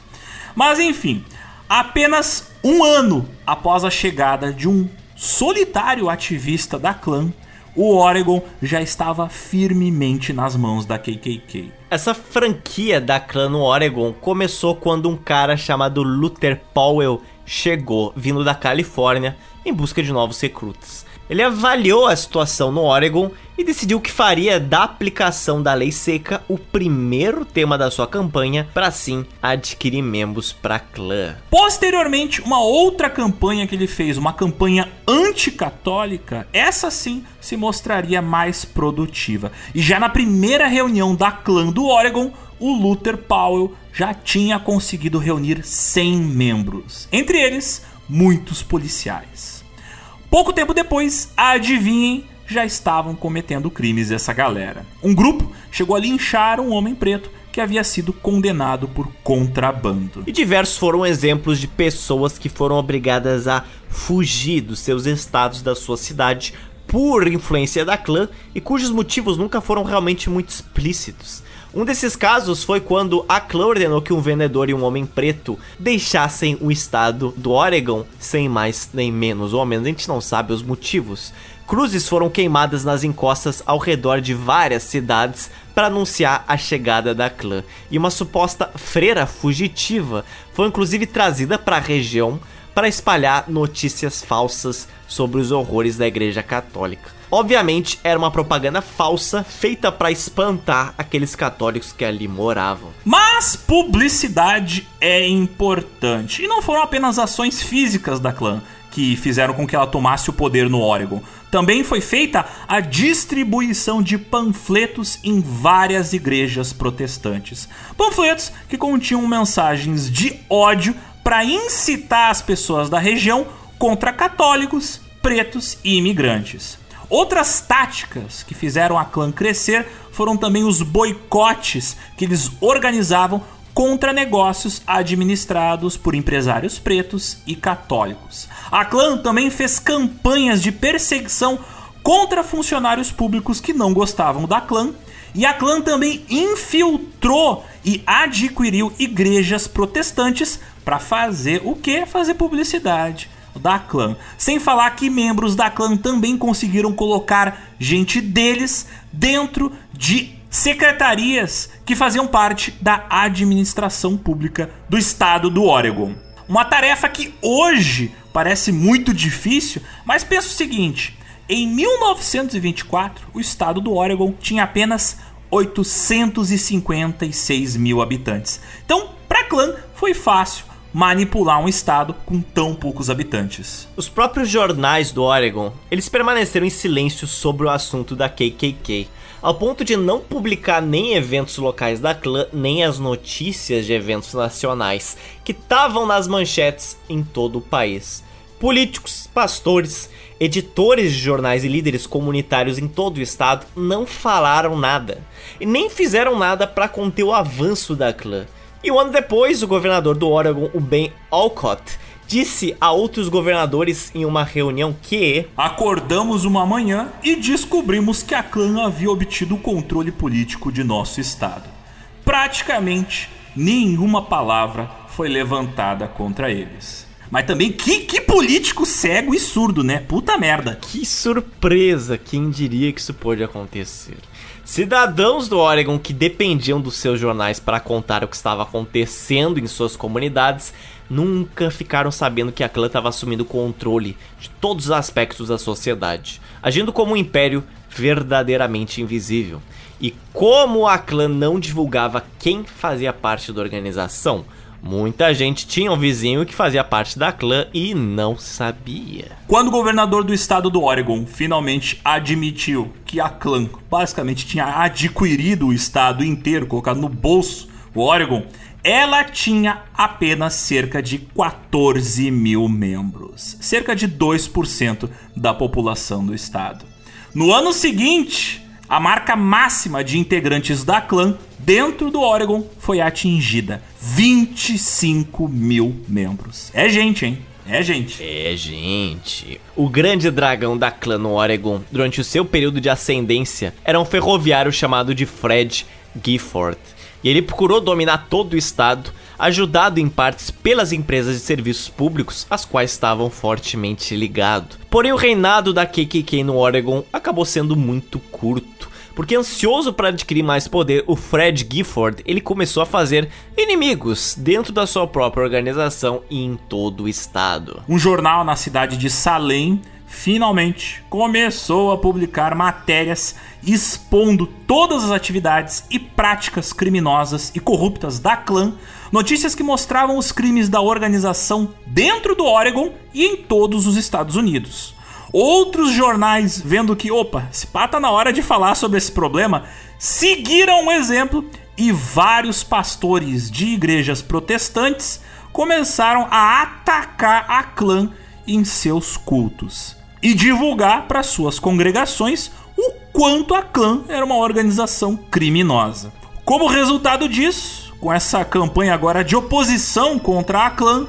Mas, enfim, apenas um ano após a chegada de um solitário ativista da clã, o Oregon já estava firmemente nas mãos da KKK. Essa franquia da clã no Oregon começou quando um cara chamado Luther Powell chegou, vindo da Califórnia, em busca de novos recrutas. Ele avaliou a situação no Oregon e decidiu que faria da aplicação da lei seca o primeiro tema da sua campanha para assim adquirir membros para clã. Posteriormente, uma outra campanha que ele fez, uma campanha anticatólica, essa sim se mostraria mais produtiva. E já na primeira reunião da clã do Oregon, o Luther Powell já tinha conseguido reunir 100 membros, entre eles muitos policiais. Pouco tempo depois, adivinhem, já estavam cometendo crimes essa galera. Um grupo chegou a linchar um homem preto que havia sido condenado por contrabando. E diversos foram exemplos de pessoas que foram obrigadas a fugir dos seus estados da sua cidade por influência da clã e cujos motivos nunca foram realmente muito explícitos. Um desses casos foi quando a clã ordenou que um vendedor e um homem preto deixassem o estado do Oregon sem mais nem menos, ou ao menos a gente não sabe os motivos. Cruzes foram queimadas nas encostas ao redor de várias cidades para anunciar a chegada da clã, e uma suposta freira fugitiva foi inclusive trazida para a região para espalhar notícias falsas sobre os horrores da Igreja Católica. Obviamente, era uma propaganda falsa feita para espantar aqueles católicos que ali moravam. Mas publicidade é importante. E não foram apenas ações físicas da clã que fizeram com que ela tomasse o poder no Oregon. Também foi feita a distribuição de panfletos em várias igrejas protestantes. Panfletos que continham mensagens de ódio para incitar as pessoas da região contra católicos, pretos e imigrantes. Outras táticas que fizeram a clã crescer foram também os boicotes que eles organizavam contra negócios administrados por empresários pretos e católicos. A clã também fez campanhas de perseguição contra funcionários públicos que não gostavam da clã, e a clã também infiltrou e adquiriu igrejas protestantes para fazer o que? Fazer publicidade da clã. Sem falar que membros da clã também conseguiram colocar gente deles dentro de secretarias que faziam parte da administração pública do estado do Oregon. Uma tarefa que hoje parece muito difícil, mas pensa o seguinte: em 1924, o estado do Oregon tinha apenas 856 mil habitantes. Então, para clã foi fácil manipular um estado com tão poucos habitantes. Os próprios jornais do Oregon, eles permaneceram em silêncio sobre o assunto da KKK, ao ponto de não publicar nem eventos locais da clã, nem as notícias de eventos nacionais, que estavam nas manchetes em todo o país. Políticos, pastores, editores de jornais e líderes comunitários em todo o estado não falaram nada, e nem fizeram nada para conter o avanço da clã. E um ano depois, o governador do Oregon, o Ben Alcott, disse a outros governadores em uma reunião que acordamos uma manhã e descobrimos que a clã havia obtido o controle político de nosso estado. praticamente nenhuma palavra foi levantada contra eles. Mas também, que, que político cego e surdo, né? Puta merda. Que surpresa! Quem diria que isso pode acontecer? Cidadãos do Oregon que dependiam dos seus jornais para contar o que estava acontecendo em suas comunidades nunca ficaram sabendo que a clã estava assumindo o controle de todos os aspectos da sociedade, agindo como um império verdadeiramente invisível. E como a clã não divulgava quem fazia parte da organização, Muita gente tinha um vizinho que fazia parte da clã e não sabia. Quando o governador do estado do Oregon finalmente admitiu que a clã basicamente tinha adquirido o estado inteiro, colocado no bolso o Oregon, ela tinha apenas cerca de 14 mil membros, cerca de 2% da população do estado. No ano seguinte, a marca máxima de integrantes da clã dentro do Oregon foi atingida: 25 mil membros. É gente, hein? É gente. É gente. O grande dragão da clã no Oregon, durante o seu período de ascendência, era um ferroviário chamado de Fred Gifford. E ele procurou dominar todo o estado, ajudado em partes pelas empresas de serviços públicos, as quais estavam fortemente ligados. Porém, o reinado da KKK no Oregon acabou sendo muito curto porque ansioso para adquirir mais poder, o Fred Gifford ele começou a fazer inimigos dentro da sua própria organização e em todo o estado. Um jornal na cidade de Salem finalmente começou a publicar matérias expondo todas as atividades e práticas criminosas e corruptas da clã, notícias que mostravam os crimes da organização dentro do Oregon e em todos os Estados Unidos. Outros jornais, vendo que, opa, se pá tá na hora de falar sobre esse problema, seguiram o exemplo e vários pastores de igrejas protestantes começaram a atacar a clã em seus cultos e divulgar para suas congregações o quanto a clã era uma organização criminosa. Como resultado disso, com essa campanha agora de oposição contra a clã,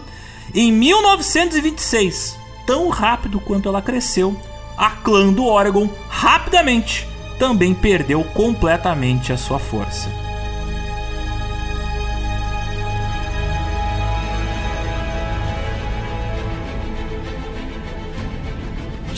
em 1926 tão rápido quanto ela cresceu, a clã do Oregon rapidamente também perdeu completamente a sua força.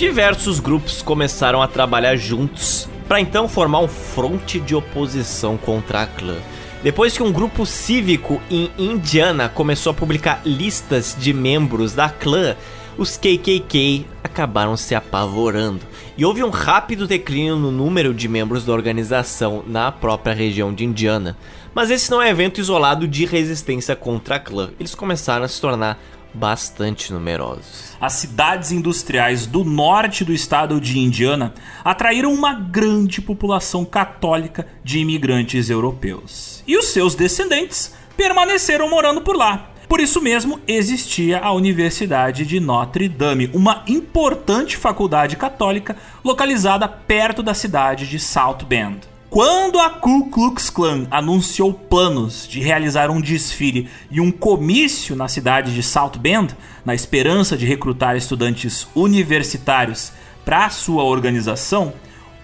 Diversos grupos começaram a trabalhar juntos para então formar um fronte de oposição contra a clã. Depois que um grupo cívico em Indiana começou a publicar listas de membros da clã, os KKK acabaram se apavorando e houve um rápido declínio no número de membros da organização na própria região de Indiana. Mas esse não é evento isolado de resistência contra a clã, eles começaram a se tornar bastante numerosos. As cidades industriais do norte do estado de Indiana atraíram uma grande população católica de imigrantes europeus. E os seus descendentes permaneceram morando por lá. Por isso mesmo existia a Universidade de Notre Dame, uma importante faculdade católica localizada perto da cidade de South Bend. Quando a Ku Klux Klan anunciou planos de realizar um desfile e um comício na cidade de South Bend, na esperança de recrutar estudantes universitários para sua organização,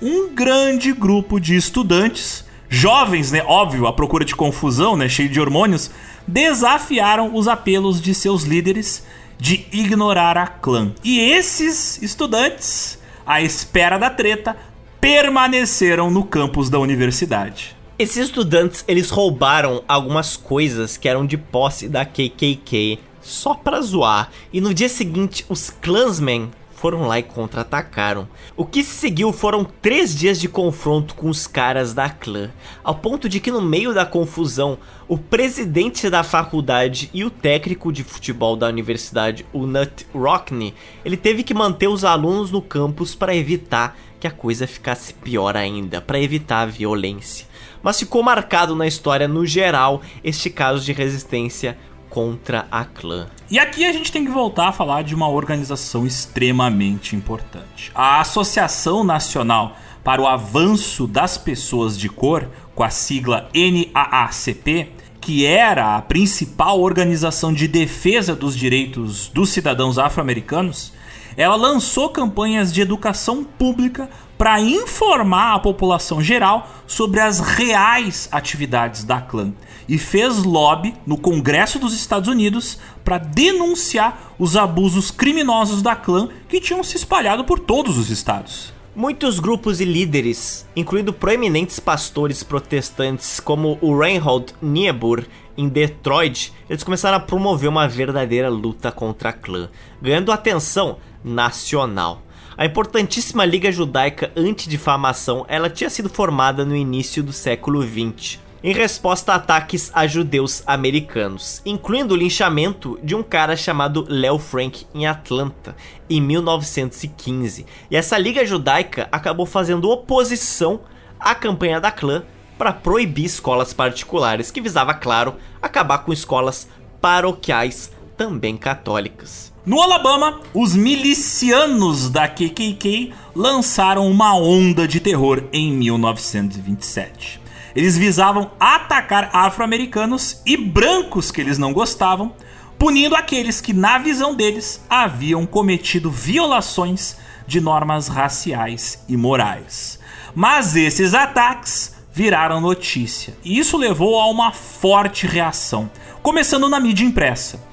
um grande grupo de estudantes, jovens, né, óbvio, à procura de confusão, né, cheio de hormônios, desafiaram os apelos de seus líderes de ignorar a clã. E esses estudantes, à espera da treta, permaneceram no campus da universidade. Esses estudantes, eles roubaram algumas coisas que eram de posse da KKK só pra zoar. E no dia seguinte, os Klansmen foram lá e contra-atacaram. O que se seguiu foram três dias de confronto com os caras da clã, ao ponto de que no meio da confusão, o presidente da faculdade e o técnico de futebol da universidade, o Nut Rockney, ele teve que manter os alunos no campus para evitar que a coisa ficasse pior ainda, para evitar a violência. Mas ficou marcado na história no geral este caso de resistência contra a clã. E aqui a gente tem que voltar a falar de uma organização extremamente importante. A Associação Nacional para o Avanço das Pessoas de Cor, com a sigla NAACP, que era a principal organização de defesa dos direitos dos cidadãos afro-americanos, ela lançou campanhas de educação pública para informar a população geral sobre as reais atividades da clã e fez lobby no Congresso dos Estados Unidos para denunciar os abusos criminosos da clã que tinham se espalhado por todos os estados. Muitos grupos e líderes, incluindo proeminentes pastores protestantes como o Reinhold Niebuhr em Detroit, eles começaram a promover uma verdadeira luta contra a clã, ganhando atenção nacional. A importantíssima Liga Judaica Antidifamação, ela tinha sido formada no início do século XX, em resposta a ataques a judeus americanos, incluindo o linchamento de um cara chamado Leo Frank em Atlanta, em 1915. E essa Liga Judaica acabou fazendo oposição à campanha da clã para proibir escolas particulares, que visava, claro, acabar com escolas paroquiais também católicas. No Alabama, os milicianos da KKK lançaram uma onda de terror em 1927. Eles visavam atacar afro-americanos e brancos que eles não gostavam, punindo aqueles que, na visão deles, haviam cometido violações de normas raciais e morais. Mas esses ataques viraram notícia, e isso levou a uma forte reação, começando na mídia impressa.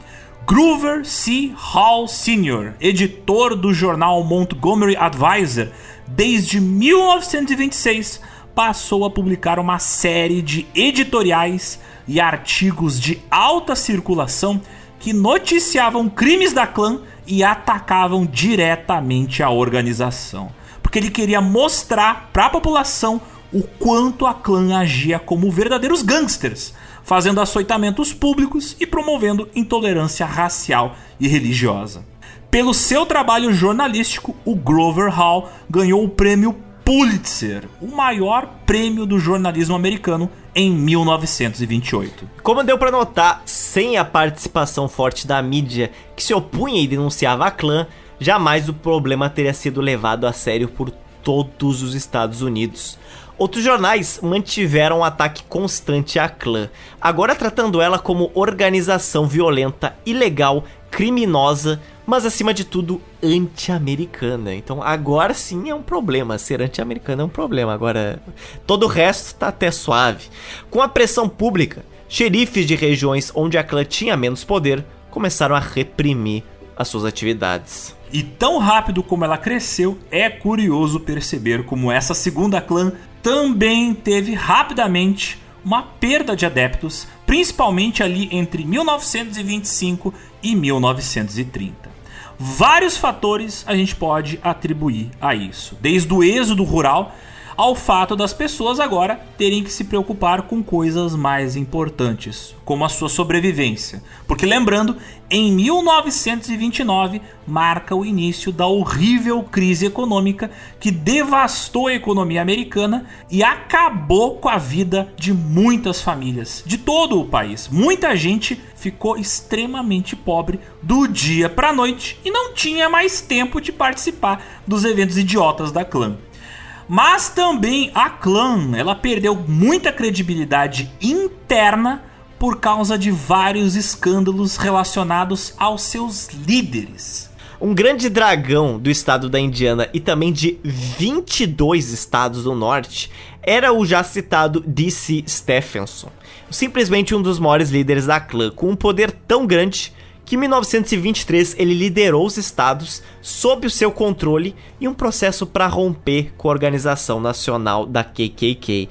Groover C. Hall Sr., editor do jornal Montgomery Advisor, desde 1926 passou a publicar uma série de editoriais e artigos de alta circulação que noticiavam crimes da clã e atacavam diretamente a organização. Porque ele queria mostrar para a população o quanto a clã agia como verdadeiros gangsters, fazendo açoitamentos públicos e promovendo intolerância racial e religiosa. Pelo seu trabalho jornalístico, o Grover Hall ganhou o prêmio Pulitzer, o maior prêmio do jornalismo americano em 1928. Como deu para notar, sem a participação forte da mídia que se opunha e denunciava a clã, jamais o problema teria sido levado a sério por todos os Estados Unidos. Outros jornais mantiveram um ataque constante à clã, agora tratando ela como organização violenta, ilegal, criminosa, mas acima de tudo anti-americana. Então agora sim é um problema, ser anti-americana é um problema. Agora todo o resto tá até suave. Com a pressão pública, xerifes de regiões onde a clã tinha menos poder começaram a reprimir as suas atividades. E tão rápido como ela cresceu, é curioso perceber como essa segunda clã também teve rapidamente uma perda de adeptos, principalmente ali entre 1925 e 1930. Vários fatores a gente pode atribuir a isso, desde o êxodo rural ao fato das pessoas agora terem que se preocupar com coisas mais importantes, como a sua sobrevivência. Porque lembrando, em 1929 marca o início da horrível crise econômica que devastou a economia americana e acabou com a vida de muitas famílias de todo o país. Muita gente ficou extremamente pobre do dia para noite e não tinha mais tempo de participar dos eventos idiotas da clã. Mas também a clã, ela perdeu muita credibilidade interna por causa de vários escândalos relacionados aos seus líderes. Um grande dragão do estado da Indiana e também de 22 estados do norte era o já citado D.C. Stephenson, simplesmente um dos maiores líderes da clã, com um poder tão grande que em 1923 ele liderou os estados sob o seu controle em um processo para romper com a organização nacional da KKK.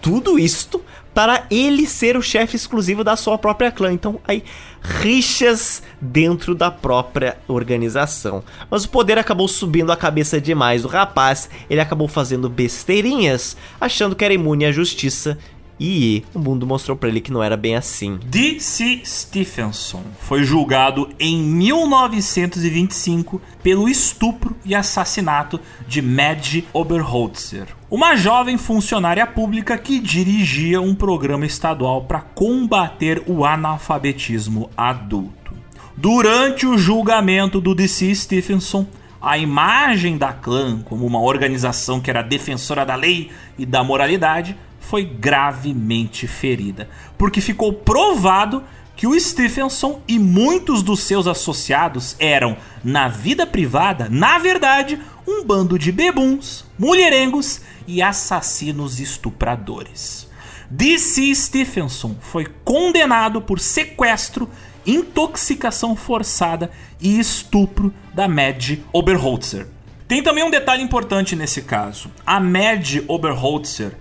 Tudo isto para ele ser o chefe exclusivo da sua própria clã. Então, aí, rixas dentro da própria organização. Mas o poder acabou subindo a cabeça demais do rapaz, ele acabou fazendo besteirinhas, achando que era imune à justiça e o mundo mostrou para ele que não era bem assim. D.C. Stephenson foi julgado em 1925 pelo estupro e assassinato de Madge Oberholzer, uma jovem funcionária pública que dirigia um programa estadual para combater o analfabetismo adulto. Durante o julgamento do D.C. Stephenson, a imagem da clã como uma organização que era defensora da lei e da moralidade foi gravemente ferida, porque ficou provado que o Stephenson e muitos dos seus associados eram, na vida privada, na verdade, um bando de bebuns, mulherengos e assassinos estupradores. D.C. Stephenson foi condenado por sequestro, intoxicação forçada e estupro da Madge Oberholzer. Tem também um detalhe importante nesse caso. A Madge Oberholzer,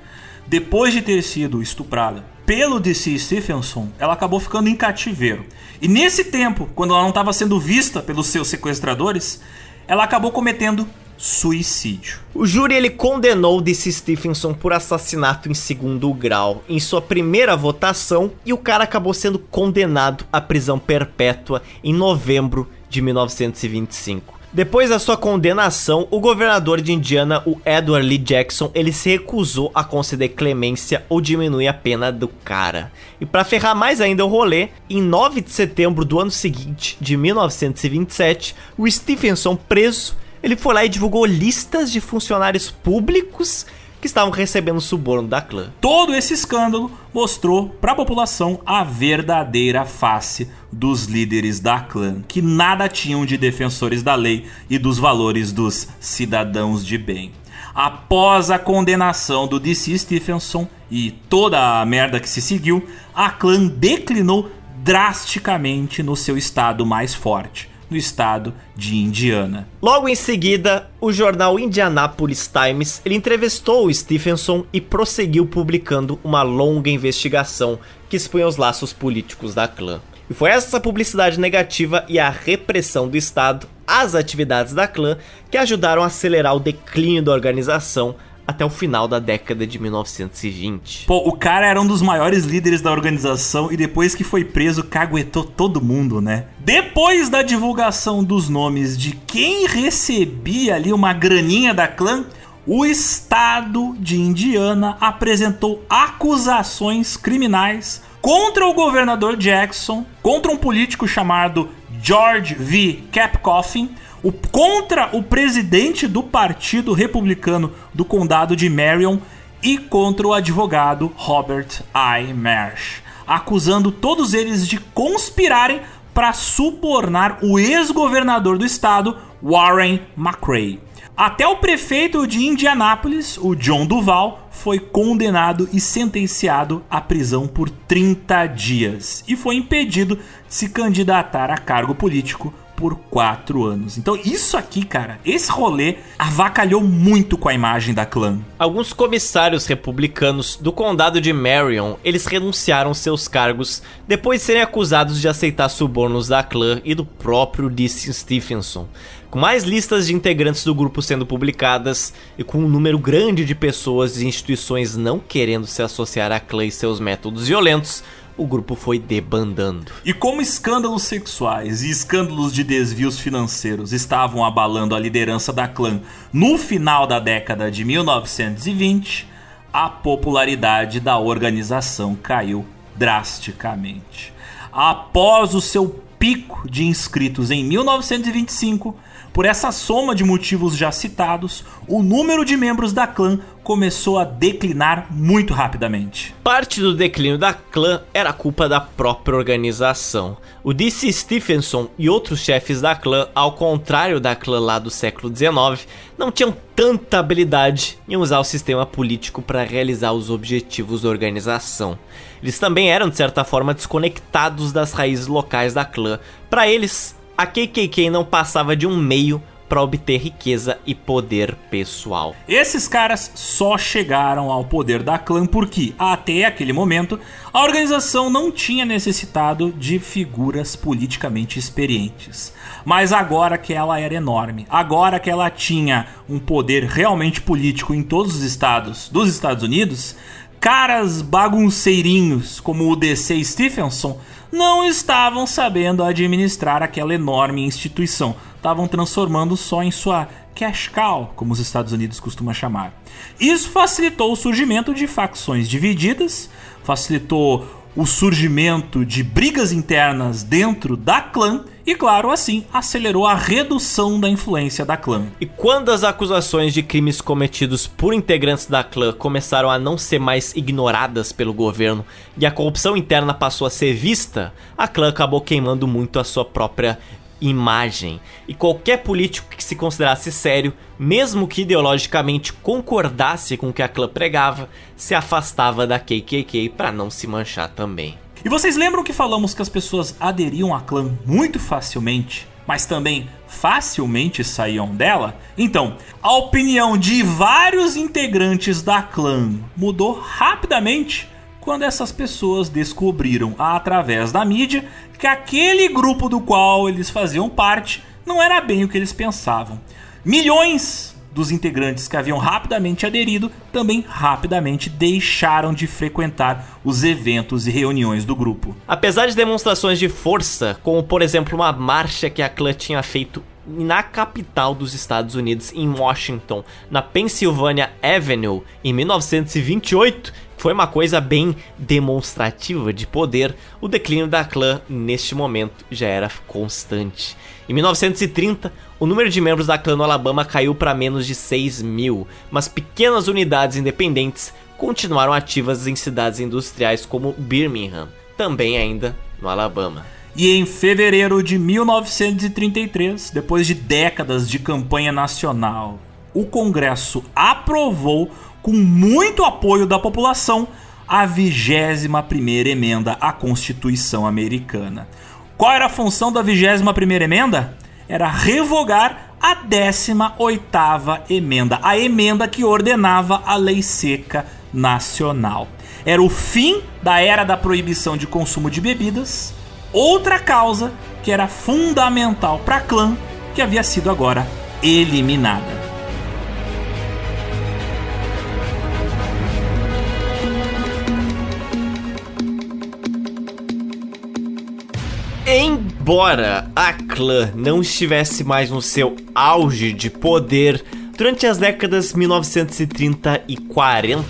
depois de ter sido estuprada pelo DC Stephenson, ela acabou ficando em cativeiro. E nesse tempo, quando ela não estava sendo vista pelos seus sequestradores, ela acabou cometendo suicídio. O júri ele condenou DC Stephenson por assassinato em segundo grau em sua primeira votação e o cara acabou sendo condenado à prisão perpétua em novembro de 1925. Depois da sua condenação, o governador de Indiana, o Edward Lee Jackson, ele se recusou a conceder clemência ou diminuir a pena do cara. E para ferrar mais ainda o rolê, em 9 de setembro do ano seguinte, de 1927, o Stephenson preso, ele foi lá e divulgou listas de funcionários públicos que estavam recebendo suborno da clã. Todo esse escândalo mostrou para a população a verdadeira face dos líderes da clã, que nada tinham de defensores da lei e dos valores dos cidadãos de bem. Após a condenação do DC Stephenson e toda a merda que se seguiu, a clã declinou drasticamente no seu estado mais forte no estado de Indiana. Logo em seguida, o jornal Indianapolis Times ele entrevistou o Stephenson e prosseguiu publicando uma longa investigação que expunha os laços políticos da clã. E foi essa publicidade negativa e a repressão do Estado às atividades da clã que ajudaram a acelerar o declínio da organização até o final da década de 1920. Pô, o cara era um dos maiores líderes da organização e depois que foi preso, caguetou todo mundo, né? Depois da divulgação dos nomes de quem recebia ali uma graninha da clã, o estado de Indiana apresentou acusações criminais contra o governador Jackson, contra um político chamado George V. Capcoffin, o, contra o presidente do Partido Republicano do Condado de Marion e contra o advogado Robert I. Marsh, acusando todos eles de conspirarem para subornar o ex-governador do estado, Warren McRae. Até o prefeito de Indianápolis, o John Duval, foi condenado e sentenciado à prisão por 30 dias e foi impedido de se candidatar a cargo político por quatro anos. Então, isso aqui, cara, esse rolê avacalhou muito com a imagem da clã. Alguns comissários republicanos do condado de Marion, eles renunciaram seus cargos depois de serem acusados de aceitar subornos da clã e do próprio Dicen Stephenson. Com mais listas de integrantes do grupo sendo publicadas e com um número grande de pessoas e instituições não querendo se associar à clã e seus métodos violentos, o grupo foi debandando. E como escândalos sexuais e escândalos de desvios financeiros estavam abalando a liderança da clã no final da década de 1920, a popularidade da organização caiu drasticamente. Após o seu pico de inscritos em 1925, por essa soma de motivos já citados, o número de membros da clã começou a declinar muito rapidamente. Parte do declínio da clã era culpa da própria organização. O D.C. Stephenson e outros chefes da clã, ao contrário da clã lá do século XIX, não tinham tanta habilidade em usar o sistema político para realizar os objetivos da organização. Eles também eram, de certa forma, desconectados das raízes locais da clã. Para eles, a KKK não passava de um meio para obter riqueza e poder pessoal. Esses caras só chegaram ao poder da clã porque, até aquele momento, a organização não tinha necessitado de figuras politicamente experientes. Mas agora que ela era enorme, agora que ela tinha um poder realmente político em todos os estados dos Estados Unidos, caras bagunceirinhos como o DC Stephenson não estavam sabendo administrar aquela enorme instituição. Estavam transformando só em sua cash cow, como os Estados Unidos costumam chamar. Isso facilitou o surgimento de facções divididas, facilitou o surgimento de brigas internas dentro da clã e, claro, assim acelerou a redução da influência da clã. E quando as acusações de crimes cometidos por integrantes da clã começaram a não ser mais ignoradas pelo governo e a corrupção interna passou a ser vista, a clã acabou queimando muito a sua própria imagem. E qualquer político que se considerasse sério, mesmo que ideologicamente concordasse com o que a clã pregava, se afastava da KKK para não se manchar também. E vocês lembram que falamos que as pessoas aderiam à clã muito facilmente, mas também facilmente saíam dela? Então, a opinião de vários integrantes da clã mudou rapidamente quando essas pessoas descobriram através da mídia que aquele grupo do qual eles faziam parte não era bem o que eles pensavam. Milhões dos integrantes que haviam rapidamente aderido também rapidamente deixaram de frequentar os eventos e reuniões do grupo. Apesar de demonstrações de força, como por exemplo uma marcha que a clã tinha feito na capital dos Estados Unidos, em Washington, na Pennsylvania Avenue, em 1928, foi uma coisa bem demonstrativa de poder, o declínio da clã neste momento já era constante. Em 1930, o número de membros da clã no Alabama caiu para menos de 6 mil, mas pequenas unidades independentes continuaram ativas em cidades industriais como Birmingham, também ainda no Alabama. E em fevereiro de 1933, depois de décadas de campanha nacional, o Congresso aprovou com muito apoio da população, a 21ª emenda à Constituição Americana. Qual era a função da 21ª emenda? Era revogar a 18ª emenda, a emenda que ordenava a lei seca nacional. Era o fim da era da proibição de consumo de bebidas, outra causa que era fundamental para clã, que havia sido agora eliminada. Embora a clã não estivesse mais no seu auge de poder durante as décadas 1930 e 40,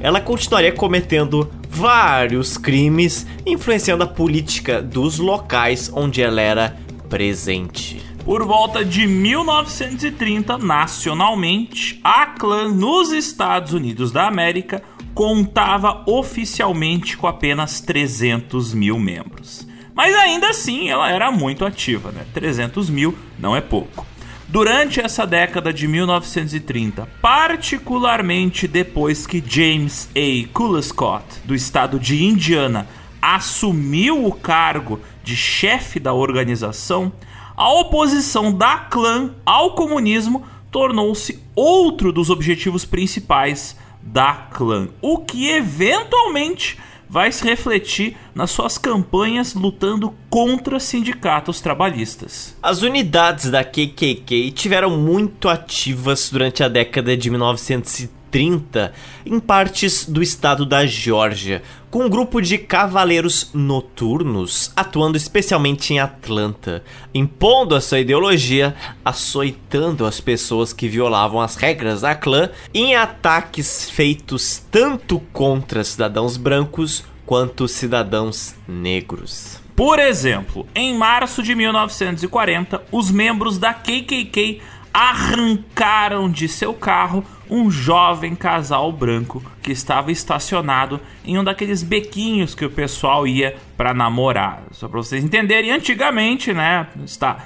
ela continuaria cometendo vários crimes, influenciando a política dos locais onde ela era presente. Por volta de 1930, nacionalmente, a clã nos Estados Unidos da América contava oficialmente com apenas 300 mil membros. Mas ainda assim ela era muito ativa, né? 300 mil não é pouco. Durante essa década de 1930, particularmente depois que James A. Colescott, do estado de Indiana, assumiu o cargo de chefe da organização, a oposição da clã ao comunismo tornou-se outro dos objetivos principais da clã, o que eventualmente vai se refletir nas suas campanhas lutando contra sindicatos trabalhistas. As unidades da KKK tiveram muito ativas durante a década de 1930 em partes do estado da Geórgia, com um grupo de cavaleiros noturnos atuando especialmente em Atlanta, impondo a sua ideologia, açoitando as pessoas que violavam as regras da clã em ataques feitos tanto contra cidadãos brancos quanto cidadãos negros. Por exemplo, em março de 1940, os membros da KKK arrancaram de seu carro um jovem casal branco que estava estacionado em um daqueles bequinhos que o pessoal ia para namorar. Só para vocês entenderem, antigamente, né, está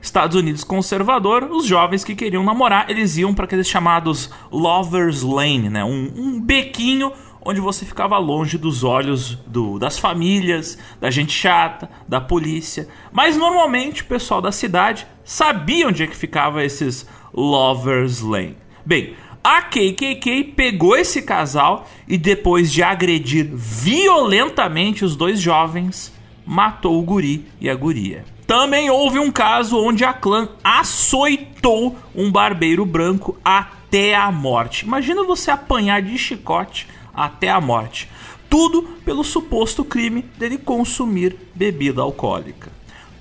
Estados Unidos conservador, os jovens que queriam namorar, eles iam para aqueles chamados lovers lane, né, um, um bequinho onde você ficava longe dos olhos do, das famílias, da gente chata, da polícia. Mas normalmente o pessoal da cidade sabia onde é que ficava esses lovers lane. Bem, a KKK pegou esse casal e depois de agredir violentamente os dois jovens, matou o guri e a guria. Também houve um caso onde a clã açoitou um barbeiro branco até a morte. Imagina você apanhar de chicote até a morte. Tudo pelo suposto crime dele consumir bebida alcoólica.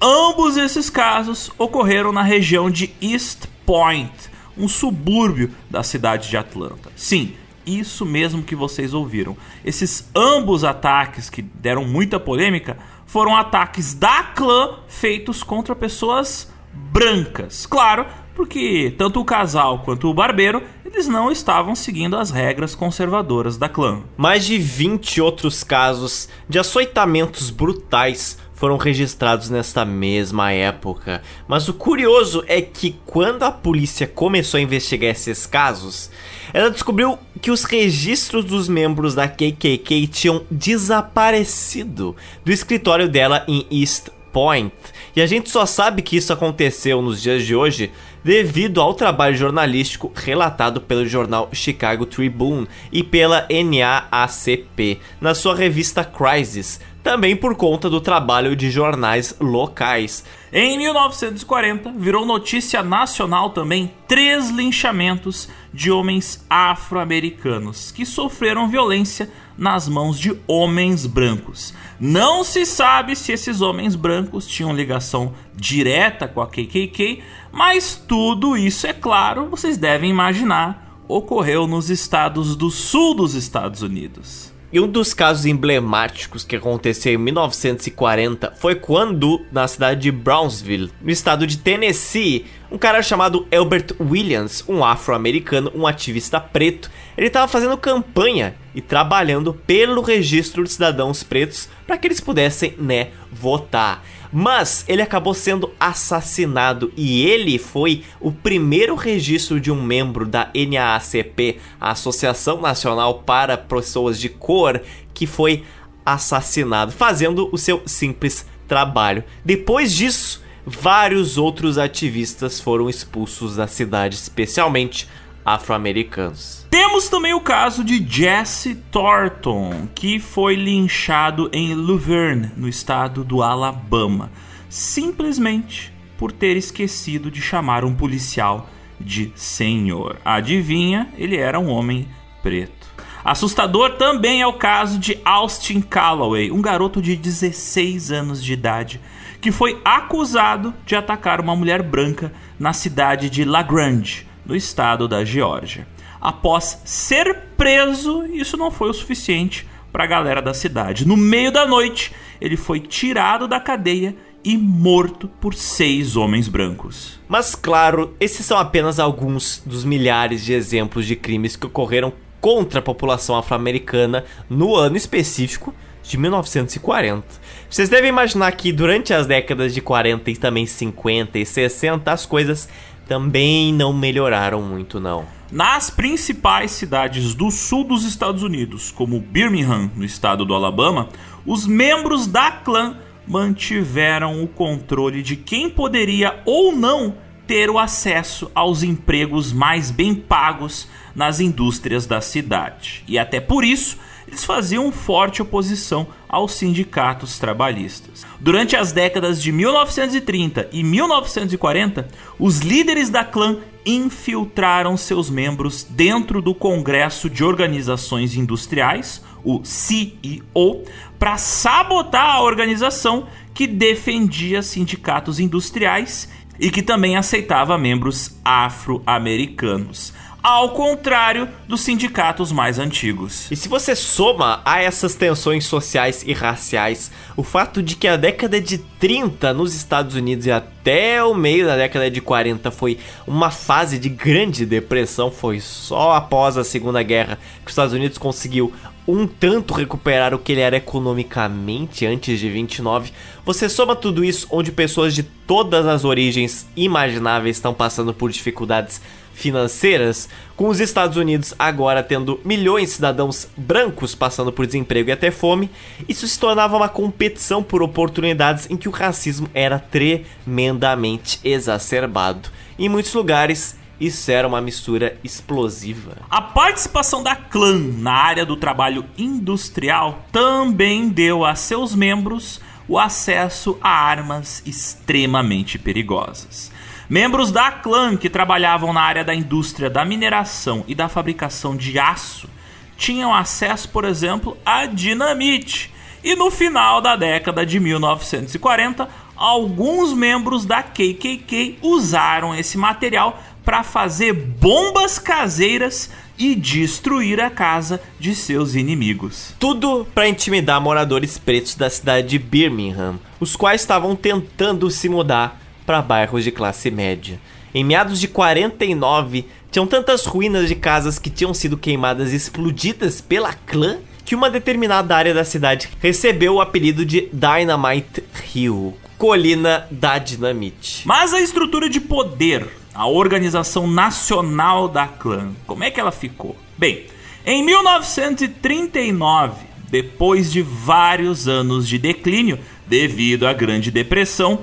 Ambos esses casos ocorreram na região de East Point, um subúrbio da cidade de Atlanta. Sim, isso mesmo que vocês ouviram. Esses ambos ataques que deram muita polêmica foram ataques da clã feitos contra pessoas brancas. Claro, porque tanto o casal quanto o barbeiro, eles não estavam seguindo as regras conservadoras da clã. Mais de 20 outros casos de açoitamentos brutais foram registrados nesta mesma época. Mas o curioso é que quando a polícia começou a investigar esses casos, ela descobriu que os registros dos membros da KKK tinham desaparecido do escritório dela em East Point. E a gente só sabe que isso aconteceu nos dias de hoje devido ao trabalho jornalístico relatado pelo jornal Chicago Tribune e pela NAACP na sua revista Crisis, também por conta do trabalho de jornais locais. Em 1940, virou notícia nacional também três linchamentos de homens afro-americanos que sofreram violência nas mãos de homens brancos. Não se sabe se esses homens brancos tinham ligação direta com a KKK, mas tudo isso, é claro, vocês devem imaginar, ocorreu nos estados do sul dos Estados Unidos. E um dos casos emblemáticos que aconteceu em 1940 foi quando, na cidade de Brownsville, no estado de Tennessee, um cara chamado Albert Williams, um afro-americano, um ativista preto, ele estava fazendo campanha e trabalhando pelo registro de cidadãos pretos para que eles pudessem, né, votar. Mas ele acabou sendo assassinado e ele foi o primeiro registro de um membro da NAACP, a Associação Nacional para Pessoas de Cor, que foi assassinado, fazendo o seu simples trabalho. Depois disso, vários outros ativistas foram expulsos da cidade, especialmente afro-americanos. Temos também o caso de Jesse Thornton, que foi linchado em Luverne, no estado do Alabama, simplesmente por ter esquecido de chamar um policial de senhor. Adivinha, ele era um homem preto. Assustador também é o caso de Austin Calloway, um garoto de 16 anos de idade, que foi acusado de atacar uma mulher branca na cidade de La Grande, no estado da Geórgia. Após ser preso, isso não foi o suficiente para a galera da cidade. No meio da noite, ele foi tirado da cadeia e morto por seis homens brancos. Mas claro, esses são apenas alguns dos milhares de exemplos de crimes que ocorreram contra a população afro-americana no ano específico de 1940. Vocês devem imaginar que durante as décadas de 40 e também 50 e 60 as coisas também não melhoraram muito não. Nas principais cidades do sul dos Estados Unidos, como Birmingham, no estado do Alabama, os membros da clã mantiveram o controle de quem poderia ou não ter o acesso aos empregos mais bem pagos nas indústrias da cidade. E até por isso, eles faziam forte oposição aos sindicatos trabalhistas. Durante as décadas de 1930 e 1940, os líderes da clã infiltraram seus membros dentro do Congresso de Organizações Industriais, o CEO, para sabotar a organização que defendia sindicatos industriais e que também aceitava membros afro-americanos ao contrário dos sindicatos mais antigos. E se você soma a essas tensões sociais e raciais o fato de que a década de 30 nos Estados Unidos e até o meio da década de 40 foi uma fase de grande depressão, foi só após a Segunda Guerra que os Estados Unidos conseguiu um tanto recuperar o que ele era economicamente antes de 29. Você soma tudo isso onde pessoas de todas as origens imagináveis estão passando por dificuldades financeiras, com os Estados Unidos agora tendo milhões de cidadãos brancos passando por desemprego e até fome, isso se tornava uma competição por oportunidades em que o racismo era tremendamente exacerbado. Em muitos lugares, isso era uma mistura explosiva. A participação da clã na área do trabalho industrial também deu a seus membros o acesso a armas extremamente perigosas. Membros da clã que trabalhavam na área da indústria da mineração e da fabricação de aço tinham acesso, por exemplo, a dinamite. E no final da década de 1940, alguns membros da KKK usaram esse material para fazer bombas caseiras e destruir a casa de seus inimigos. Tudo para intimidar moradores pretos da cidade de Birmingham, os quais estavam tentando se mudar para bairros de classe média. Em meados de 49, tinham tantas ruínas de casas que tinham sido queimadas e explodidas pela clã que uma determinada área da cidade recebeu o apelido de Dynamite Hill, colina da dinamite. Mas a estrutura de poder, a organização nacional da clã, como é que ela ficou? Bem, em 1939, depois de vários anos de declínio devido à Grande Depressão,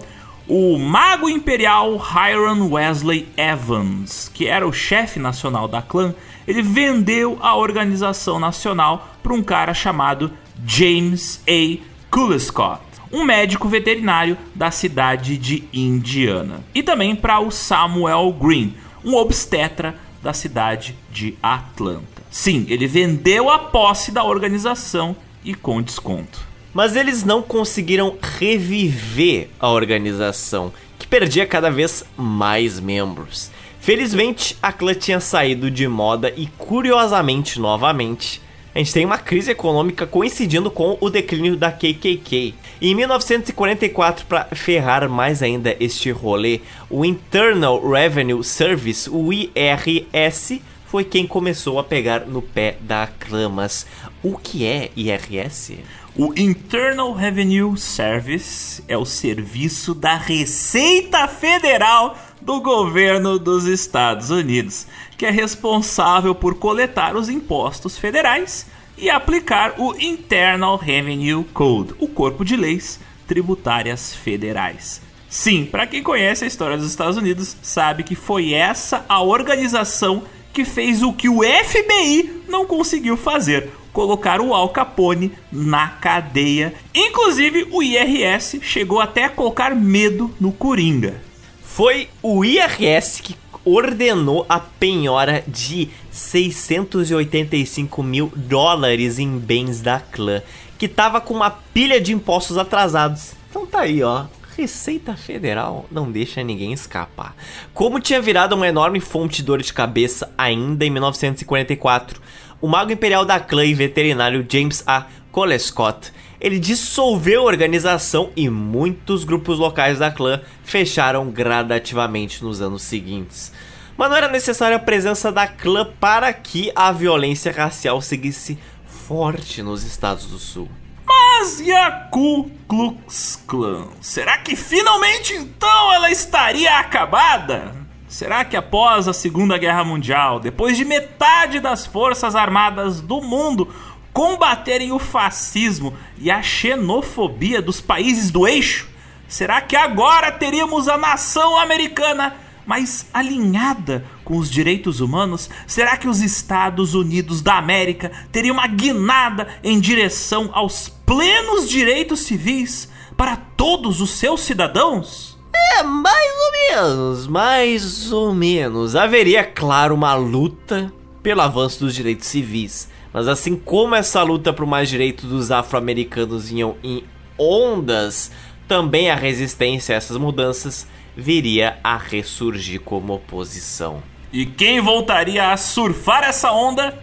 o mago imperial Hiram Wesley Evans, que era o chefe nacional da clã, ele vendeu a organização nacional para um cara chamado James A. Coolescott, um médico veterinário da cidade de Indiana, e também para o Samuel Green, um obstetra da cidade de Atlanta. Sim, ele vendeu a posse da organização e com desconto. Mas eles não conseguiram reviver a organização, que perdia cada vez mais membros. Felizmente, a clã tinha saído de moda e, curiosamente, novamente, a gente tem uma crise econômica coincidindo com o declínio da KKK. E em 1944, para ferrar mais ainda este rolê, o Internal Revenue Service, o IRS, foi quem começou a pegar no pé da clã. Mas o que é IRS? O Internal Revenue Service é o serviço da Receita Federal do governo dos Estados Unidos, que é responsável por coletar os impostos federais e aplicar o Internal Revenue Code, o corpo de leis tributárias federais. Sim, para quem conhece a história dos Estados Unidos, sabe que foi essa a organização que fez o que o FBI não conseguiu fazer, colocar o Al Capone na cadeia. Inclusive, o IRS chegou até a colocar medo no Coringa. Foi o IRS que ordenou a penhora de 685 mil dólares em bens da clã, que tava com uma pilha de impostos atrasados. Então tá aí, ó. Receita Federal não deixa ninguém escapar. Como tinha virado uma enorme fonte de dor de cabeça ainda em 1944, o mago imperial da clã e veterinário James A. Colescott ele dissolveu a organização e muitos grupos locais da clã fecharam gradativamente nos anos seguintes. Mas não era necessária a presença da clã para que a violência racial seguisse forte nos Estados do Sul. Mas e a Ku Klux Klan? Será que finalmente então ela estaria acabada? Será que após a Segunda Guerra Mundial, depois de metade das forças armadas do mundo combaterem o fascismo e a xenofobia dos países do eixo? Será que agora teríamos a nação americana mais alinhada com os direitos humanos? Será que os Estados Unidos da América teriam uma guinada em direção aos plenos direitos civis para todos os seus cidadãos? É, mais ou menos, mais ou menos. Haveria, claro, uma luta pelo avanço dos direitos civis mas assim como essa luta por mais direitos dos afro-americanos iam em ondas, também a resistência a essas mudanças viria a ressurgir como oposição. E quem voltaria a surfar essa onda?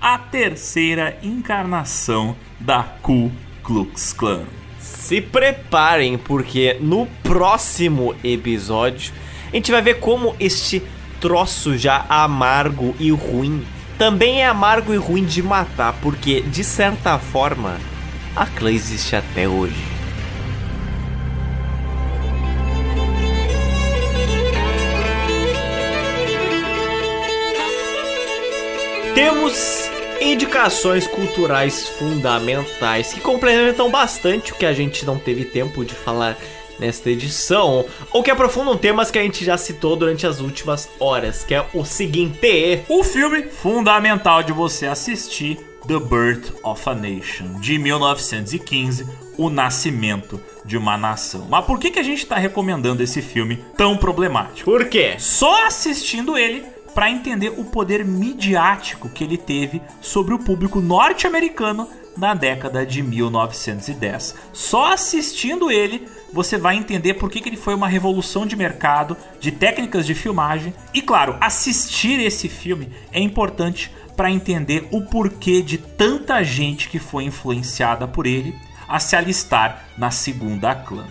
A terceira encarnação da Ku Klux Klan. Se preparem, porque no próximo episódio a gente vai ver como este troço já amargo e ruim também é amargo e ruim de matar, porque, de certa forma, a clã existe até hoje. Temos indicações culturais fundamentais que complementam bastante o que a gente não teve tempo de falar nesta edição, ou que aprofundam temas que a gente já citou durante as últimas horas, que é o seguinte: o filme fundamental de você assistir, The Birth of a Nation, de 1915, O Nascimento de uma Nação. Mas por que, que a gente está recomendando esse filme tão problemático? Por quê? Só assistindo ele para entender o poder midiático que ele teve sobre o público norte-americano na década de 1910. Só assistindo ele você vai entender por que, que ele foi uma revolução de mercado, de técnicas de filmagem. E claro, assistir esse filme é importante para entender o porquê de tanta gente que foi influenciada por ele a se alistar na segunda clã.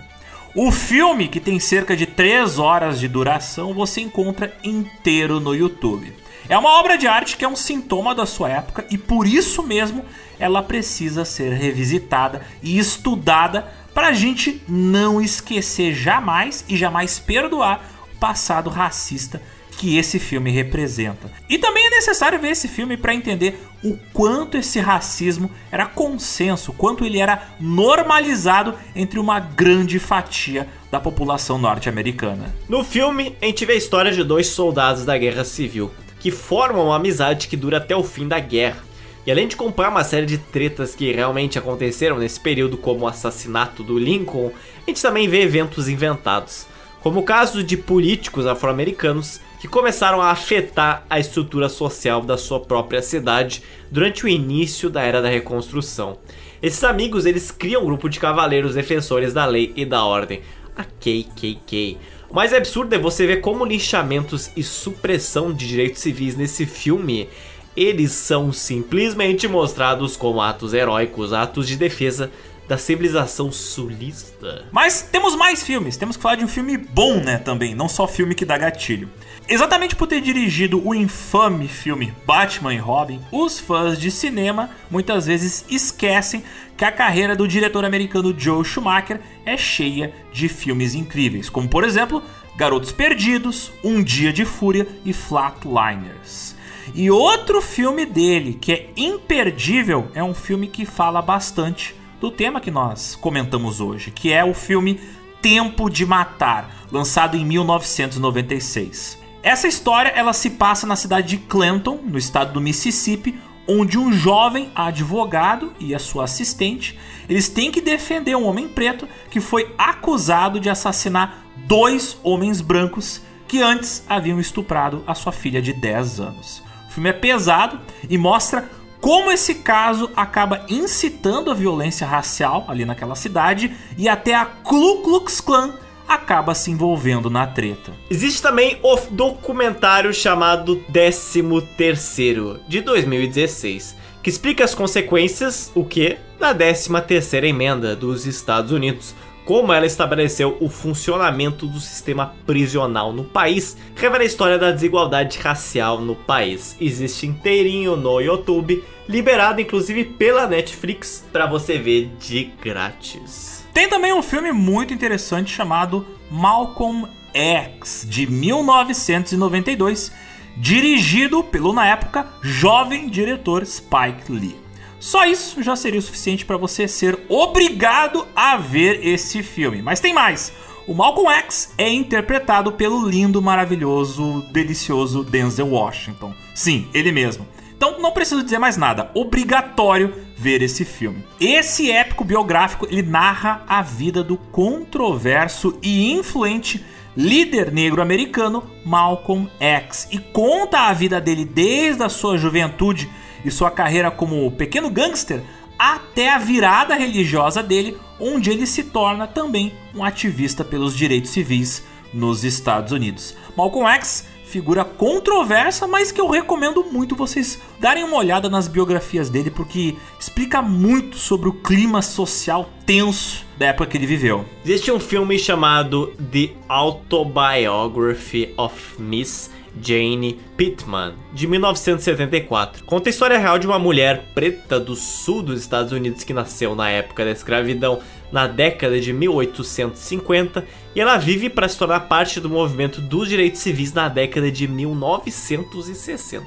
O filme, que tem cerca de 3 horas de duração, você encontra inteiro no YouTube. É uma obra de arte que é um sintoma da sua época e por isso mesmo ela precisa ser revisitada e estudada para a gente não esquecer jamais e jamais perdoar o passado racista que esse filme representa. E também é necessário ver esse filme para entender o quanto esse racismo era consenso, o quanto ele era normalizado entre uma grande fatia da população norte-americana. No filme, a gente vê a história de dois soldados da Guerra Civil que formam uma amizade que dura até o fim da guerra. E além de comprar uma série de tretas que realmente aconteceram nesse período, como o assassinato do Lincoln, a gente também vê eventos inventados, como o caso de políticos afro-americanos que começaram a afetar a estrutura social da sua própria cidade durante o início da era da reconstrução. Esses amigos eles criam um grupo de cavaleiros defensores da lei e da ordem, a KKK, o mais absurdo é você ver como linchamentos e supressão de direitos civis nesse filme eles são simplesmente mostrados como atos heróicos, atos de defesa da civilização sulista. Mas temos mais filmes, temos que falar de um filme bom, né, também, não só filme que dá gatilho. Exatamente por ter dirigido o infame filme Batman e Robin, os fãs de cinema muitas vezes esquecem que a carreira do diretor americano Joe Schumacher é cheia de filmes incríveis, como por exemplo Garotos Perdidos, Um Dia de Fúria e Flatliners. E outro filme dele que é imperdível é um filme que fala bastante do tema que nós comentamos hoje, que é o filme Tempo de Matar, lançado em 1996. Essa história ela se passa na cidade de Clanton, no estado do Mississippi, onde um jovem advogado e a sua assistente eles têm que defender um homem preto que foi acusado de assassinar dois homens brancos que antes haviam estuprado a sua filha de 10 anos. O filme é pesado e mostra como esse caso acaba incitando a violência racial ali naquela cidade e até a Ku Klux Klan acaba se envolvendo na treta. Existe também o documentário chamado 13 Terceiro, de 2016, que explica as consequências, o que? Da 13 terceira emenda dos Estados Unidos, como ela estabeleceu o funcionamento do sistema prisional no país, revela a história da desigualdade racial no país. Existe inteirinho no YouTube, liberado inclusive pela Netflix para você ver de grátis. Tem também um filme muito interessante chamado Malcolm X, de 1992, dirigido pelo, na época, jovem diretor Spike Lee. Só isso já seria o suficiente para você ser obrigado a ver esse filme. Mas tem mais! O Malcolm X é interpretado pelo lindo, maravilhoso, delicioso Denzel Washington. Sim, ele mesmo. Então não preciso dizer mais nada. Obrigatório ver esse filme. Esse épico biográfico ele narra a vida do controverso e influente líder negro americano Malcolm X e conta a vida dele desde a sua juventude e sua carreira como pequeno gangster até a virada religiosa dele, onde ele se torna também um ativista pelos direitos civis nos Estados Unidos. Malcolm X figura controversa, mas que eu recomendo muito vocês darem uma olhada nas biografias dele, porque explica muito sobre o clima social tenso da época que ele viveu. Existe um filme chamado The Autobiography of Miss Jane Pittman, de 1974. Conta a história real de uma mulher preta do sul dos Estados Unidos que nasceu na época da escravidão, na década de 1850, e ela vive para se tornar parte do movimento dos direitos civis na década de 1960.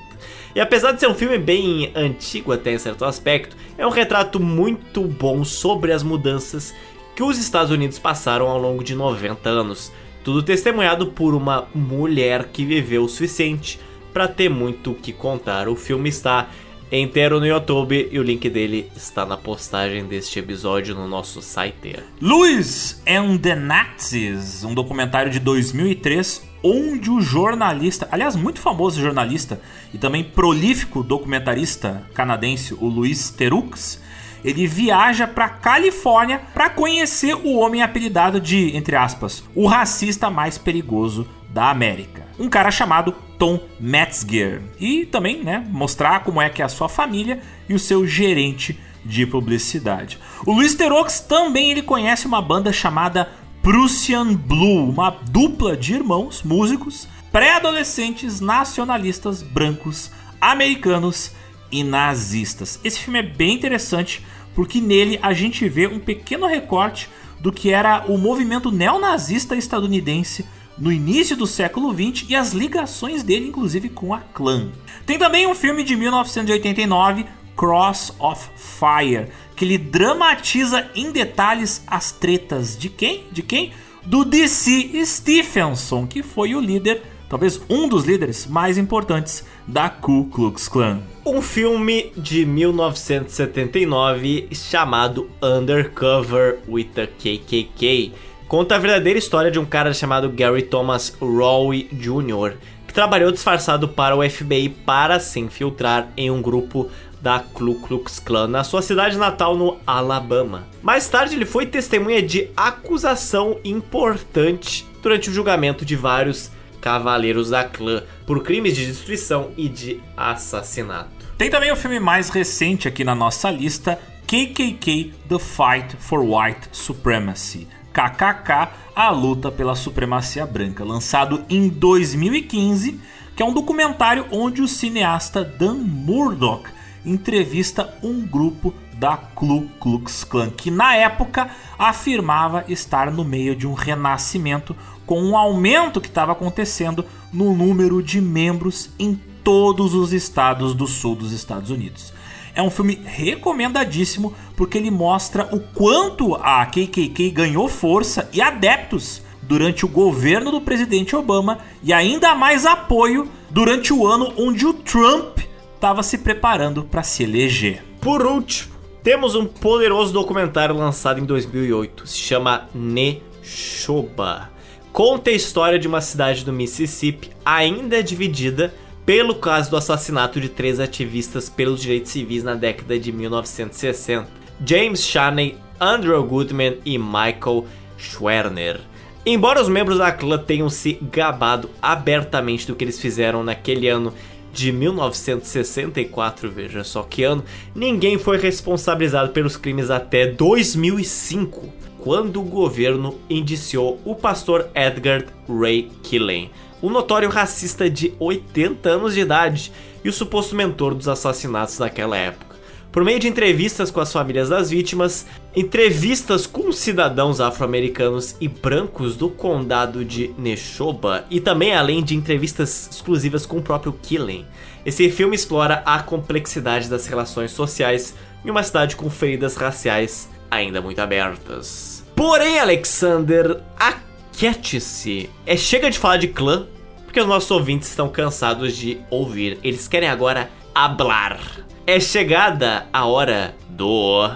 E apesar de ser um filme bem antigo até em certo aspecto, é um retrato muito bom sobre as mudanças que os Estados Unidos passaram ao longo de 90 anos tudo testemunhado por uma mulher que viveu o suficiente para ter muito o que contar. O filme está inteiro no YouTube e o link dele está na postagem deste episódio no nosso site. Louis and the Nazis, um documentário de 2003 onde o jornalista, aliás, muito famoso jornalista e também prolífico documentarista canadense, o Luiz Terux, ele viaja para Califórnia para conhecer o homem apelidado de, entre aspas, o racista mais perigoso da América. Um cara chamado Tom Metzger. E também, né, mostrar como é que é a sua família e o seu gerente de publicidade. O Luiz Terox também ele conhece uma banda chamada Prussian Blue, uma dupla de irmãos músicos pré-adolescentes nacionalistas brancos americanos e nazistas. Esse filme é bem interessante porque nele a gente vê um pequeno recorte do que era o movimento neonazista estadunidense no início do século XX e as ligações dele, inclusive, com a clã. Tem também um filme de 1989, Cross of Fire, que ele dramatiza em detalhes as tretas de quem? De quem? Do DC Stephenson, que foi o líder, talvez um dos líderes mais importantes da Ku Klux Klan. Um filme de 1979 chamado Undercover with the KKK conta a verdadeira história de um cara chamado Gary Thomas Rowe Jr., que trabalhou disfarçado para o FBI para se infiltrar em um grupo da Ku Klux Klan na sua cidade natal no Alabama. Mais tarde ele foi testemunha de acusação importante durante o julgamento de vários cavaleiros da clã por crimes de destruição e de assassinato. Tem também o filme mais recente aqui na nossa lista, KKK The Fight for White Supremacy. KKK, a luta pela supremacia branca, lançado em 2015, que é um documentário onde o cineasta Dan Murdoch entrevista um grupo da Ku Klux Klan, que na época afirmava estar no meio de um renascimento com um aumento que estava acontecendo no número de membros em todos os estados do sul dos Estados Unidos. É um filme recomendadíssimo porque ele mostra o quanto a KKK ganhou força e adeptos durante o governo do presidente Obama e ainda mais apoio durante o ano onde o Trump estava se preparando para se eleger. Por último, temos um poderoso documentário lançado em 2008, se chama Neshoba. Conta a história de uma cidade do Mississippi ainda dividida pelo caso do assassinato de três ativistas pelos direitos civis na década de 1960: James Chaney, Andrew Goodman e Michael Schwerner. Embora os membros da clã tenham se gabado abertamente do que eles fizeram naquele ano de 1964, veja só que ano, ninguém foi responsabilizado pelos crimes até 2005, quando o governo indiciou o pastor Edgar Ray Killen um notório racista de 80 anos de idade e o suposto mentor dos assassinatos naquela época. Por meio de entrevistas com as famílias das vítimas, entrevistas com cidadãos afro-americanos e brancos do condado de Neshoba e também além de entrevistas exclusivas com o próprio Killen, esse filme explora a complexidade das relações sociais em uma cidade com feridas raciais ainda muito abertas. Porém, Alexander, aquiete-se. É chega de falar de clã porque os nossos ouvintes estão cansados de ouvir. Eles querem agora hablar. É chegada a hora do.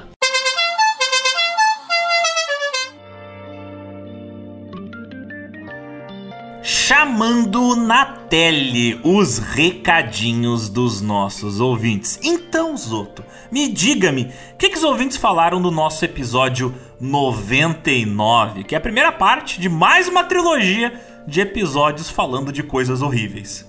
chamando na tele os recadinhos dos nossos ouvintes. Então, Zoto, me diga-me, o que, que os ouvintes falaram do nosso episódio 99, que é a primeira parte de mais uma trilogia de episódios falando de coisas horríveis.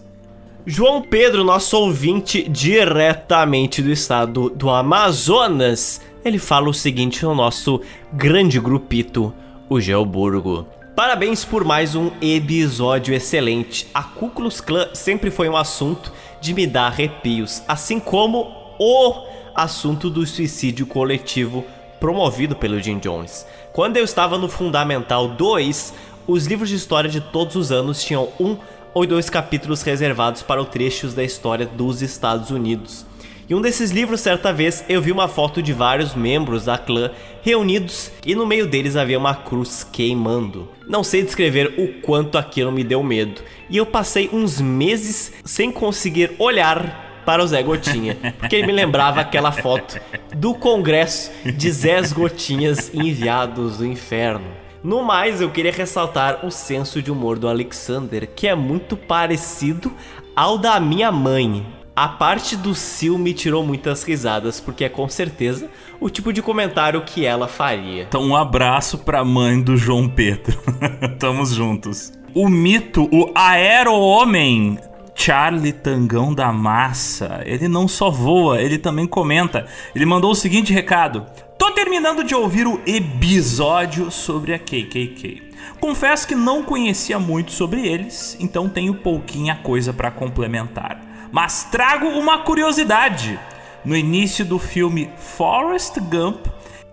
João Pedro, nosso ouvinte diretamente do estado do Amazonas, ele fala o seguinte no nosso grande grupito, o Geoburgo. Parabéns por mais um episódio excelente. A Ku Klan sempre foi um assunto de me dar arrepios, assim como o assunto do suicídio coletivo promovido pelo Jim Jones. Quando eu estava no Fundamental 2, os livros de história de todos os anos tinham um ou dois capítulos reservados para trechos da história dos Estados Unidos. Em um desses livros, certa vez, eu vi uma foto de vários membros da clã reunidos e no meio deles havia uma cruz queimando. Não sei descrever o quanto aquilo me deu medo, e eu passei uns meses sem conseguir olhar para o Zé Gotinha, porque ele me lembrava aquela foto do congresso de Zé Gotinhas enviados do inferno. No mais, eu queria ressaltar o senso de humor do Alexander, que é muito parecido ao da minha mãe, a parte do Sil me tirou muitas risadas, porque é com certeza o tipo de comentário que ela faria. Então, um abraço pra mãe do João Pedro. Tamo juntos. O mito, o aero-homem, Charlie Tangão da Massa. Ele não só voa, ele também comenta. Ele mandou o seguinte recado: Tô terminando de ouvir o episódio sobre a KKK. Confesso que não conhecia muito sobre eles, então tenho pouquinha coisa para complementar. Mas trago uma curiosidade. No início do filme Forrest Gump,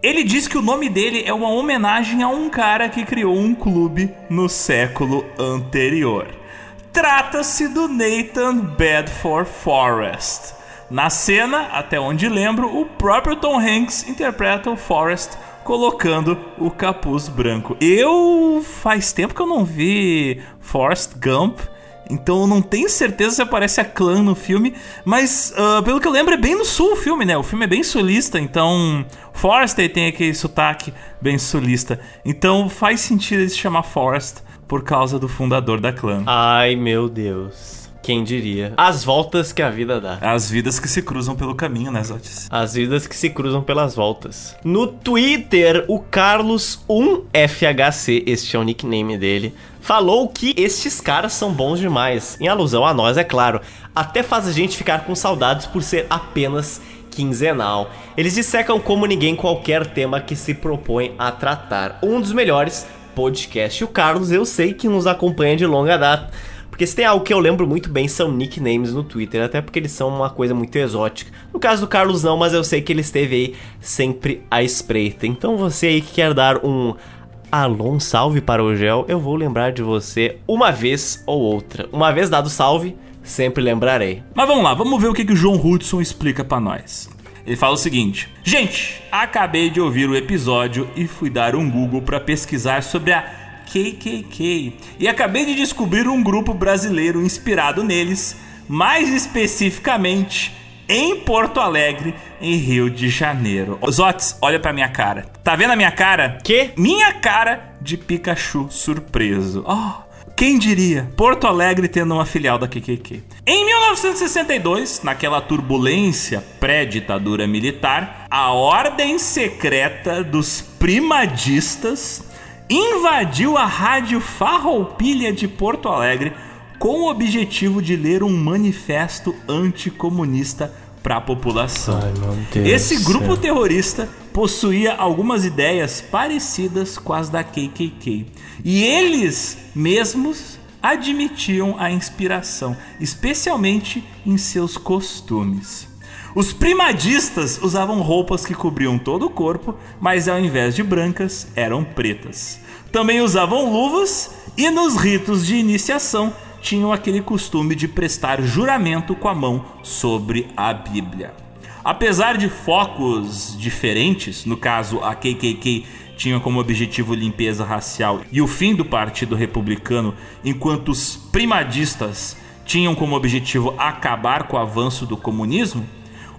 ele diz que o nome dele é uma homenagem a um cara que criou um clube no século anterior. Trata-se do Nathan Bedford Forrest. Na cena, até onde lembro, o próprio Tom Hanks interpreta o Forrest colocando o capuz branco. Eu faz tempo que eu não vi Forrest Gump. Então eu não tenho certeza se aparece a clã no filme, mas uh, pelo que eu lembro é bem no sul o filme, né? O filme é bem sulista, então Forrester tem aquele sotaque bem sulista. Então faz sentido ele se chamar Forrest por causa do fundador da clã. Ai meu Deus. Quem diria? As voltas que a vida dá. As vidas que se cruzam pelo caminho, né, Zotis? As vidas que se cruzam pelas voltas. No Twitter, o Carlos1FHC, este é o nickname dele, falou que estes caras são bons demais. Em alusão a nós, é claro. Até faz a gente ficar com saudades por ser apenas quinzenal. Eles dissecam como ninguém qualquer tema que se propõe a tratar. Um dos melhores podcasts. E o Carlos, eu sei que nos acompanha de longa data. Porque se tem algo que eu lembro muito bem são nicknames no Twitter, até porque eles são uma coisa muito exótica. No caso do Carlos não, mas eu sei que ele esteve aí sempre à espreita. Então você aí que quer dar um alô, um salve para o Gel, eu vou lembrar de você uma vez ou outra. Uma vez dado salve, sempre lembrarei. Mas vamos lá, vamos ver o que, que o João Hudson explica para nós. Ele fala o seguinte: Gente, acabei de ouvir o episódio e fui dar um Google para pesquisar sobre a KKK. E acabei de descobrir um grupo brasileiro inspirado neles, mais especificamente em Porto Alegre, em Rio de Janeiro. Zotes, olha pra minha cara. Tá vendo a minha cara? Que? Minha cara de Pikachu surpreso. Oh, quem diria? Porto Alegre tendo uma filial da KKK. Em 1962, naquela turbulência pré-ditadura militar, a ordem secreta dos primadistas invadiu a Rádio Farroupilha de Porto Alegre com o objetivo de ler um manifesto anticomunista para a população. Ai, Esse grupo terrorista possuía algumas ideias parecidas com as da KKK e eles mesmos admitiam a inspiração, especialmente em seus costumes. Os primadistas usavam roupas que cobriam todo o corpo, mas ao invés de brancas, eram pretas. Também usavam luvas e nos ritos de iniciação tinham aquele costume de prestar juramento com a mão sobre a Bíblia. Apesar de focos diferentes, no caso a KKK tinha como objetivo limpeza racial e o fim do Partido Republicano, enquanto os primadistas tinham como objetivo acabar com o avanço do comunismo,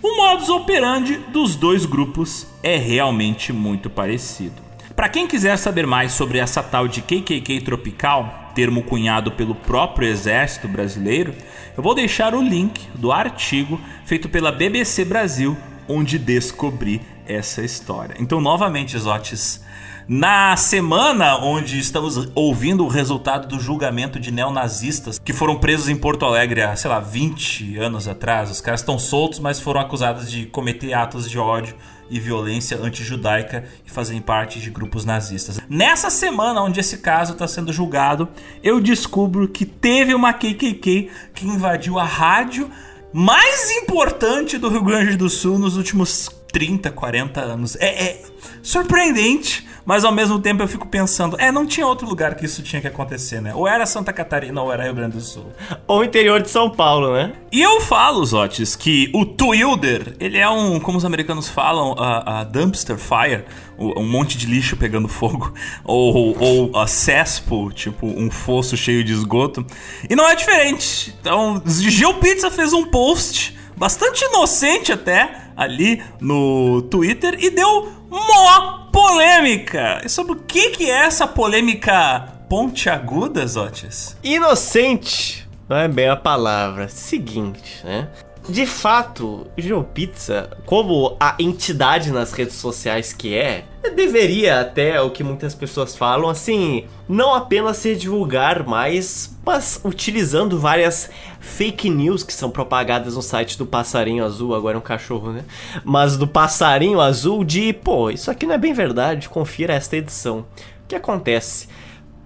o modus operandi dos dois grupos é realmente muito parecido. Para quem quiser saber mais sobre essa tal de KKK tropical, termo cunhado pelo próprio exército brasileiro, eu vou deixar o link do artigo feito pela BBC Brasil, onde descobri essa história. Então, novamente, Zotes, na semana onde estamos ouvindo o resultado do julgamento de neonazistas que foram presos em Porto Alegre há, sei lá, 20 anos atrás, os caras estão soltos, mas foram acusados de cometer atos de ódio e violência antijudaica e fazerem parte de grupos nazistas. Nessa semana onde esse caso está sendo julgado, eu descubro que teve uma KKK que invadiu a rádio mais importante do Rio Grande do Sul nos últimos 30, 40 anos. É, é surpreendente, mas ao mesmo tempo eu fico pensando, é, não tinha outro lugar que isso tinha que acontecer, né? Ou era Santa Catarina ou era Rio Grande do Sul. Ou interior de São Paulo, né? E eu falo, Zotes, que o Twilder, ele é um, como os americanos falam, a, a dumpster fire, um monte de lixo pegando fogo, ou, ou a cesspool, tipo um fosso cheio de esgoto. E não é diferente. Então, Gil Pizza fez um post bastante inocente até, ali no Twitter e deu mó polêmica. E sobre o que, que é essa polêmica pontiaguda, Zotes? Inocente não é bem a palavra. Seguinte, né? De fato, GeoPizza, como a entidade nas redes sociais que é, deveria até, o que muitas pessoas falam, assim, não apenas se divulgar mais, mas utilizando várias fake news que são propagadas no site do Passarinho Azul, agora é um cachorro, né? Mas do Passarinho Azul de, pô, isso aqui não é bem verdade, confira esta edição. O que acontece?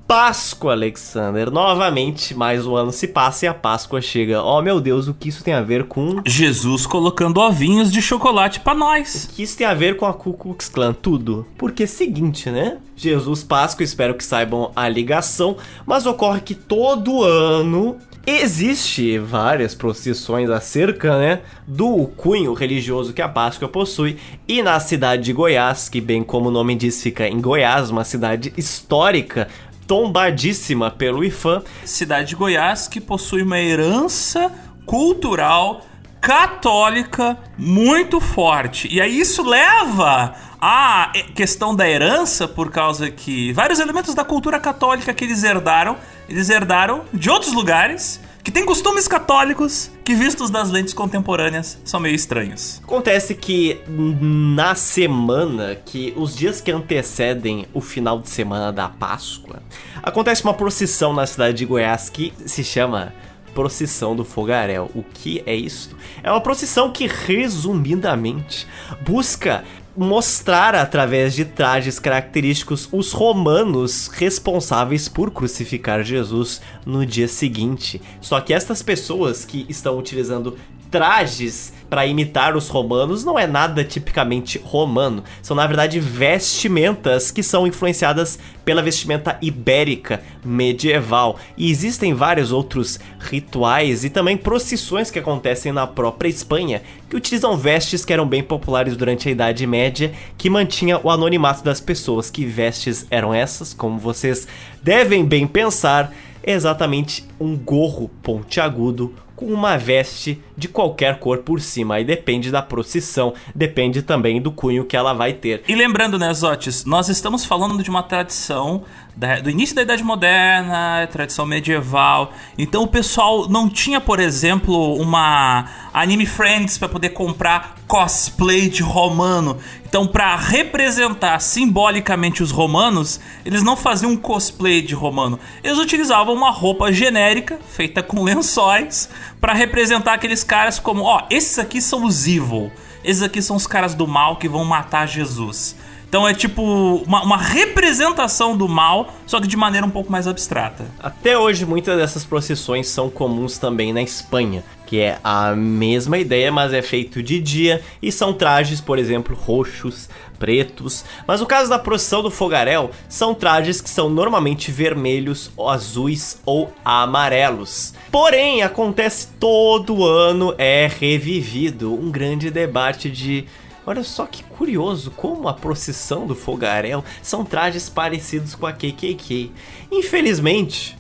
Páscoa, Alexander. Novamente, mais um ano se passa e a Páscoa chega. Oh, meu Deus, o que isso tem a ver com. Jesus colocando ovinhos de chocolate para nós. O que isso tem a ver com a Ku Klux Klan? Tudo. Porque é seguinte, né? Jesus Páscoa, espero que saibam a ligação, mas ocorre que todo ano Existe várias procissões acerca, né, do cunho religioso que a Páscoa possui, e na cidade de Goiás, que bem como o nome diz, fica em Goiás, uma cidade histórica tombadíssima pelo IFAM. Cidade de Goiás que possui uma herança cultural católica muito forte. E aí isso leva à questão da herança, por causa que vários elementos da cultura católica que eles herdaram, eles herdaram de outros lugares que tem costumes católicos que, vistos das lentes contemporâneas, são meio estranhos. Acontece que na semana, que os dias que antecedem o final de semana da Páscoa, acontece uma procissão na cidade de Goiás que se chama Procissão do Fogaréu. O que é isto? É uma procissão que, resumidamente, busca mostrar através de trajes característicos os romanos responsáveis por crucificar Jesus no dia seguinte. Só que estas pessoas que estão utilizando trajes para imitar os romanos não é nada tipicamente romano. São, na verdade, vestimentas que são influenciadas pela vestimenta ibérica medieval. E existem vários outros rituais e também procissões que acontecem na própria Espanha que utilizam vestes que eram bem populares durante a Idade Média, que mantinha o anonimato das pessoas. Que vestes eram essas? Como vocês devem bem pensar, é exatamente um gorro pontiagudo com uma veste de qualquer cor por cima. Aí depende da procissão, depende também do cunho que ela vai ter. E lembrando, né, Zotes, nós estamos falando de uma tradição da, do início da Idade Moderna, tradição medieval. Então o pessoal não tinha, por exemplo, uma Anime Friends para poder comprar cosplay de romano. Então, para representar simbolicamente os romanos, eles não faziam um cosplay de romano. Eles utilizavam uma roupa genérica feita com lençóis para representar aqueles caras como, ó, esses aqui são os evil. Esses aqui são os caras do mal que vão matar Jesus. Então é tipo uma, uma, representação do mal, só que de maneira um pouco mais abstrata. Até hoje, muitas dessas procissões são comuns também na Espanha, que é a mesma ideia, mas é feito de dia e são trajes, por exemplo, roxos, pretos. Mas no caso da procissão do fogaréu, são trajes que são normalmente vermelhos, azuis ou amarelos. Porém, acontece todo ano, é revivido um grande debate de Olha só que curioso como a procissão do fogaréu são trajes parecidos com a KKK. Infelizmente,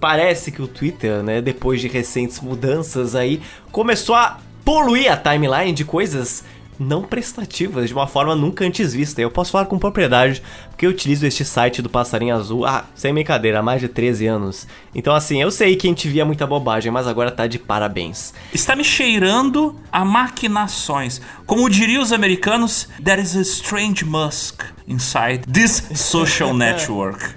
parece que o Twitter, né, depois de recentes mudanças aí, começou a poluir a timeline de coisas não prestativas de uma forma nunca antes vista. Eu posso falar com propriedade, porque eu utilizo este site do Passarinho Azul, ah, sem brincadeira, há mais de 13 anos. Então, assim, eu sei que a gente via muita bobagem, mas agora tá de parabéns. Está me cheirando a maquinações. Como diriam os americanos, there is a strange musk inside this social network.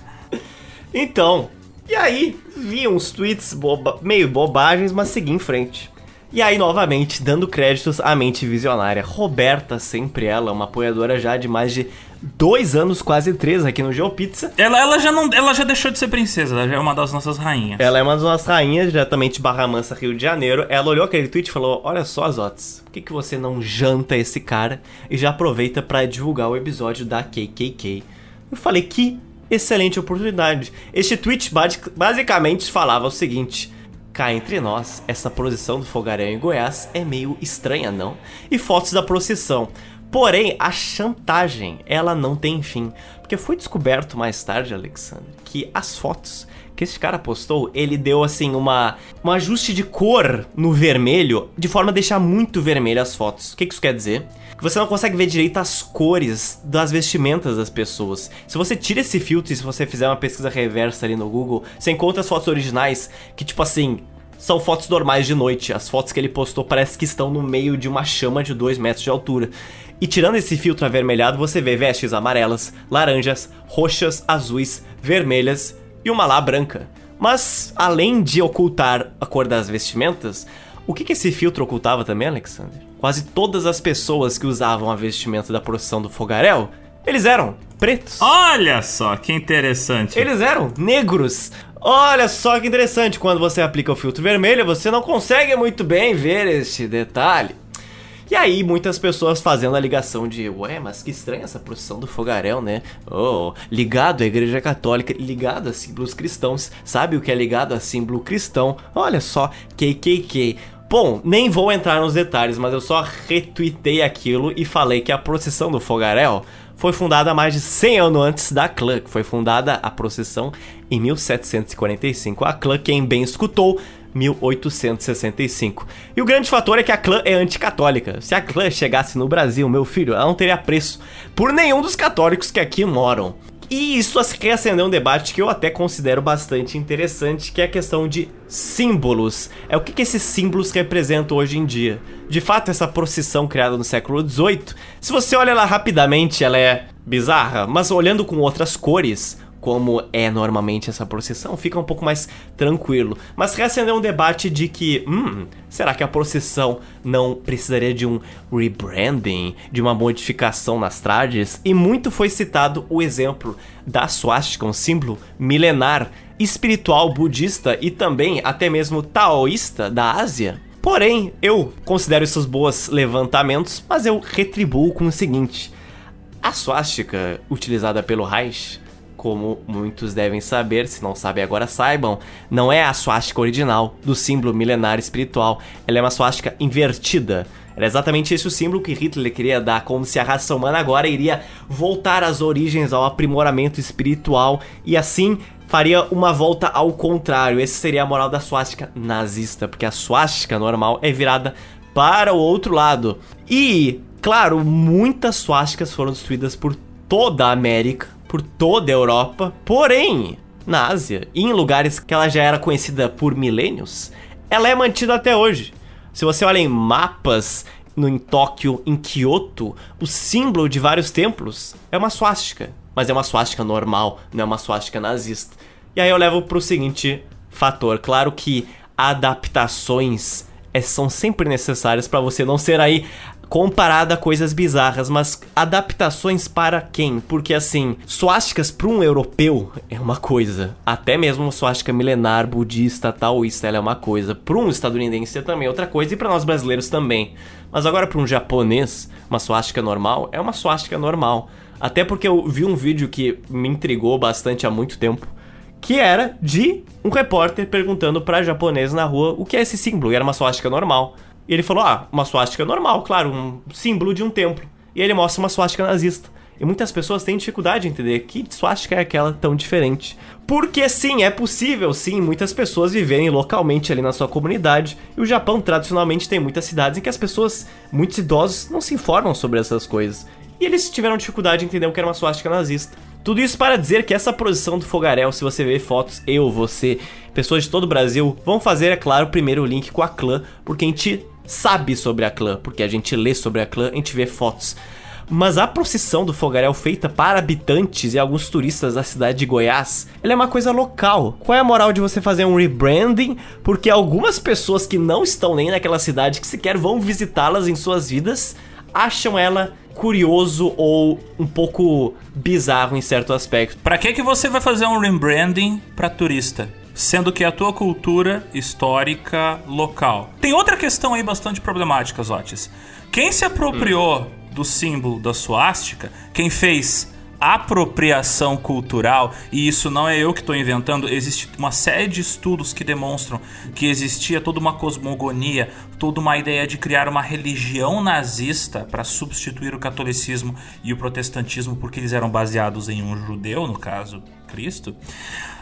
então, e aí, vi uns tweets boba meio bobagens, mas segui em frente. E aí, novamente, dando créditos à mente visionária. Roberta, sempre ela, uma apoiadora já de mais de dois anos, quase três aqui no GeoPizza. Ela, ela, já não, ela já deixou de ser princesa, ela já é uma das nossas rainhas. Ela é uma das nossas rainhas, diretamente de Barra Mansa, Rio de Janeiro. Ela olhou aquele tweet e falou: Olha só, Zotes, por que, que você não janta esse cara e já aproveita para divulgar o episódio da KKK? Eu falei: Que excelente oportunidade. Este tweet basicamente falava o seguinte Cá entre nós, essa procissão do fogaréu em Goiás é meio estranha, não? E fotos da procissão. Porém, a chantagem, ela não tem fim. Porque foi descoberto mais tarde, Alexandre, que as fotos que esse cara postou, ele deu assim uma um ajuste de cor no vermelho, de forma a deixar muito vermelho as fotos. O que isso quer dizer? Que você não consegue ver direito as cores das vestimentas das pessoas. Se você tira esse filtro e se você fizer uma pesquisa reversa ali no Google, você encontra as fotos originais que tipo assim, são fotos normais de noite. As fotos que ele postou parece que estão no meio de uma chama de 2 metros de altura. E tirando esse filtro avermelhado, você vê vestes amarelas, laranjas, roxas, azuis, vermelhas e uma lá branca. Mas, além de ocultar a cor das vestimentas, o que, que esse filtro ocultava também, Alexander? Quase todas as pessoas que usavam a vestimenta da procissão do fogaréu, eles eram pretos. Olha só que interessante. Eles eram negros. Olha só que interessante, quando você aplica o filtro vermelho, você não consegue muito bem ver este detalhe. E aí, muitas pessoas fazendo a ligação de, ué, mas que estranha essa procissão do fogaréu, né? Oh, ligado à igreja católica, ligado a símbolos cristãos. Sabe o que é ligado a símbolo cristão? Olha só, KKK. Bom, nem vou entrar nos detalhes, mas eu só retuitei aquilo e falei que a procissão do fogaréu foi fundada mais de 100 anos antes da clã, que foi fundada a procissão em 1745. A clã, quem bem escutou, 1865. E o grande fator é que a clã é anticatólica. Se a clã chegasse no Brasil, meu filho, ela não teria preço por nenhum dos católicos que aqui moram. E isso reacendeu um debate que eu até considero bastante interessante, que é a questão de símbolos. É o que, que esses símbolos representam hoje em dia. De fato, essa procissão criada no século XVIII, se você olha ela rapidamente, ela é bizarra, mas olhando com outras cores, como é normalmente essa procissão, fica um pouco mais tranquilo. Mas reacendeu um debate de que, hum, será que a procissão não precisaria de um rebranding, de uma modificação nas trajes? E muito foi citado o exemplo da swastika, um símbolo milenar, espiritual budista e também até mesmo taoísta da Ásia. Porém, eu considero esses bons levantamentos, mas eu retribuo com o seguinte: a swastika utilizada pelo Reich como muitos devem saber, se não sabem agora saibam, não é a suástica original do símbolo milenar espiritual. Ela é uma suástica invertida. Era exatamente esse o símbolo que Hitler queria dar, como se a raça humana agora iria voltar às origens, ao aprimoramento espiritual e assim faria uma volta ao contrário. Essa seria a moral da suástica nazista, porque a suástica normal é virada para o outro lado. E, claro, muitas suásticas foram destruídas por toda a América por toda a Europa, porém, na Ásia e em lugares que ela já era conhecida por milênios, ela é mantida até hoje. Se você olha em mapas no, em Tóquio, em Kyoto, o símbolo de vários templos é uma swastika, mas é uma swastika normal, não é uma swastika nazista. E aí eu levo para o seguinte fator, claro que adaptações é, são sempre necessárias para você não ser aí comparada a coisas bizarras, mas adaptações para quem? Porque assim, suásticas para um europeu é uma coisa, até mesmo uma suástica milenar, budista, taoísta, ela é uma coisa. Para um estadunidense é também outra coisa e para nós brasileiros também. Mas agora para um japonês, uma suástica normal é uma suástica normal. Até porque eu vi um vídeo que me intrigou bastante há muito tempo, que era de um repórter perguntando para japonês na rua o que é esse símbolo, e era uma suástica normal. E ele falou: ah, uma suástica normal, claro, um símbolo de um templo. E ele mostra uma suástica nazista. E muitas pessoas têm dificuldade de entender que suástica é aquela tão diferente. Porque sim, é possível sim muitas pessoas viverem localmente ali na sua comunidade. E o Japão tradicionalmente tem muitas cidades em que as pessoas, muitos idosos, não se informam sobre essas coisas. E eles tiveram dificuldade de entender o que era uma suástica nazista. Tudo isso para dizer que essa posição do fogaréu, se você ver fotos, eu, você, pessoas de todo o Brasil, vão fazer, é claro, primeiro link com a clã, porque a gente sabe sobre a clã, porque a gente lê sobre a clã, a gente vê fotos. Mas a procissão do fogaréu feita para habitantes e alguns turistas da cidade de Goiás, ela é uma coisa local. Qual é a moral de você fazer um rebranding? Porque algumas pessoas que não estão nem naquela cidade, que sequer vão visitá-las em suas vidas, acham ela curioso ou um pouco bizarro em certo aspecto. Para que que você vai fazer um rebranding para turista? Sendo que é a tua cultura histórica local. Tem outra questão aí bastante problemática, Zotes. Quem se apropriou hum. do símbolo da suástica, quem fez apropriação cultural, e isso não é eu que estou inventando, existe uma série de estudos que demonstram que existia toda uma cosmogonia, toda uma ideia de criar uma religião nazista para substituir o catolicismo e o protestantismo, porque eles eram baseados em um judeu, no caso, Cristo.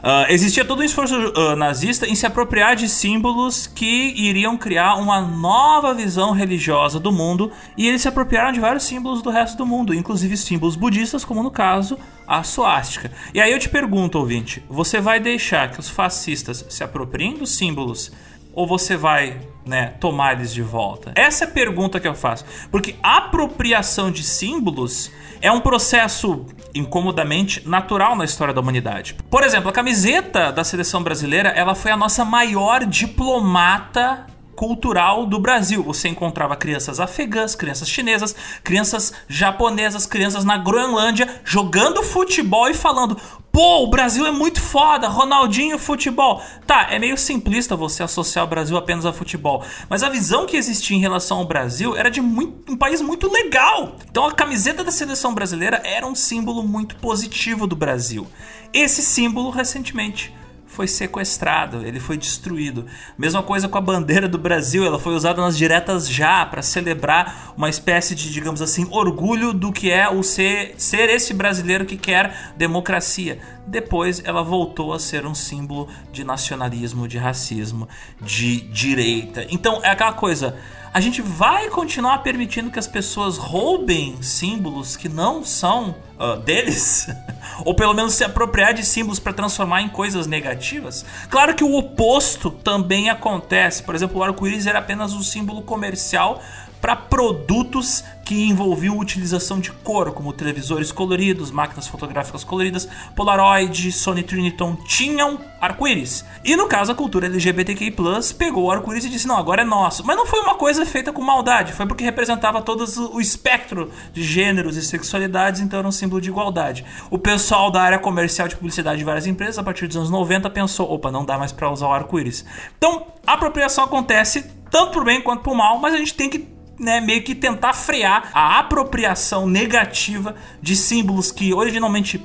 Uh, existia todo um esforço uh, nazista em se apropriar de símbolos que iriam criar uma nova visão religiosa do mundo e eles se apropriaram de vários símbolos do resto do mundo, inclusive símbolos budistas, como no caso a suástica. E aí eu te pergunto, ouvinte, você vai deixar que os fascistas se apropriem dos símbolos ou você vai né, tomar eles de volta? Essa é a pergunta que eu faço. Porque a apropriação de símbolos é um processo incomodamente natural na história da humanidade. Por exemplo, a camiseta da seleção brasileira, ela foi a nossa maior diplomata cultural do Brasil. Você encontrava crianças afegãs, crianças chinesas, crianças japonesas, crianças na Groenlândia jogando futebol e falando: Pô, o Brasil é muito foda, Ronaldinho futebol. Tá, é meio simplista você associar o Brasil apenas a futebol, mas a visão que existia em relação ao Brasil era de muito, um país muito legal. Então a camiseta da seleção brasileira era um símbolo muito positivo do Brasil. Esse símbolo recentemente foi sequestrado, ele foi destruído. Mesma coisa com a bandeira do Brasil, ela foi usada nas diretas já para celebrar uma espécie de, digamos assim, orgulho do que é o ser, ser esse brasileiro que quer democracia. Depois ela voltou a ser um símbolo de nacionalismo, de racismo, de direita. Então é aquela coisa a gente vai continuar permitindo que as pessoas roubem símbolos que não são uh, deles? Ou pelo menos se apropriar de símbolos para transformar em coisas negativas? Claro que o oposto também acontece. Por exemplo, o arco-íris era apenas um símbolo comercial para produtos que envolviam utilização de cor, como televisores coloridos, máquinas fotográficas coloridas, Polaroid, Sony Triniton tinham arco-íris. E no caso a cultura LGBTQ+ pegou o arco-íris e disse: "Não, agora é nosso". Mas não foi uma coisa feita com maldade, foi porque representava todo o espectro de gêneros e sexualidades, então era um símbolo de igualdade. O pessoal da área comercial de publicidade de várias empresas a partir dos anos 90 pensou: "Opa, não dá mais para usar o arco-íris". Então, a apropriação acontece tanto por bem quanto por mal, mas a gente tem que né, meio que tentar frear a apropriação negativa de símbolos que originalmente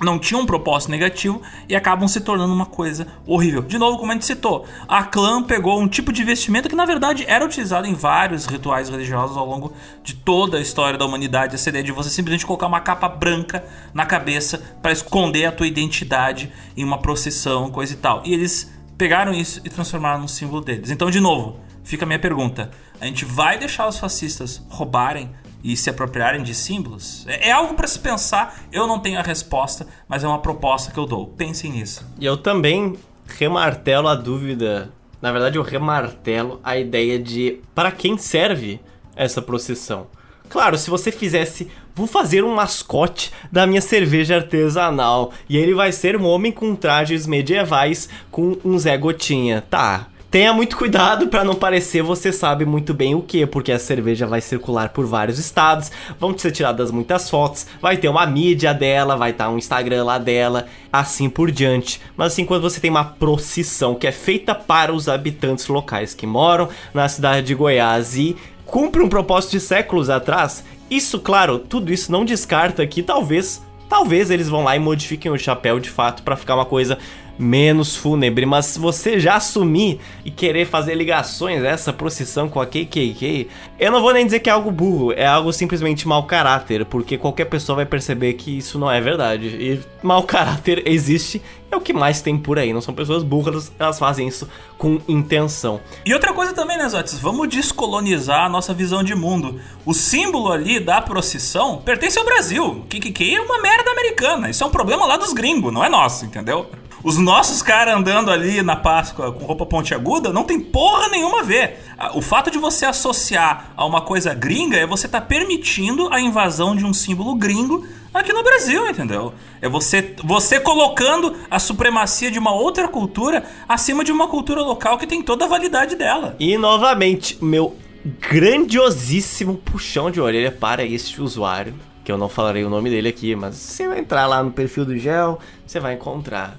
não tinham um propósito negativo e acabam se tornando uma coisa horrível. De novo, como a gente citou, a clã pegou um tipo de vestimenta que na verdade era utilizado em vários rituais religiosos ao longo de toda a história da humanidade. Essa ideia de você simplesmente colocar uma capa branca na cabeça para esconder a tua identidade em uma procissão, coisa e tal. E eles pegaram isso e transformaram no símbolo deles. Então, de novo, fica a minha pergunta: a gente vai deixar os fascistas roubarem e se apropriarem de símbolos? É, é algo para se pensar. Eu não tenho a resposta, mas é uma proposta que eu dou. Pensem nisso. E eu também remartelo a dúvida. Na verdade, eu remartelo a ideia de para quem serve essa procissão. Claro, se você fizesse, vou fazer um mascote da minha cerveja artesanal e ele vai ser um homem com trajes medievais com um Zé Gotinha. Tá, Tenha muito cuidado para não parecer você sabe muito bem o que, porque a cerveja vai circular por vários estados, vão ser tiradas muitas fotos, vai ter uma mídia dela, vai estar tá um Instagram lá dela, assim por diante. Mas assim, quando você tem uma procissão que é feita para os habitantes locais que moram na cidade de Goiás e cumpre um propósito de séculos atrás, isso, claro, tudo isso não descarta que talvez, talvez eles vão lá e modifiquem o chapéu de fato para ficar uma coisa menos fúnebre, mas você já assumir e querer fazer ligações essa procissão com a KKK, eu não vou nem dizer que é algo burro, é algo simplesmente mau caráter, porque qualquer pessoa vai perceber que isso não é verdade. E mau caráter existe, é o que mais tem por aí, não são pessoas burras, elas fazem isso com intenção. E outra coisa também, né, Zotes? Vamos descolonizar a nossa visão de mundo. O símbolo ali da procissão pertence ao Brasil. KKK é uma merda americana, isso é um problema lá dos gringos, não é nosso, entendeu? Os nossos caras andando ali na Páscoa com roupa pontiaguda não tem porra nenhuma a ver. O fato de você associar a uma coisa gringa é você tá permitindo a invasão de um símbolo gringo aqui no Brasil, entendeu? É você, você colocando a supremacia de uma outra cultura acima de uma cultura local que tem toda a validade dela. E novamente, meu grandiosíssimo puxão de orelha para este usuário, que eu não falarei o nome dele aqui, mas você vai entrar lá no perfil do Gel, você vai encontrar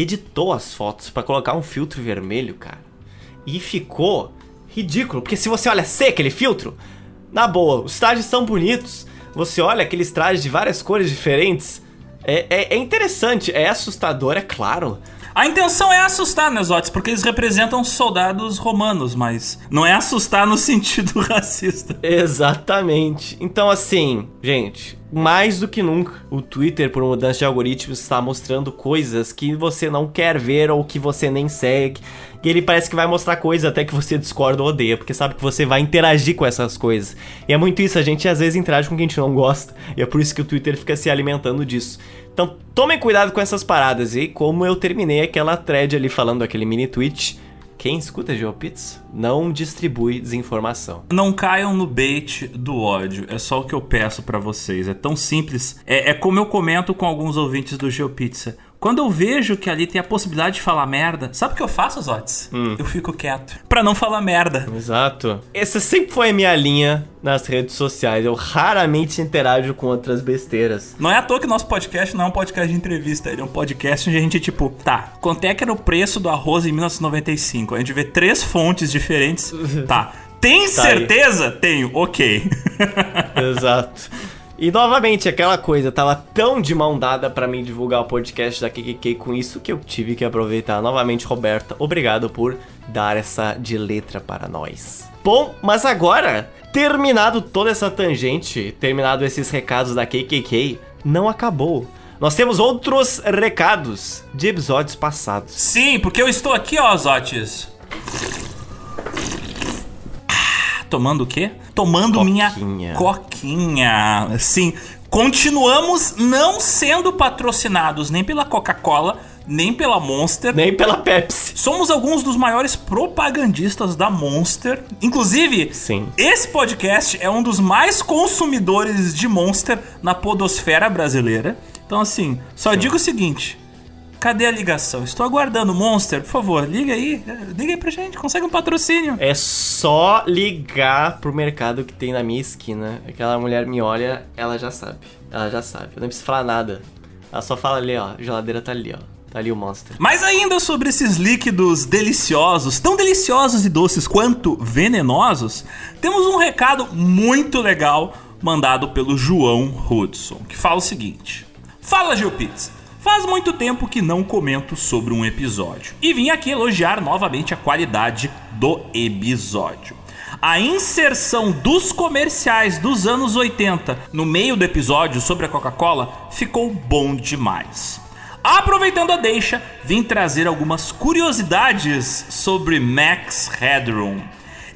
que editou as fotos para colocar um filtro vermelho, cara. E ficou ridículo, porque se você olha C aquele filtro, na boa, os trajes são bonitos. Você olha aqueles trajes de várias cores diferentes, é, é, é interessante, é assustador, é claro. A intenção é assustar, Nesotes, porque eles representam soldados romanos, mas não é assustar no sentido racista. Exatamente. Então, assim, gente, mais do que nunca, o Twitter, por mudança de algoritmos, está mostrando coisas que você não quer ver ou que você nem segue. E ele parece que vai mostrar coisas até que você discorda ou odeia, porque sabe que você vai interagir com essas coisas. E é muito isso, a gente às vezes interage com quem a gente não gosta, e é por isso que o Twitter fica se alimentando disso. Então tomem cuidado com essas paradas. E como eu terminei aquela thread ali falando aquele mini tweet, quem escuta GeoPizza não distribui desinformação. Não caiam no bait do ódio. É só o que eu peço para vocês. É tão simples. É, é como eu comento com alguns ouvintes do GeoPizza. Quando eu vejo que ali tem a possibilidade de falar merda, sabe o que eu faço, Zotes? Hum. Eu fico quieto. Pra não falar merda. Exato. Essa sempre foi a minha linha nas redes sociais. Eu raramente interajo com outras besteiras. Não é à toa que nosso podcast não é um podcast de entrevista. Ele é um podcast onde a gente, tipo, tá, quanto é que era o preço do arroz em 1995? A gente vê três fontes diferentes. Tá. Tem tá certeza? Aí. Tenho. Ok. Exato. E novamente, aquela coisa, tava tão de mão dada para mim divulgar o podcast da KKK com isso que eu tive que aproveitar. Novamente, Roberta, obrigado por dar essa de letra para nós. Bom, mas agora, terminado toda essa tangente, terminado esses recados da KKK, não acabou. Nós temos outros recados de episódios passados. Sim, porque eu estou aqui, ó, Zotes. Tomando o quê? Tomando coquinha. minha coquinha. Sim, continuamos não sendo patrocinados nem pela Coca-Cola, nem pela Monster, nem pela Pepsi. Somos alguns dos maiores propagandistas da Monster. Inclusive, Sim. esse podcast é um dos mais consumidores de Monster na podosfera brasileira. Então, assim, só Sim. digo o seguinte: Cadê a ligação? Estou aguardando, Monster. Por favor, liga aí. Liga aí pra gente. Consegue um patrocínio. É só ligar pro mercado que tem na minha esquina. Aquela mulher me olha, ela já sabe. Ela já sabe. Eu não preciso falar nada. Ela só fala ali, ó. A geladeira tá ali, ó. Tá ali o Monster. Mas ainda sobre esses líquidos deliciosos, tão deliciosos e doces quanto venenosos, temos um recado muito legal mandado pelo João Hudson, que fala o seguinte: Fala, Gil Pizza. Faz muito tempo que não comento sobre um episódio e vim aqui elogiar novamente a qualidade do episódio. A inserção dos comerciais dos anos 80 no meio do episódio sobre a Coca-Cola ficou bom demais. Aproveitando a deixa, vim trazer algumas curiosidades sobre Max Headroom.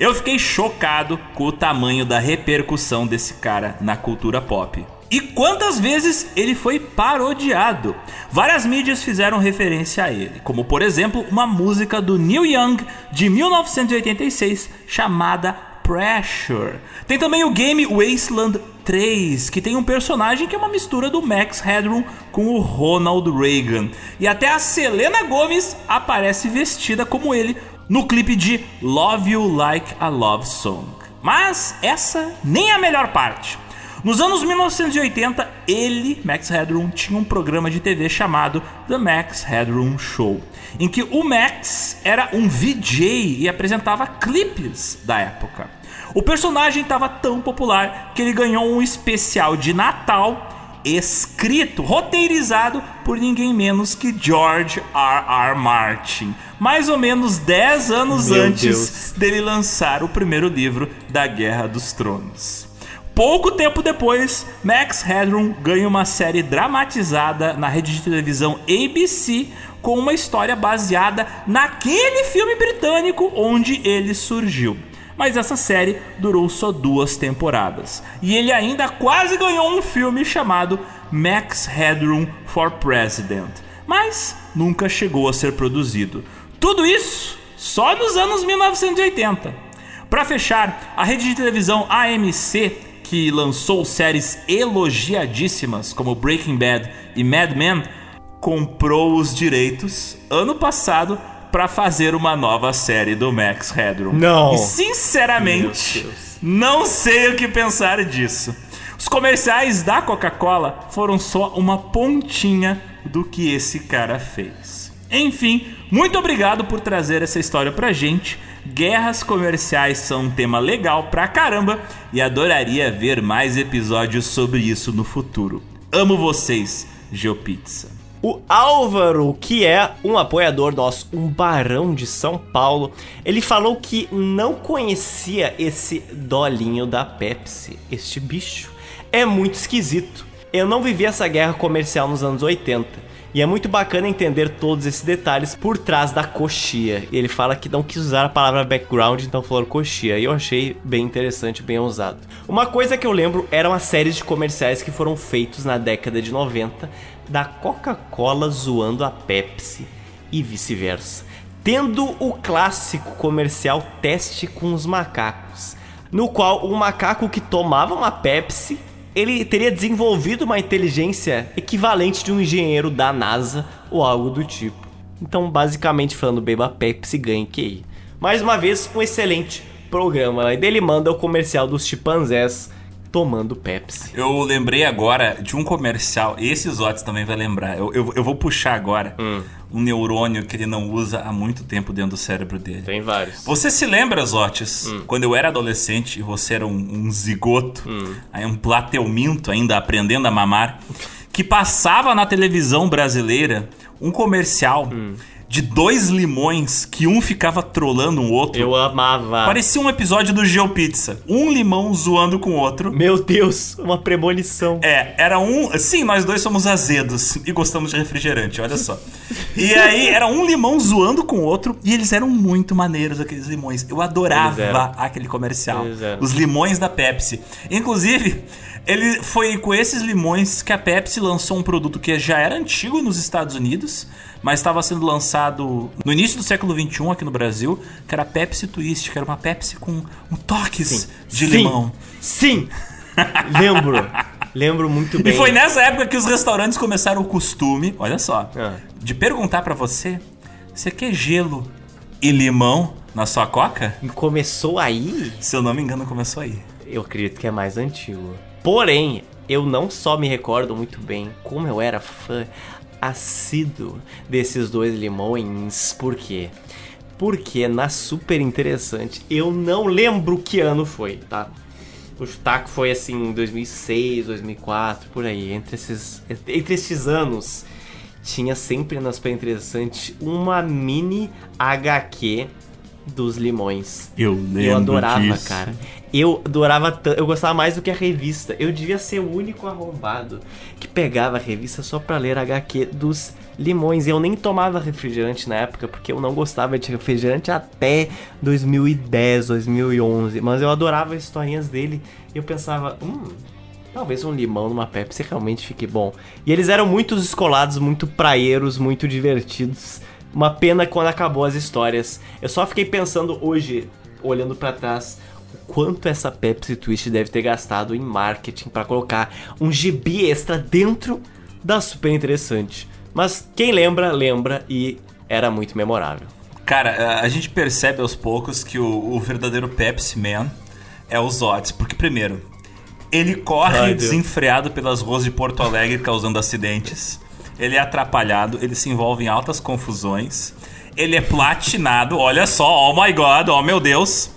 Eu fiquei chocado com o tamanho da repercussão desse cara na cultura pop. E quantas vezes ele foi parodiado? Várias mídias fizeram referência a ele, como por exemplo uma música do Neil Young de 1986 chamada Pressure. Tem também o game Wasteland 3, que tem um personagem que é uma mistura do Max Headroom com o Ronald Reagan. E até a Selena Gomez aparece vestida como ele no clipe de Love You Like a Love Song. Mas essa nem é a melhor parte. Nos anos 1980, ele, Max Headroom, tinha um programa de TV chamado The Max Headroom Show, em que o Max era um VJ e apresentava clipes da época. O personagem estava tão popular que ele ganhou um especial de Natal escrito, roteirizado por ninguém menos que George R. R. Martin, mais ou menos 10 anos Meu antes Deus. dele lançar o primeiro livro da Guerra dos Tronos. Pouco tempo depois, Max Headroom ganha uma série dramatizada na rede de televisão ABC com uma história baseada naquele filme britânico onde ele surgiu. Mas essa série durou só duas temporadas. E ele ainda quase ganhou um filme chamado Max Headroom for President, mas nunca chegou a ser produzido. Tudo isso só nos anos 1980. Para fechar, a rede de televisão AMC que lançou séries elogiadíssimas como Breaking Bad e Mad Men, comprou os direitos ano passado para fazer uma nova série do Max Headroom. Não. E sinceramente, não sei o que pensar disso. Os comerciais da Coca-Cola foram só uma pontinha do que esse cara fez. Enfim, muito obrigado por trazer essa história pra gente. Guerras comerciais são um tema legal pra caramba e adoraria ver mais episódios sobre isso no futuro. Amo vocês, GeoPizza. O Álvaro, que é um apoiador nosso, um barão de São Paulo, ele falou que não conhecia esse dolinho da Pepsi, este bicho. É muito esquisito. Eu não vivi essa guerra comercial nos anos 80. E é muito bacana entender todos esses detalhes por trás da coxia. Ele fala que não quis usar a palavra background, então falou coxia. E eu achei bem interessante, bem usado. Uma coisa que eu lembro eram as séries de comerciais que foram feitos na década de 90 da Coca-Cola zoando a Pepsi e vice-versa. tendo o clássico comercial teste com os macacos, no qual o macaco que tomava uma Pepsi, ele teria desenvolvido uma inteligência equivalente de um engenheiro da NASA ou algo do tipo. Então, basicamente falando, beba Pepsi ganhe QI. Mais uma vez, um excelente programa. E dele manda o comercial dos chimpanzés tomando Pepsi. Eu lembrei agora de um comercial, esse Zotes também vai lembrar. Eu, eu, eu vou puxar agora Hum. um neurônio que ele não usa há muito tempo dentro do cérebro dele. Tem vários. Você se lembra, Zotes, Hum. quando eu era adolescente e você era um, um zigoto, aí um plateuminto ainda aprendendo a mamar, que passava na televisão brasileira um comercial Hum. De dois limões que um ficava trolando um outro. Eu amava. Parecia um episódio do GeoPizza. Um limão zoando com o outro. Meu Deus, uma premonição. É, era um. Sim, nós dois somos azedos e gostamos de refrigerante, olha só. E aí era um limão zoando com o outro e eles eram muito maneiros, aqueles limões. Eu adorava aquele comercial. Os limões da Pepsi. Inclusive, ele foi com esses limões que a Pepsi lançou um produto que já era antigo nos Estados Unidos, mas estava sendo lançado no início do século XXI aqui no Brasil, que era a Pepsi Twist, que era uma Pepsi com um toques de Sim. limão. Sim. Lembro. Lembro muito bem. E foi nessa época que os restaurantes começaram o costume, olha só, Ah. de perguntar pra você: você quer gelo e limão na sua coca? Começou aí? Se eu não me engano, começou aí. Eu acredito que é mais antigo. Porém, eu não só me recordo muito bem como eu era fã assíduo desses dois limões. Por quê? Porque na super interessante, eu não lembro que ano foi, tá? O Taco foi assim em 2006, 2004, por aí. Entre esses, entre esses anos, tinha sempre na super interessante uma mini HQ dos limões. Eu Eu adorava, cara. Eu adorava tanto. Eu gostava mais do que a revista. Eu devia ser o único arrombado que pegava a revista só pra ler HQ dos limões. Eu nem tomava refrigerante na época, porque eu não gostava de refrigerante até 2010, 2011. Mas eu adorava as historinhas dele. E eu pensava, hum. Talvez um limão numa Pepsi realmente fique bom. E eles eram muito descolados, muito praeiros, muito divertidos. Uma pena quando acabou as histórias. Eu só fiquei pensando hoje, olhando pra trás, quanto essa Pepsi Twist deve ter gastado em marketing pra colocar um gibi extra dentro da super interessante. Mas quem lembra, lembra e era muito memorável. Cara, a gente percebe aos poucos que o, o verdadeiro Pepsi Man é o Zotes, porque primeiro, ele corre Ai, desenfreado pelas ruas de Porto Alegre causando acidentes. Ele é atrapalhado, ele se envolve em altas confusões. Ele é platinado, olha só, oh my god, oh meu Deus.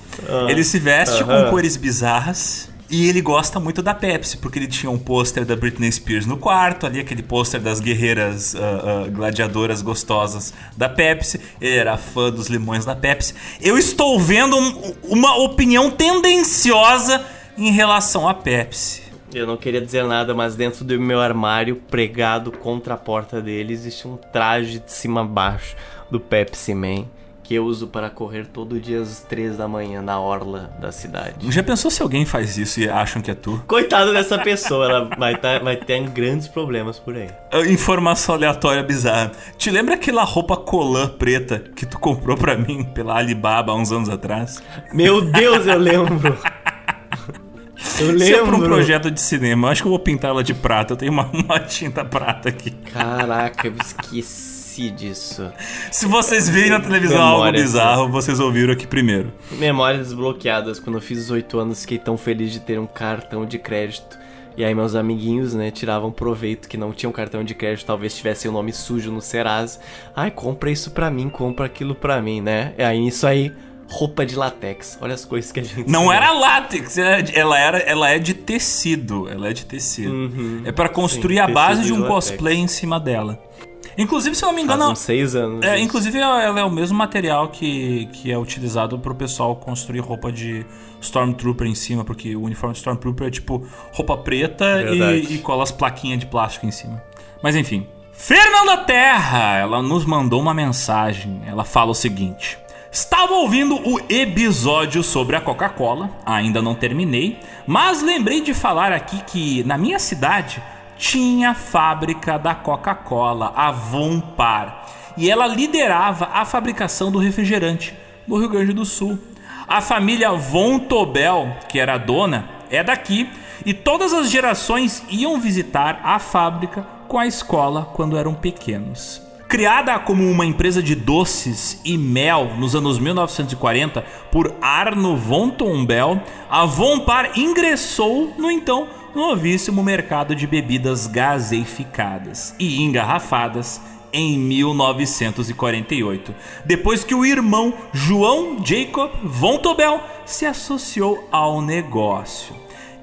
Ele se veste aham. com cores bizarras. E ele gosta muito da Pepsi, porque ele tinha um pôster da Britney Spears no quarto, ali aquele pôster das guerreiras ah, ah, gladiadoras gostosas da Pepsi. Ele era fã dos limões da Pepsi. Eu estou vendo um- uma opinião tendenciosa em relação à Pepsi. Eu não queria dizer nada, mas dentro do meu armário, pregado contra a porta dele, existe um traje de cima a baixo do Pepsi Man que eu uso para correr todo dia às três da manhã na orla da cidade. Já pensou se alguém faz isso e acham que é tu? Coitado dessa pessoa, ela vai, tá- vai ter grandes problemas por aí. Ah, Informação aleatória bizarra. Te lembra aquela roupa colã preta que tu comprou pra mim pela Alibaba há uns anos atrás? Meu Deus, eu lembro! Eu Isso é pra um lembro! projeto de cinema. Eu acho que eu vou pintar ela de prata. Eu tenho uma, uma tinta prata aqui. Caraca, eu esqueci disso. Se vocês virem na televisão algo bizarro, vocês ouviram aqui primeiro. Memórias desbloqueadas. Quando eu fiz 18 anos, fiquei tão feliz de ter um cartão de crédito. E aí meus amiguinhos, né, tiravam proveito que não tinham cartão de crédito, talvez tivessem o nome sujo no Serasa. Ai, compra isso pra mim, compra aquilo pra mim, né? E aí isso aí, roupa de latex. Olha as coisas que a gente Não era látex, ela ela, era, ela é de tecido. Ela é de tecido. Uhum. É pra construir Sim, a base de um látex. cosplay em cima dela. Inclusive, se eu não me Faz engano, uns seis anos. É, inclusive ela é o mesmo material que, que é utilizado pro pessoal construir roupa de Stormtrooper em cima, porque o uniforme de Stormtrooper é tipo roupa preta e, e cola as plaquinhas de plástico em cima. Mas enfim. Fernanda Terra, ela nos mandou uma mensagem. Ela fala o seguinte: Estava ouvindo o episódio sobre a Coca-Cola, ainda não terminei, mas lembrei de falar aqui que na minha cidade tinha fábrica da Coca-Cola, a Vompar. e ela liderava a fabricação do refrigerante no Rio Grande do Sul. A família Von Tobel, que era a dona, é daqui e todas as gerações iam visitar a fábrica com a escola quando eram pequenos. Criada como uma empresa de doces e mel nos anos 1940 por Arno von Tombel, a Vonpar ingressou no então novíssimo mercado de bebidas gaseificadas e engarrafadas em 1948, depois que o irmão João Jacob von Tobel se associou ao negócio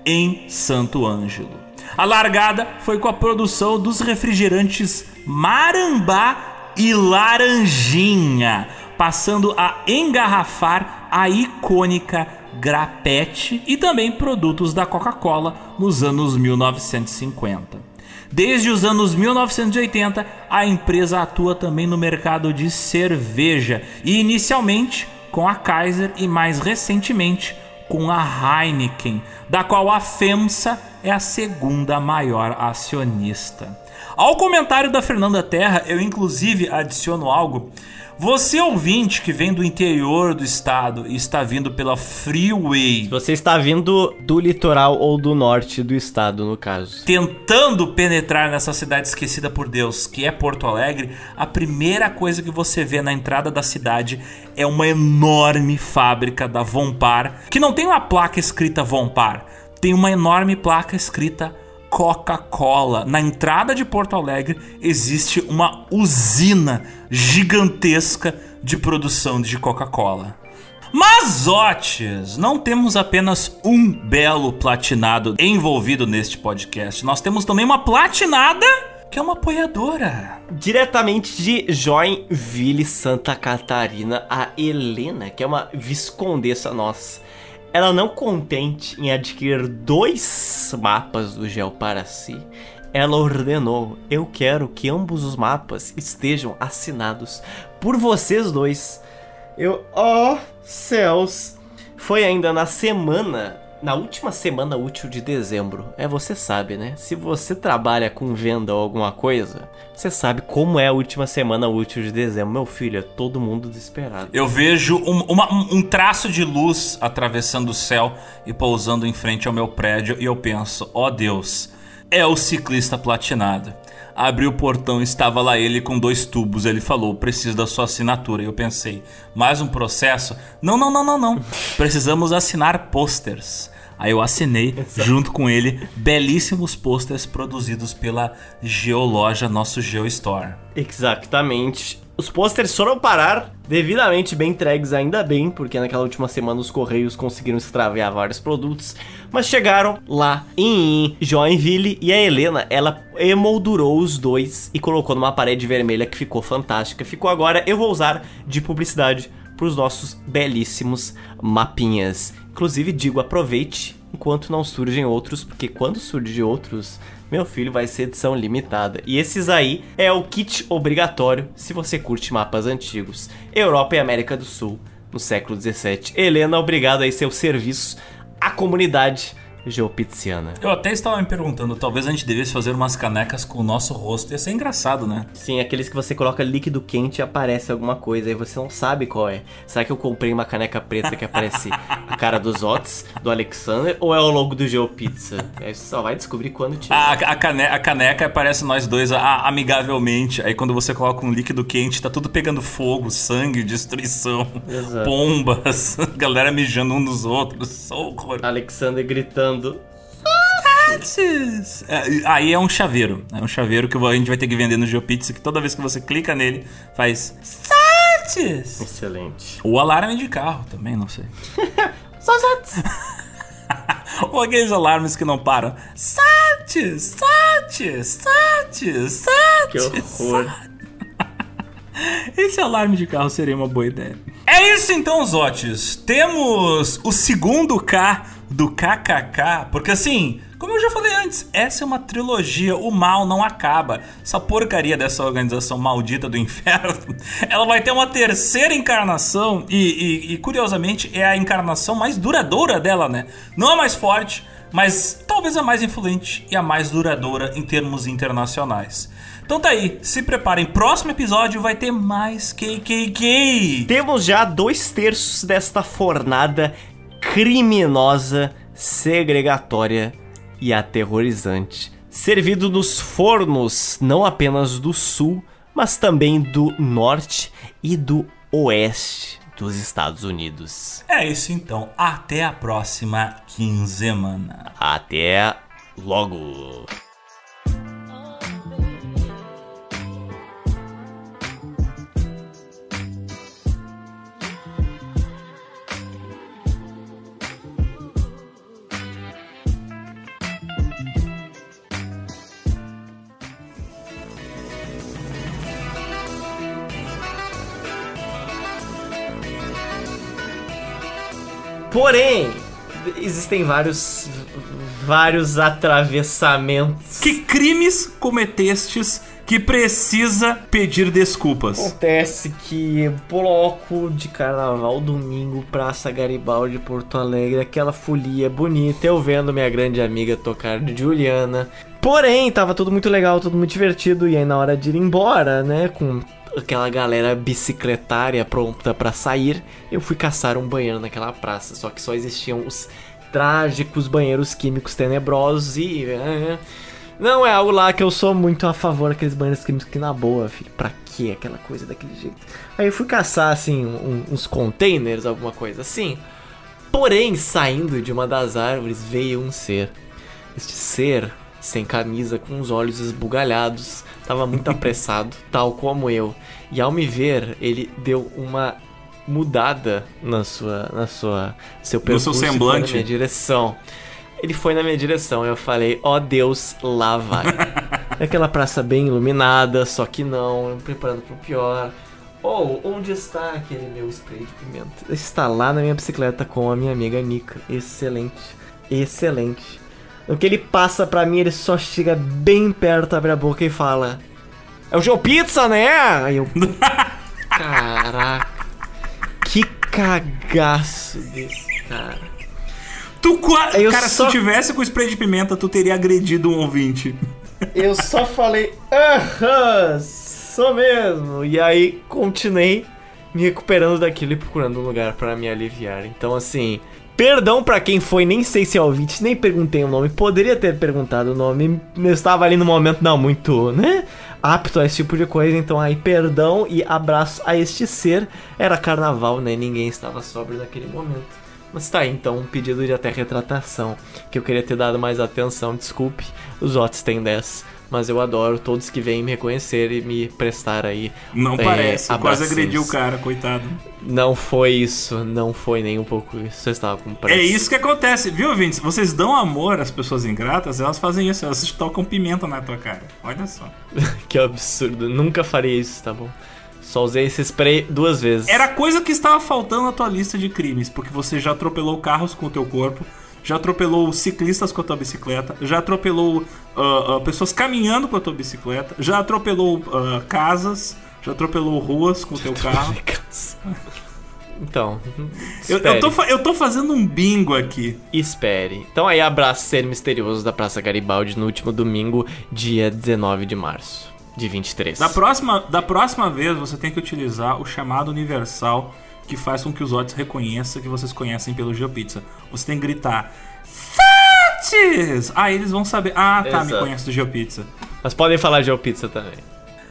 em Santo Ângelo. A largada foi com a produção dos refrigerantes Marambá e Laranjinha, passando a engarrafar a icônica Grapete e também produtos da Coca-Cola nos anos 1950. Desde os anos 1980, a empresa atua também no mercado de cerveja e inicialmente com a Kaiser e mais recentemente com a Heineken, da qual a FEMSA é a segunda maior acionista. Ao comentário da Fernanda Terra, eu inclusive adiciono algo. Você ouvinte que vem do interior do estado e está vindo pela Freeway. Você está vindo do litoral ou do norte do estado, no caso. Tentando penetrar nessa cidade esquecida por Deus, que é Porto Alegre, a primeira coisa que você vê na entrada da cidade é uma enorme fábrica da Vompar, que não tem uma placa escrita Vompar, tem uma enorme placa escrita Coca-Cola. Na entrada de Porto Alegre existe uma usina gigantesca de produção de Coca-Cola. Mas, Otis, não temos apenas um belo platinado envolvido neste podcast. Nós temos também uma platinada que é uma apoiadora. Diretamente de Joinville, Santa Catarina, a Helena, que é uma viscondessa nossa. Ela não contente em adquirir dois mapas do gel para si, ela ordenou: Eu quero que ambos os mapas estejam assinados por vocês dois. Eu, ó oh, céus! Foi ainda na semana na última semana útil de dezembro. É, você sabe, né? Se você trabalha com venda ou alguma coisa, você sabe como é a última semana útil de dezembro. Meu filho, é todo mundo desesperado. Eu vejo um, uma, um traço de luz atravessando o céu e pousando em frente ao meu prédio e eu penso, ó oh Deus, é o ciclista platinado. Abri o portão estava lá ele com dois tubos. Ele falou: preciso da sua assinatura. Eu pensei: mais um processo? Não, não, não, não, não. Precisamos assinar posters. Aí eu assinei junto com ele belíssimos posters produzidos pela Geoloja, nosso Geostore. Exatamente. Os posters foram parar devidamente bem entregues, ainda bem, porque naquela última semana os correios conseguiram extraviar vários produtos, mas chegaram lá em Joinville e a Helena, ela emoldurou os dois e colocou numa parede vermelha que ficou fantástica. Ficou agora, eu vou usar de publicidade para os nossos belíssimos mapinhas. Inclusive, digo, aproveite enquanto não surgem outros, porque quando surgem outros, meu filho, vai ser edição limitada. E esses aí é o kit obrigatório se você curte mapas antigos, Europa e América do Sul, no século 17. Helena, obrigado aí seu serviço à comunidade geopitziana. Eu até estava me perguntando, talvez a gente devesse fazer umas canecas com o nosso rosto. Ia ser engraçado, né? Sim, aqueles que você coloca líquido quente e aparece alguma coisa, aí você não sabe qual é. Será que eu comprei uma caneca preta que aparece a cara dos Otis, do Alexander, ou é o logo do Geopizza? Aí você só vai descobrir quando tiver. A, a, cane a caneca aparece nós dois a, amigavelmente. Aí quando você coloca um líquido quente, tá tudo pegando fogo, sangue, destruição, Exato. bombas, galera mijando um nos outros. Socorro. Alexander gritando falando. É, aí é um chaveiro. É um chaveiro que a gente vai ter que vender no GeoPizza, que toda vez que você clica nele, faz. Sates! Excelente. O alarme de carro também, não sei. Só Sates! Ou aqueles alarmes que não param. Sates! Sates! Sates! Sates! Que horror! Esse alarme de carro seria uma boa ideia. É isso então, Zotes. Temos o segundo K do KKK, porque assim, como eu já falei antes, essa é uma trilogia, o mal não acaba. Essa porcaria dessa organização maldita do inferno, ela vai ter uma terceira encarnação e, e, e curiosamente é a encarnação mais duradoura dela, né? Não a mais forte, mas talvez a mais influente e a mais duradoura em termos internacionais. Então tá aí, se preparem, próximo episódio vai ter mais KKK. Temos já dois terços desta fornada criminosa, segregatória e aterrorizante, servido nos fornos não apenas do sul, mas também do norte e do oeste dos Estados Unidos. É isso então, até a próxima quinzena. Até logo. Porém, existem vários vários atravessamentos. Que crimes cometestes que precisa pedir desculpas? Acontece que bloco de carnaval domingo, Praça Garibaldi, Porto Alegre, aquela folia bonita, eu vendo minha grande amiga tocar de Juliana. Porém, tava tudo muito legal, tudo muito divertido, e aí na hora de ir embora, né, com aquela galera bicicletária pronta para sair, eu fui caçar um banheiro naquela praça. Só que só existiam os trágicos banheiros químicos tenebrosos e. Não é algo lá que eu sou muito a favor daqueles banheiros químicos que na boa, filho. Pra que aquela coisa daquele jeito? Aí eu fui caçar, assim, um, uns containers, alguma coisa assim. Porém, saindo de uma das árvores veio um ser. Este ser, sem camisa, com os olhos esbugalhados, estava muito apressado, tal como eu. E ao me ver, ele deu uma mudada na sua, na sua, seu percurso, no seu semblante, na minha direção. Ele foi na minha direção. Eu falei, ó oh, Deus, lá vai. Aquela praça bem iluminada, só que não, preparando para o pior. Ou, oh, onde está aquele meu spray de pimenta? Está lá na minha bicicleta com a minha amiga Nika. Excelente, excelente. No que ele passa pra mim, ele só chega bem perto, abre a boca e fala: É o Joe Pizza, né? Aí eu. Caraca. Que cagaço desse cara. Tu quase. Cara, só... se tivesse com spray de pimenta, tu teria agredido um ouvinte. Eu só falei, aham, sou mesmo. E aí continuei me recuperando daquilo e procurando um lugar para me aliviar. Então, assim, Perdão para quem foi, nem sei se é ouvinte, nem perguntei o nome. Poderia ter perguntado o nome. Eu estava ali no momento não muito, né? Apto a esse tipo de coisa. Então aí, perdão e abraço a este ser. Era carnaval, né? Ninguém estava sóbrio naquele momento. Mas tá aí, então, um pedido de até retratação. Que eu queria ter dado mais atenção, desculpe. Os outros têm 10 mas eu adoro todos que vêm me reconhecer e me prestar aí. Não é, parece, quase agrediu o cara, coitado. Não foi isso, não foi nem um pouco isso. Você estava com pressa. É isso que acontece, viu, Vintes? Vocês dão amor às pessoas ingratas, elas fazem isso, elas tocam pimenta na tua cara. Olha só. que absurdo, nunca faria isso, tá bom? Só usei esse spray duas vezes. Era coisa que estava faltando na tua lista de crimes, porque você já atropelou carros com o teu corpo, já atropelou ciclistas com a tua bicicleta, já atropelou uh, uh, pessoas caminhando com a tua bicicleta, já atropelou uh, casas, já atropelou ruas com o teu carro. Então, eu, eu, tô, eu tô fazendo um bingo aqui. Espere. Então aí abraço ser misterioso da Praça Garibaldi no último domingo, dia 19 de março de 23. Da próxima, da próxima vez você tem que utilizar o chamado universal que faz com que os outros reconheçam que vocês conhecem pelo GeoPizza. Você tem que gritar Fates! Aí eles vão saber. Ah, tá, Exato. me conhece do GeoPizza. Mas podem falar GeoPizza também.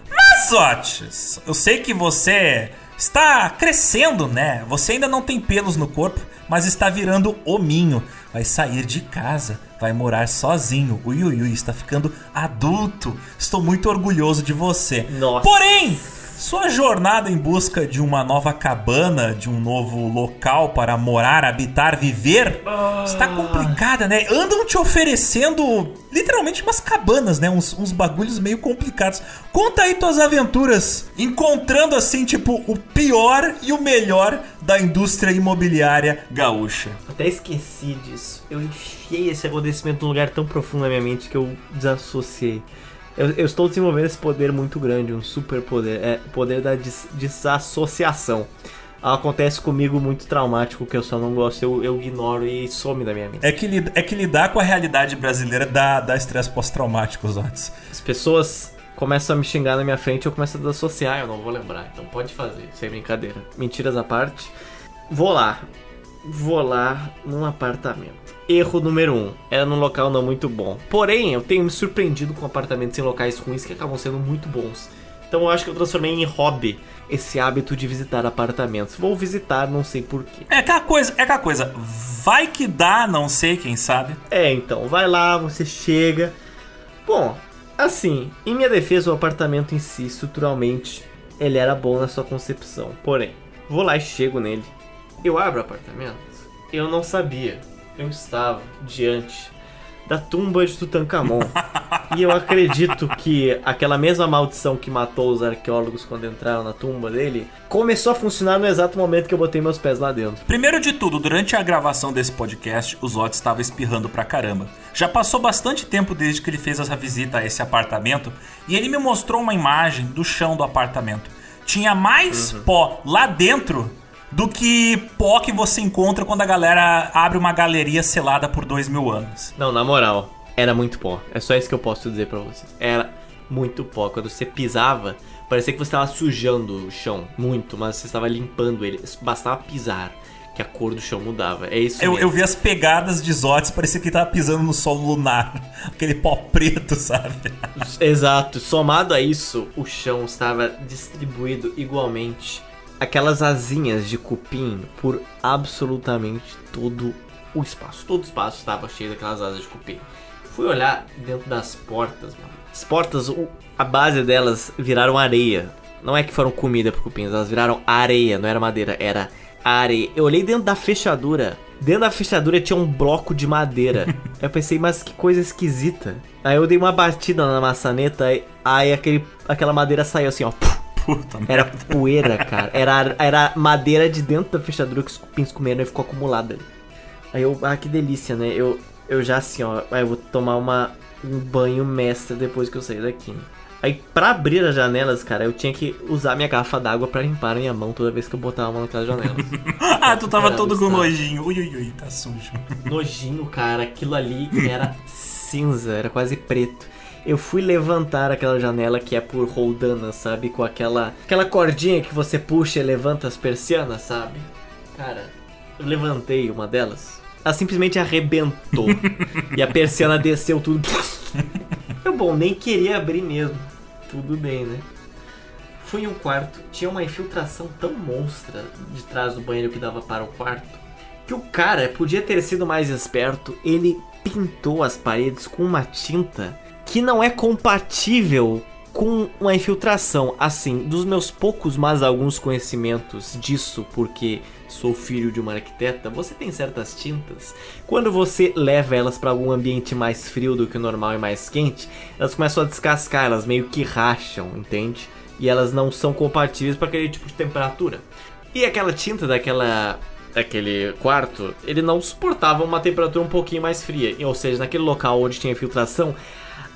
Mas, Otis, eu sei que você está crescendo, né? Você ainda não tem pelos no corpo, mas está virando hominho. Vai sair de casa, vai morar sozinho. O Yuyui está ficando adulto. Estou muito orgulhoso de você. Nossa. Porém, sua jornada em busca de uma nova cabana, de um novo local para morar, habitar, viver, ah. está complicada, né? Andam te oferecendo literalmente umas cabanas, né? Uns, uns bagulhos meio complicados. Conta aí tuas aventuras, encontrando assim, tipo, o pior e o melhor da indústria imobiliária gaúcha. Até esqueci disso. Eu enfiei esse acontecimento num lugar tão profundo na minha mente que eu desassociei. Eu, eu, estou desenvolvendo esse poder muito grande, um super poder. É o poder da des desassociação. acontece comigo muito traumático que eu só não gosto, eu, eu ignoro e some da minha mente. É que, li- é que lidar com a realidade brasileira dá, dá estresse pós-traumático, Zotes. As pessoas começam a me xingar na minha frente, eu começo a desassociar, eu não vou lembrar. Então pode fazer, sem brincadeira. Mentiras à parte. Vou lá. Vou lá num apartamento. Erro número 1. Um, era num local não muito bom. Porém, eu tenho me surpreendido com apartamentos em locais ruins que acabam sendo muito bons. Então eu acho que eu transformei em hobby esse hábito de visitar apartamentos. Vou visitar, não sei porquê. É aquela coisa, é aquela coisa. Vai que dá, não sei, quem sabe. É, então, vai lá, você chega. Bom, assim, em minha defesa, o apartamento em si, estruturalmente, ele era bom na sua concepção. Porém, vou lá e chego nele. Eu abro o apartamento. Eu não sabia. Eu estava diante da tumba de Tutankhamon. e eu acredito que aquela mesma maldição que matou os arqueólogos quando entraram na tumba dele começou a funcionar no exato momento que eu botei meus pés lá dentro. Primeiro de tudo, durante a gravação desse podcast, o Zot estava espirrando pra caramba. Já passou bastante tempo desde que ele fez essa visita a esse apartamento e ele me mostrou uma imagem do chão do apartamento. Tinha mais pó lá dentro do que pó que você encontra quando a galera abre uma galeria selada por dois mil anos. Não, na moral, era muito pó. É só isso que eu posso dizer pra vocês. Era muito pó. Quando você pisava, parecia que você estava sujando o chão muito, mas você estava limpando ele. Bastava pisar que a cor do chão mudava. É isso Eu, mesmo. eu vi as pegadas de Zotes, parecia que ele tava pisando no solo lunar. Aquele pó preto, sabe? Exato. Somado a isso, o chão estava distribuído igualmente. Aquelas asinhas de cupim por absolutamente todo o espaço. Todo o espaço estava cheio daquelas asas de cupim. Fui olhar dentro das portas, mano. As portas, a base delas viraram areia. Não é que foram comida por cupins, elas viraram areia, não era madeira, era areia. Eu olhei dentro da fechadura. Dentro da fechadura tinha um bloco de madeira. eu pensei, mas que coisa esquisita. Aí eu dei uma batida na maçaneta, aí, aí aquele, aquela madeira saiu assim, ó. Puta Era merda. poeira, cara. Era, era madeira de dentro da fechadura que os cupins comeram e ficou acumulada ali. Aí eu, ah, que delícia, né? Eu, eu já assim, ó, eu vou tomar uma, um banho mestre depois que eu sair daqui. né? Aí pra abrir as janelas, cara, eu tinha que usar minha garrafa d'água pra limpar a minha mão toda vez que eu botava a mão naquelas janelas. Ah, tu tava Era todo com nojinho. Ui, ui, ui, tá sujo. Nojinho, cara, aquilo ali era cinza, era quase preto. Eu fui levantar aquela janela que é por roldana, sabe? Com aquela aquela cordinha que você puxa e levanta as persianas, sabe? Cara, eu levantei uma delas. Ela simplesmente arrebentou. e a persiana desceu tudo. Eu, bom, nem queria abrir mesmo. Tudo bem, né? Fui em um quarto, tinha uma infiltração tão monstra de trás do banheiro que dava para o quarto, que o cara podia ter sido mais esperto, ele pintou as paredes com uma tinta que não é compatível com uma infiltração. Assim, dos meus poucos, mas alguns conhecimentos disso, porque sou filho de uma arquiteta, você tem certas tintas. Quando você leva elas para algum ambiente mais frio do que o normal e mais quente, elas começam a descascar, elas meio que racham, entende? E elas não são compatíveis para aquele tipo de temperatura. E aquela tinta daquela daquele quarto, ele não suportava uma temperatura um pouquinho mais fria. Ou seja, naquele local onde tinha infiltração,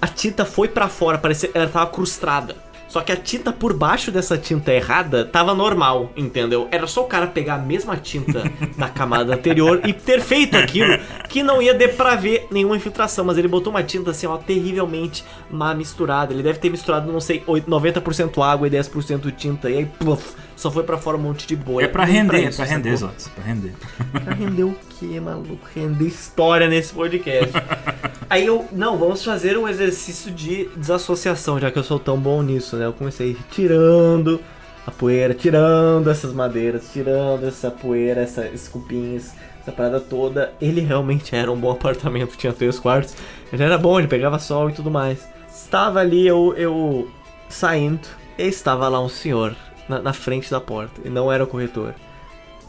a tinta foi pra fora, parecia ela tava crustada. Só que a tinta por baixo dessa tinta errada tava normal, entendeu? Era só o cara pegar a mesma tinta da camada anterior e ter feito aquilo que não ia dar pra ver nenhuma infiltração, mas ele botou uma tinta assim, ó, terrivelmente má misturada. Ele deve ter misturado, não sei, 8 90% água e 10% tinta. E aí, pluf, só foi pra fora um monte de bolha. É pra Nem render, é isso, pra render? Zotes, pra render. Pra render o que, maluco? Render história nesse podcast. Aí eu, não, vamos fazer um exercício de desassociação, já que eu sou tão bom nisso, né? Eu comecei tirando a poeira, tirando essas madeiras, tirando essa poeira, essa, esses cupins, essa parada toda. Ele realmente era um bom apartamento, tinha três quartos. Ele era bom, ele pegava sol e tudo mais. Estava ali eu, eu saindo, e estava lá um senhor na, na frente da porta, e não era o corretor.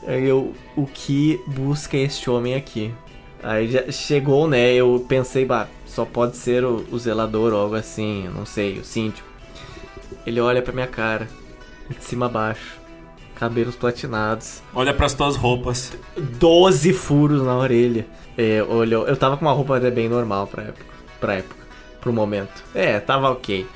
Aí eu, o que busca este homem aqui? Aí já chegou, né? Eu pensei, bah, só pode ser o, o zelador ou algo assim, eu não sei, o síndico. Ele olha pra minha cara, de cima a baixo, cabelos platinados, Olha pras tuas roupas. 12 furos na orelha. É, olhou, eu tava com uma roupa até bem normal pra época, pra época, pro momento. É, tava ok.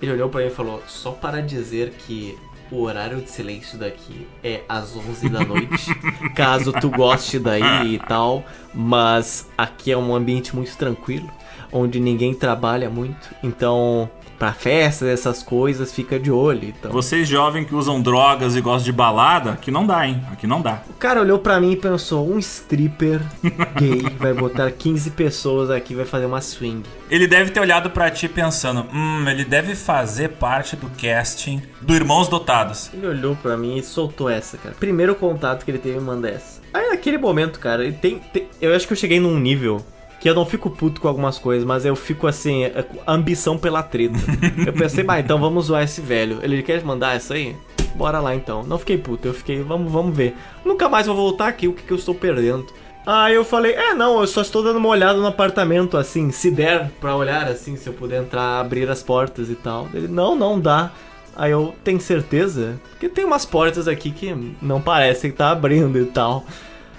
Ele olhou pra mim e falou: Só para dizer que o horário de silêncio daqui é às 11 da noite. caso tu goste daí e tal. Mas aqui é um ambiente muito tranquilo, onde ninguém trabalha muito. Então, pra festas, essas coisas, fica de olho. Então. Vocês jovens que usam drogas e gostam de balada, aqui não dá, hein? Aqui não dá. O cara olhou pra mim e pensou: um stripper gay vai botar 15 pessoas aqui vai fazer uma swing. Ele deve ter olhado pra ti pensando: hum, ele deve fazer parte do casting do Irmãos Dotados. Ele olhou pra mim e soltou essa, cara. Primeiro contato que ele teve manda essa. Aí naquele momento, cara, ele tem, tem- eu acho que eu cheguei num nível que eu não fico puto com algumas coisas, mas eu fico assim, é, ambição pela treta. eu pensei, bah, então vamos zoar esse velho. Ele quer mandar essa aí? Bora lá então. Não fiquei puto, eu fiquei, vamos, vamos ver. Nunca mais vou voltar aqui, o que, que eu estou perdendo? Aí eu falei, é não, eu só estou dando uma olhada no apartamento, assim, se der pra olhar, assim, se eu puder entrar, abrir as portas e tal. Ele, não, não dá. Aí eu, tem certeza? Porque tem umas portas aqui que não parecem que tá abrindo e tal.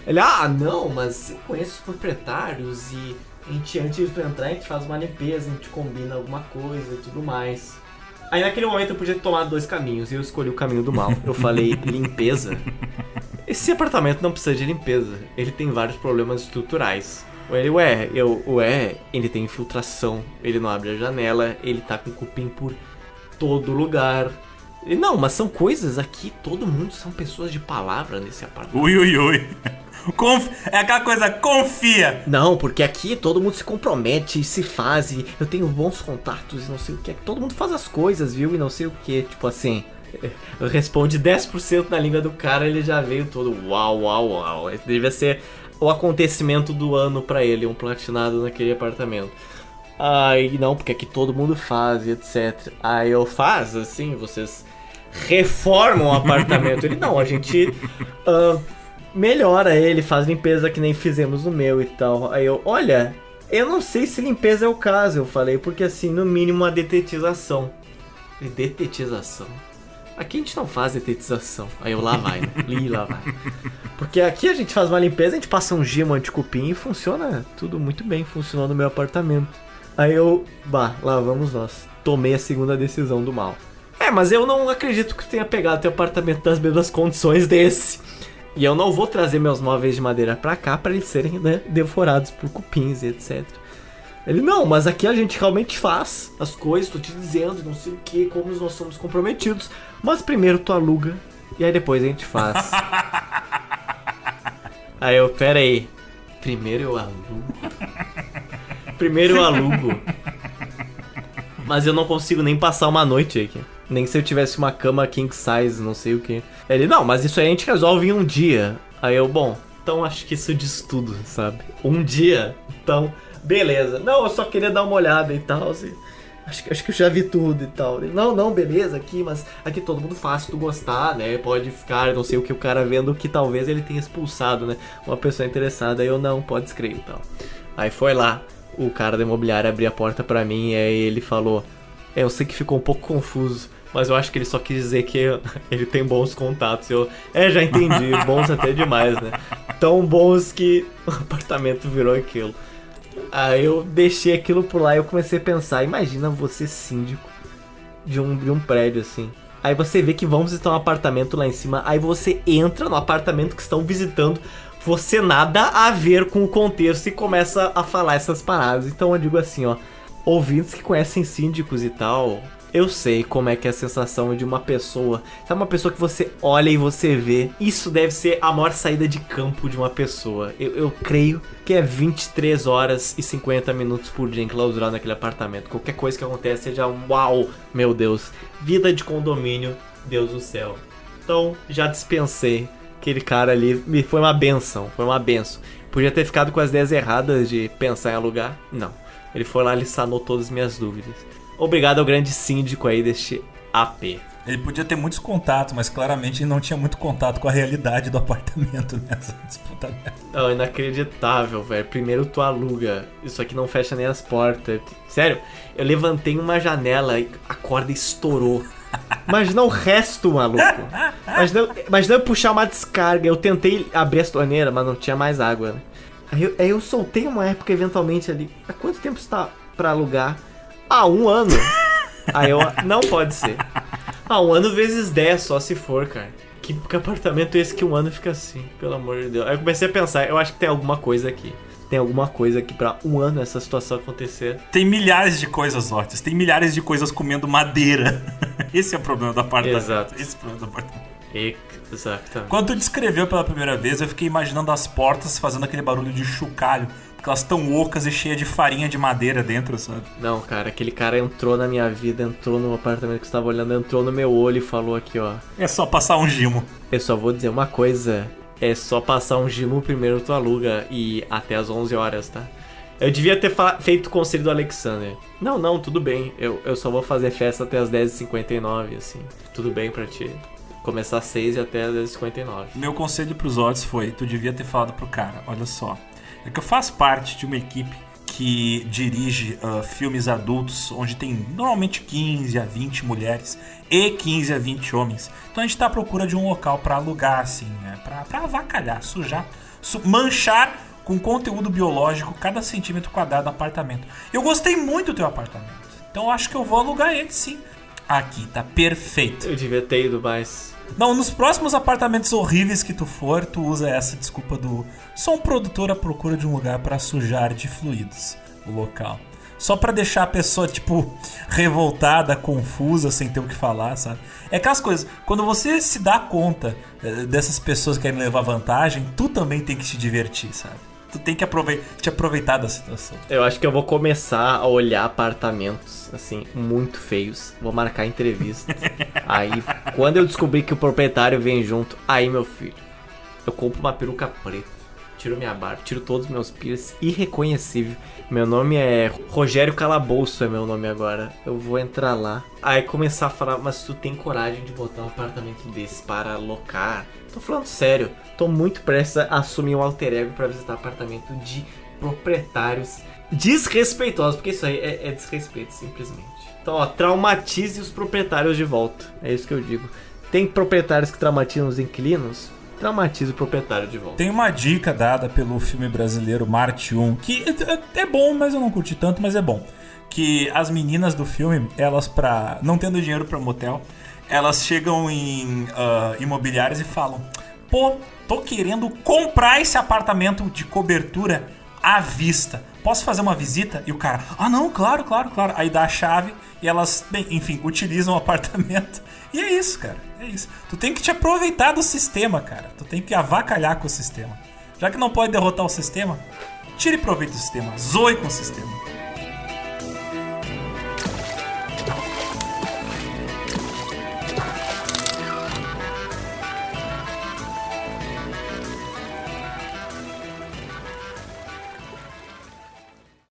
Ele, ah, não, mas eu conheço os proprietários e a gente, antes de tu entrar, a gente faz uma limpeza, a gente combina alguma coisa e tudo mais. Aí naquele momento eu podia tomado dois caminhos e eu escolhi o caminho do mal. Eu falei, limpeza? Esse apartamento não precisa de limpeza, ele tem vários problemas estruturais. Ele, ué, eu, ué, ele tem infiltração, ele não abre a janela, ele tá com cupim por todo lugar. Ele, não, mas são coisas aqui, todo mundo são pessoas de palavra nesse apartamento. Ui, ui, ui. Conf- É aquela coisa, confia. Não, porque aqui todo mundo se compromete se faz, e eu tenho bons contatos e não sei o que. Todo mundo faz as coisas, viu? E não sei o que. Tipo assim, responde 10% na língua do cara, ele já veio todo uau, uau, uau. Devia ser o acontecimento do ano pra ele, um platinado naquele apartamento. Aí, não, porque aqui todo mundo faz e etc. Aí eu faz, assim, vocês reformam o apartamento. Ele, não, a gente ah, melhora ele, faz limpeza que nem fizemos no meu e tal. Aí eu, olha, eu não sei se limpeza é o caso, eu falei, porque assim, no mínimo uma detetização. Detetização? Aqui a gente não faz detetização. Aí eu, lá vai, né? Ih, lá vai. Porque aqui a gente faz uma limpeza, a gente passa um gimo anticupim e funciona tudo muito bem, funcionou no meu apartamento. Aí eu, bah, lá vamos nós. Tomei a segunda decisão do mal. É, mas eu não acredito que tenha pegado teu apartamento nas mesmas condições desse. E eu não vou trazer meus móveis de madeira pra cá pra eles serem né, devorados por cupins e etc. Ele, não, mas aqui a gente realmente faz as coisas, tô te dizendo, não sei o que, como nós somos comprometidos. Mas primeiro tu aluga e aí depois a gente faz. aí eu, pera aí. Primeiro eu alugo. Primeiro eu alugo. Mas eu não consigo nem passar uma noite aqui. Nem se eu tivesse uma cama king size, não sei o que. Ele, não, mas isso aí a gente resolve em um dia. Aí eu, bom, então acho que isso diz tudo, sabe? Um dia, então, beleza. Não, eu só queria dar uma olhada e tal. Assim. Acho, acho que eu já vi tudo e tal. Ele, não, não, beleza, aqui, mas aqui todo mundo se tu gostar, né? Pode ficar, não sei o que, o cara vendo que talvez ele tenha expulsado, né? Uma pessoa interessada. Aí eu, não, pode escrever e tal. Aí foi lá, o cara da imobiliária abriu a porta pra mim e aí ele falou: É, eu sei que ficou um pouco confuso, mas eu acho que ele só quis dizer que ele tem bons contatos. Eu, é, já entendi, bons até demais, né? Tão bons que o apartamento virou aquilo. Aí eu deixei aquilo por lá e eu comecei a pensar: imagina você síndico de um, de um prédio assim. Aí você vê que vão visitar um apartamento lá em cima, aí você entra no apartamento que estão visitando, você nada a ver com o contexto e começa a falar essas paradas. Então eu digo assim, ó, ouvintes que conhecem síndicos e tal, eu sei como é que é a sensação de uma pessoa. Sabe uma pessoa que você olha e você vê? Isso deve ser a maior saída de campo de uma pessoa. Eu, eu creio que é 23 horas e 50 minutos por dia enclausurado naquele apartamento. Qualquer coisa que acontece seja um uau, meu Deus. Vida de condomínio, Deus do céu. Então, já dispensei. Aquele cara ali me foi uma benção, foi uma benção. Podia ter ficado com as ideias erradas de pensar em alugar? Não. Ele foi lá e sanou todas as minhas dúvidas. Obrigado ao grande síndico aí deste AP. Ele podia ter muitos contatos, mas claramente ele não tinha muito contato com a realidade do apartamento nessa disputa. Não, inacreditável, velho. Primeiro tu aluga. Isso aqui não fecha nem as portas. Sério, eu levantei uma janela e a corda estourou. Imagina o resto, maluco. Imagina, imagina eu puxar uma descarga. Eu tentei abrir a torneira, mas não tinha mais água. né? Aí eu, aí eu soltei uma época eventualmente ali. Há quanto tempo está pra alugar? Ah, um ano. Aí eu, não pode ser. Ah, um ano vezes 10 só se for, cara. Que, que apartamento é esse que um ano fica assim? Pelo amor de Deus. Aí eu comecei a pensar, eu acho que tem alguma coisa aqui. Tem alguma coisa aqui pra um ano essa situação acontecer. Tem milhares de coisas, Ortiz. Tem milhares de coisas comendo madeira. Esse é o problema do apartamento. Exato. Esse é o problema do apartamento. Exatamente. Quando tu descreveu pela primeira vez, eu fiquei imaginando as portas fazendo aquele barulho de chocalho. Elas tão ocas e cheias de farinha de madeira dentro, sabe? Não, cara, aquele cara entrou na minha vida, entrou no apartamento que estava olhando, entrou no meu olho e falou aqui, ó. É só passar um gimo. Eu só vou dizer uma coisa. É só passar um gimo primeiro tu aluga e até as 11 horas, tá? Eu devia ter feito o conselho do Alexander. Não, não, tudo bem. Eu, eu só vou fazer festa até as 10h59, assim. Tudo bem pra ti. Começar às 6 e até as 10h59. Meu conselho pros odds foi: tu devia ter falado pro cara, olha só. É que eu faço parte de uma equipe que dirige uh, filmes adultos, onde tem normalmente 15 a 20 mulheres e 15 a 20 homens. Então a gente está à procura de um local para alugar, assim, né? Pra, pra avacalhar, sujar, su manchar com conteúdo biológico cada centímetro quadrado do apartamento. Eu gostei muito do teu apartamento, então eu acho que eu vou alugar ele sim. Aqui, tá perfeito. Eu devia ter ido mais. Não, nos próximos apartamentos horríveis que tu for, tu usa essa desculpa do. Sou um produtor à procura de um lugar para sujar de fluidos o local. Só para deixar a pessoa, tipo, revoltada, confusa, sem ter o que falar, sabe? É aquelas coisas, quando você se dá conta eh, dessas pessoas que querem levar vantagem, tu também tem que te divertir, sabe? Tu tem que aproveitar, te aproveitar da situação. Eu acho que eu vou começar a olhar apartamentos, assim, muito feios. Vou marcar entrevista. aí, quando eu descobrir que o proprietário vem junto, aí, meu filho, eu compro uma peruca preta. Tiro minha barba, tiro todos os meus piercings, irreconhecível. Meu nome é Rogério Calabouço, é meu nome agora. Eu vou entrar lá. Aí começar a falar, mas tu tem coragem de botar um apartamento desse para alocar? Tô falando sério, tô muito prestes a assumir um alter ego para visitar apartamento de proprietários desrespeitosos, porque isso aí é, é desrespeito, simplesmente. Então, ó, traumatize os proprietários de volta. É isso que eu digo. Tem proprietários que traumatizam os inquilinos? Traumatiza o proprietário de volta. Tem uma dica dada pelo filme brasileiro Marte 1, que é bom, mas eu não curti tanto, mas é bom. Que as meninas do filme, elas pra. não tendo dinheiro para motel, elas chegam em uh, imobiliárias e falam: Pô, tô querendo comprar esse apartamento de cobertura à vista. Posso fazer uma visita? E o cara, ah não, claro, claro, claro. Aí dá a chave e elas, bem, enfim, utilizam o apartamento. E é isso, cara. É isso. Tu tem que te aproveitar do sistema, cara. Tu tem que avacalhar com o sistema. Já que não pode derrotar o sistema, tire proveito do sistema. Zoe com o sistema.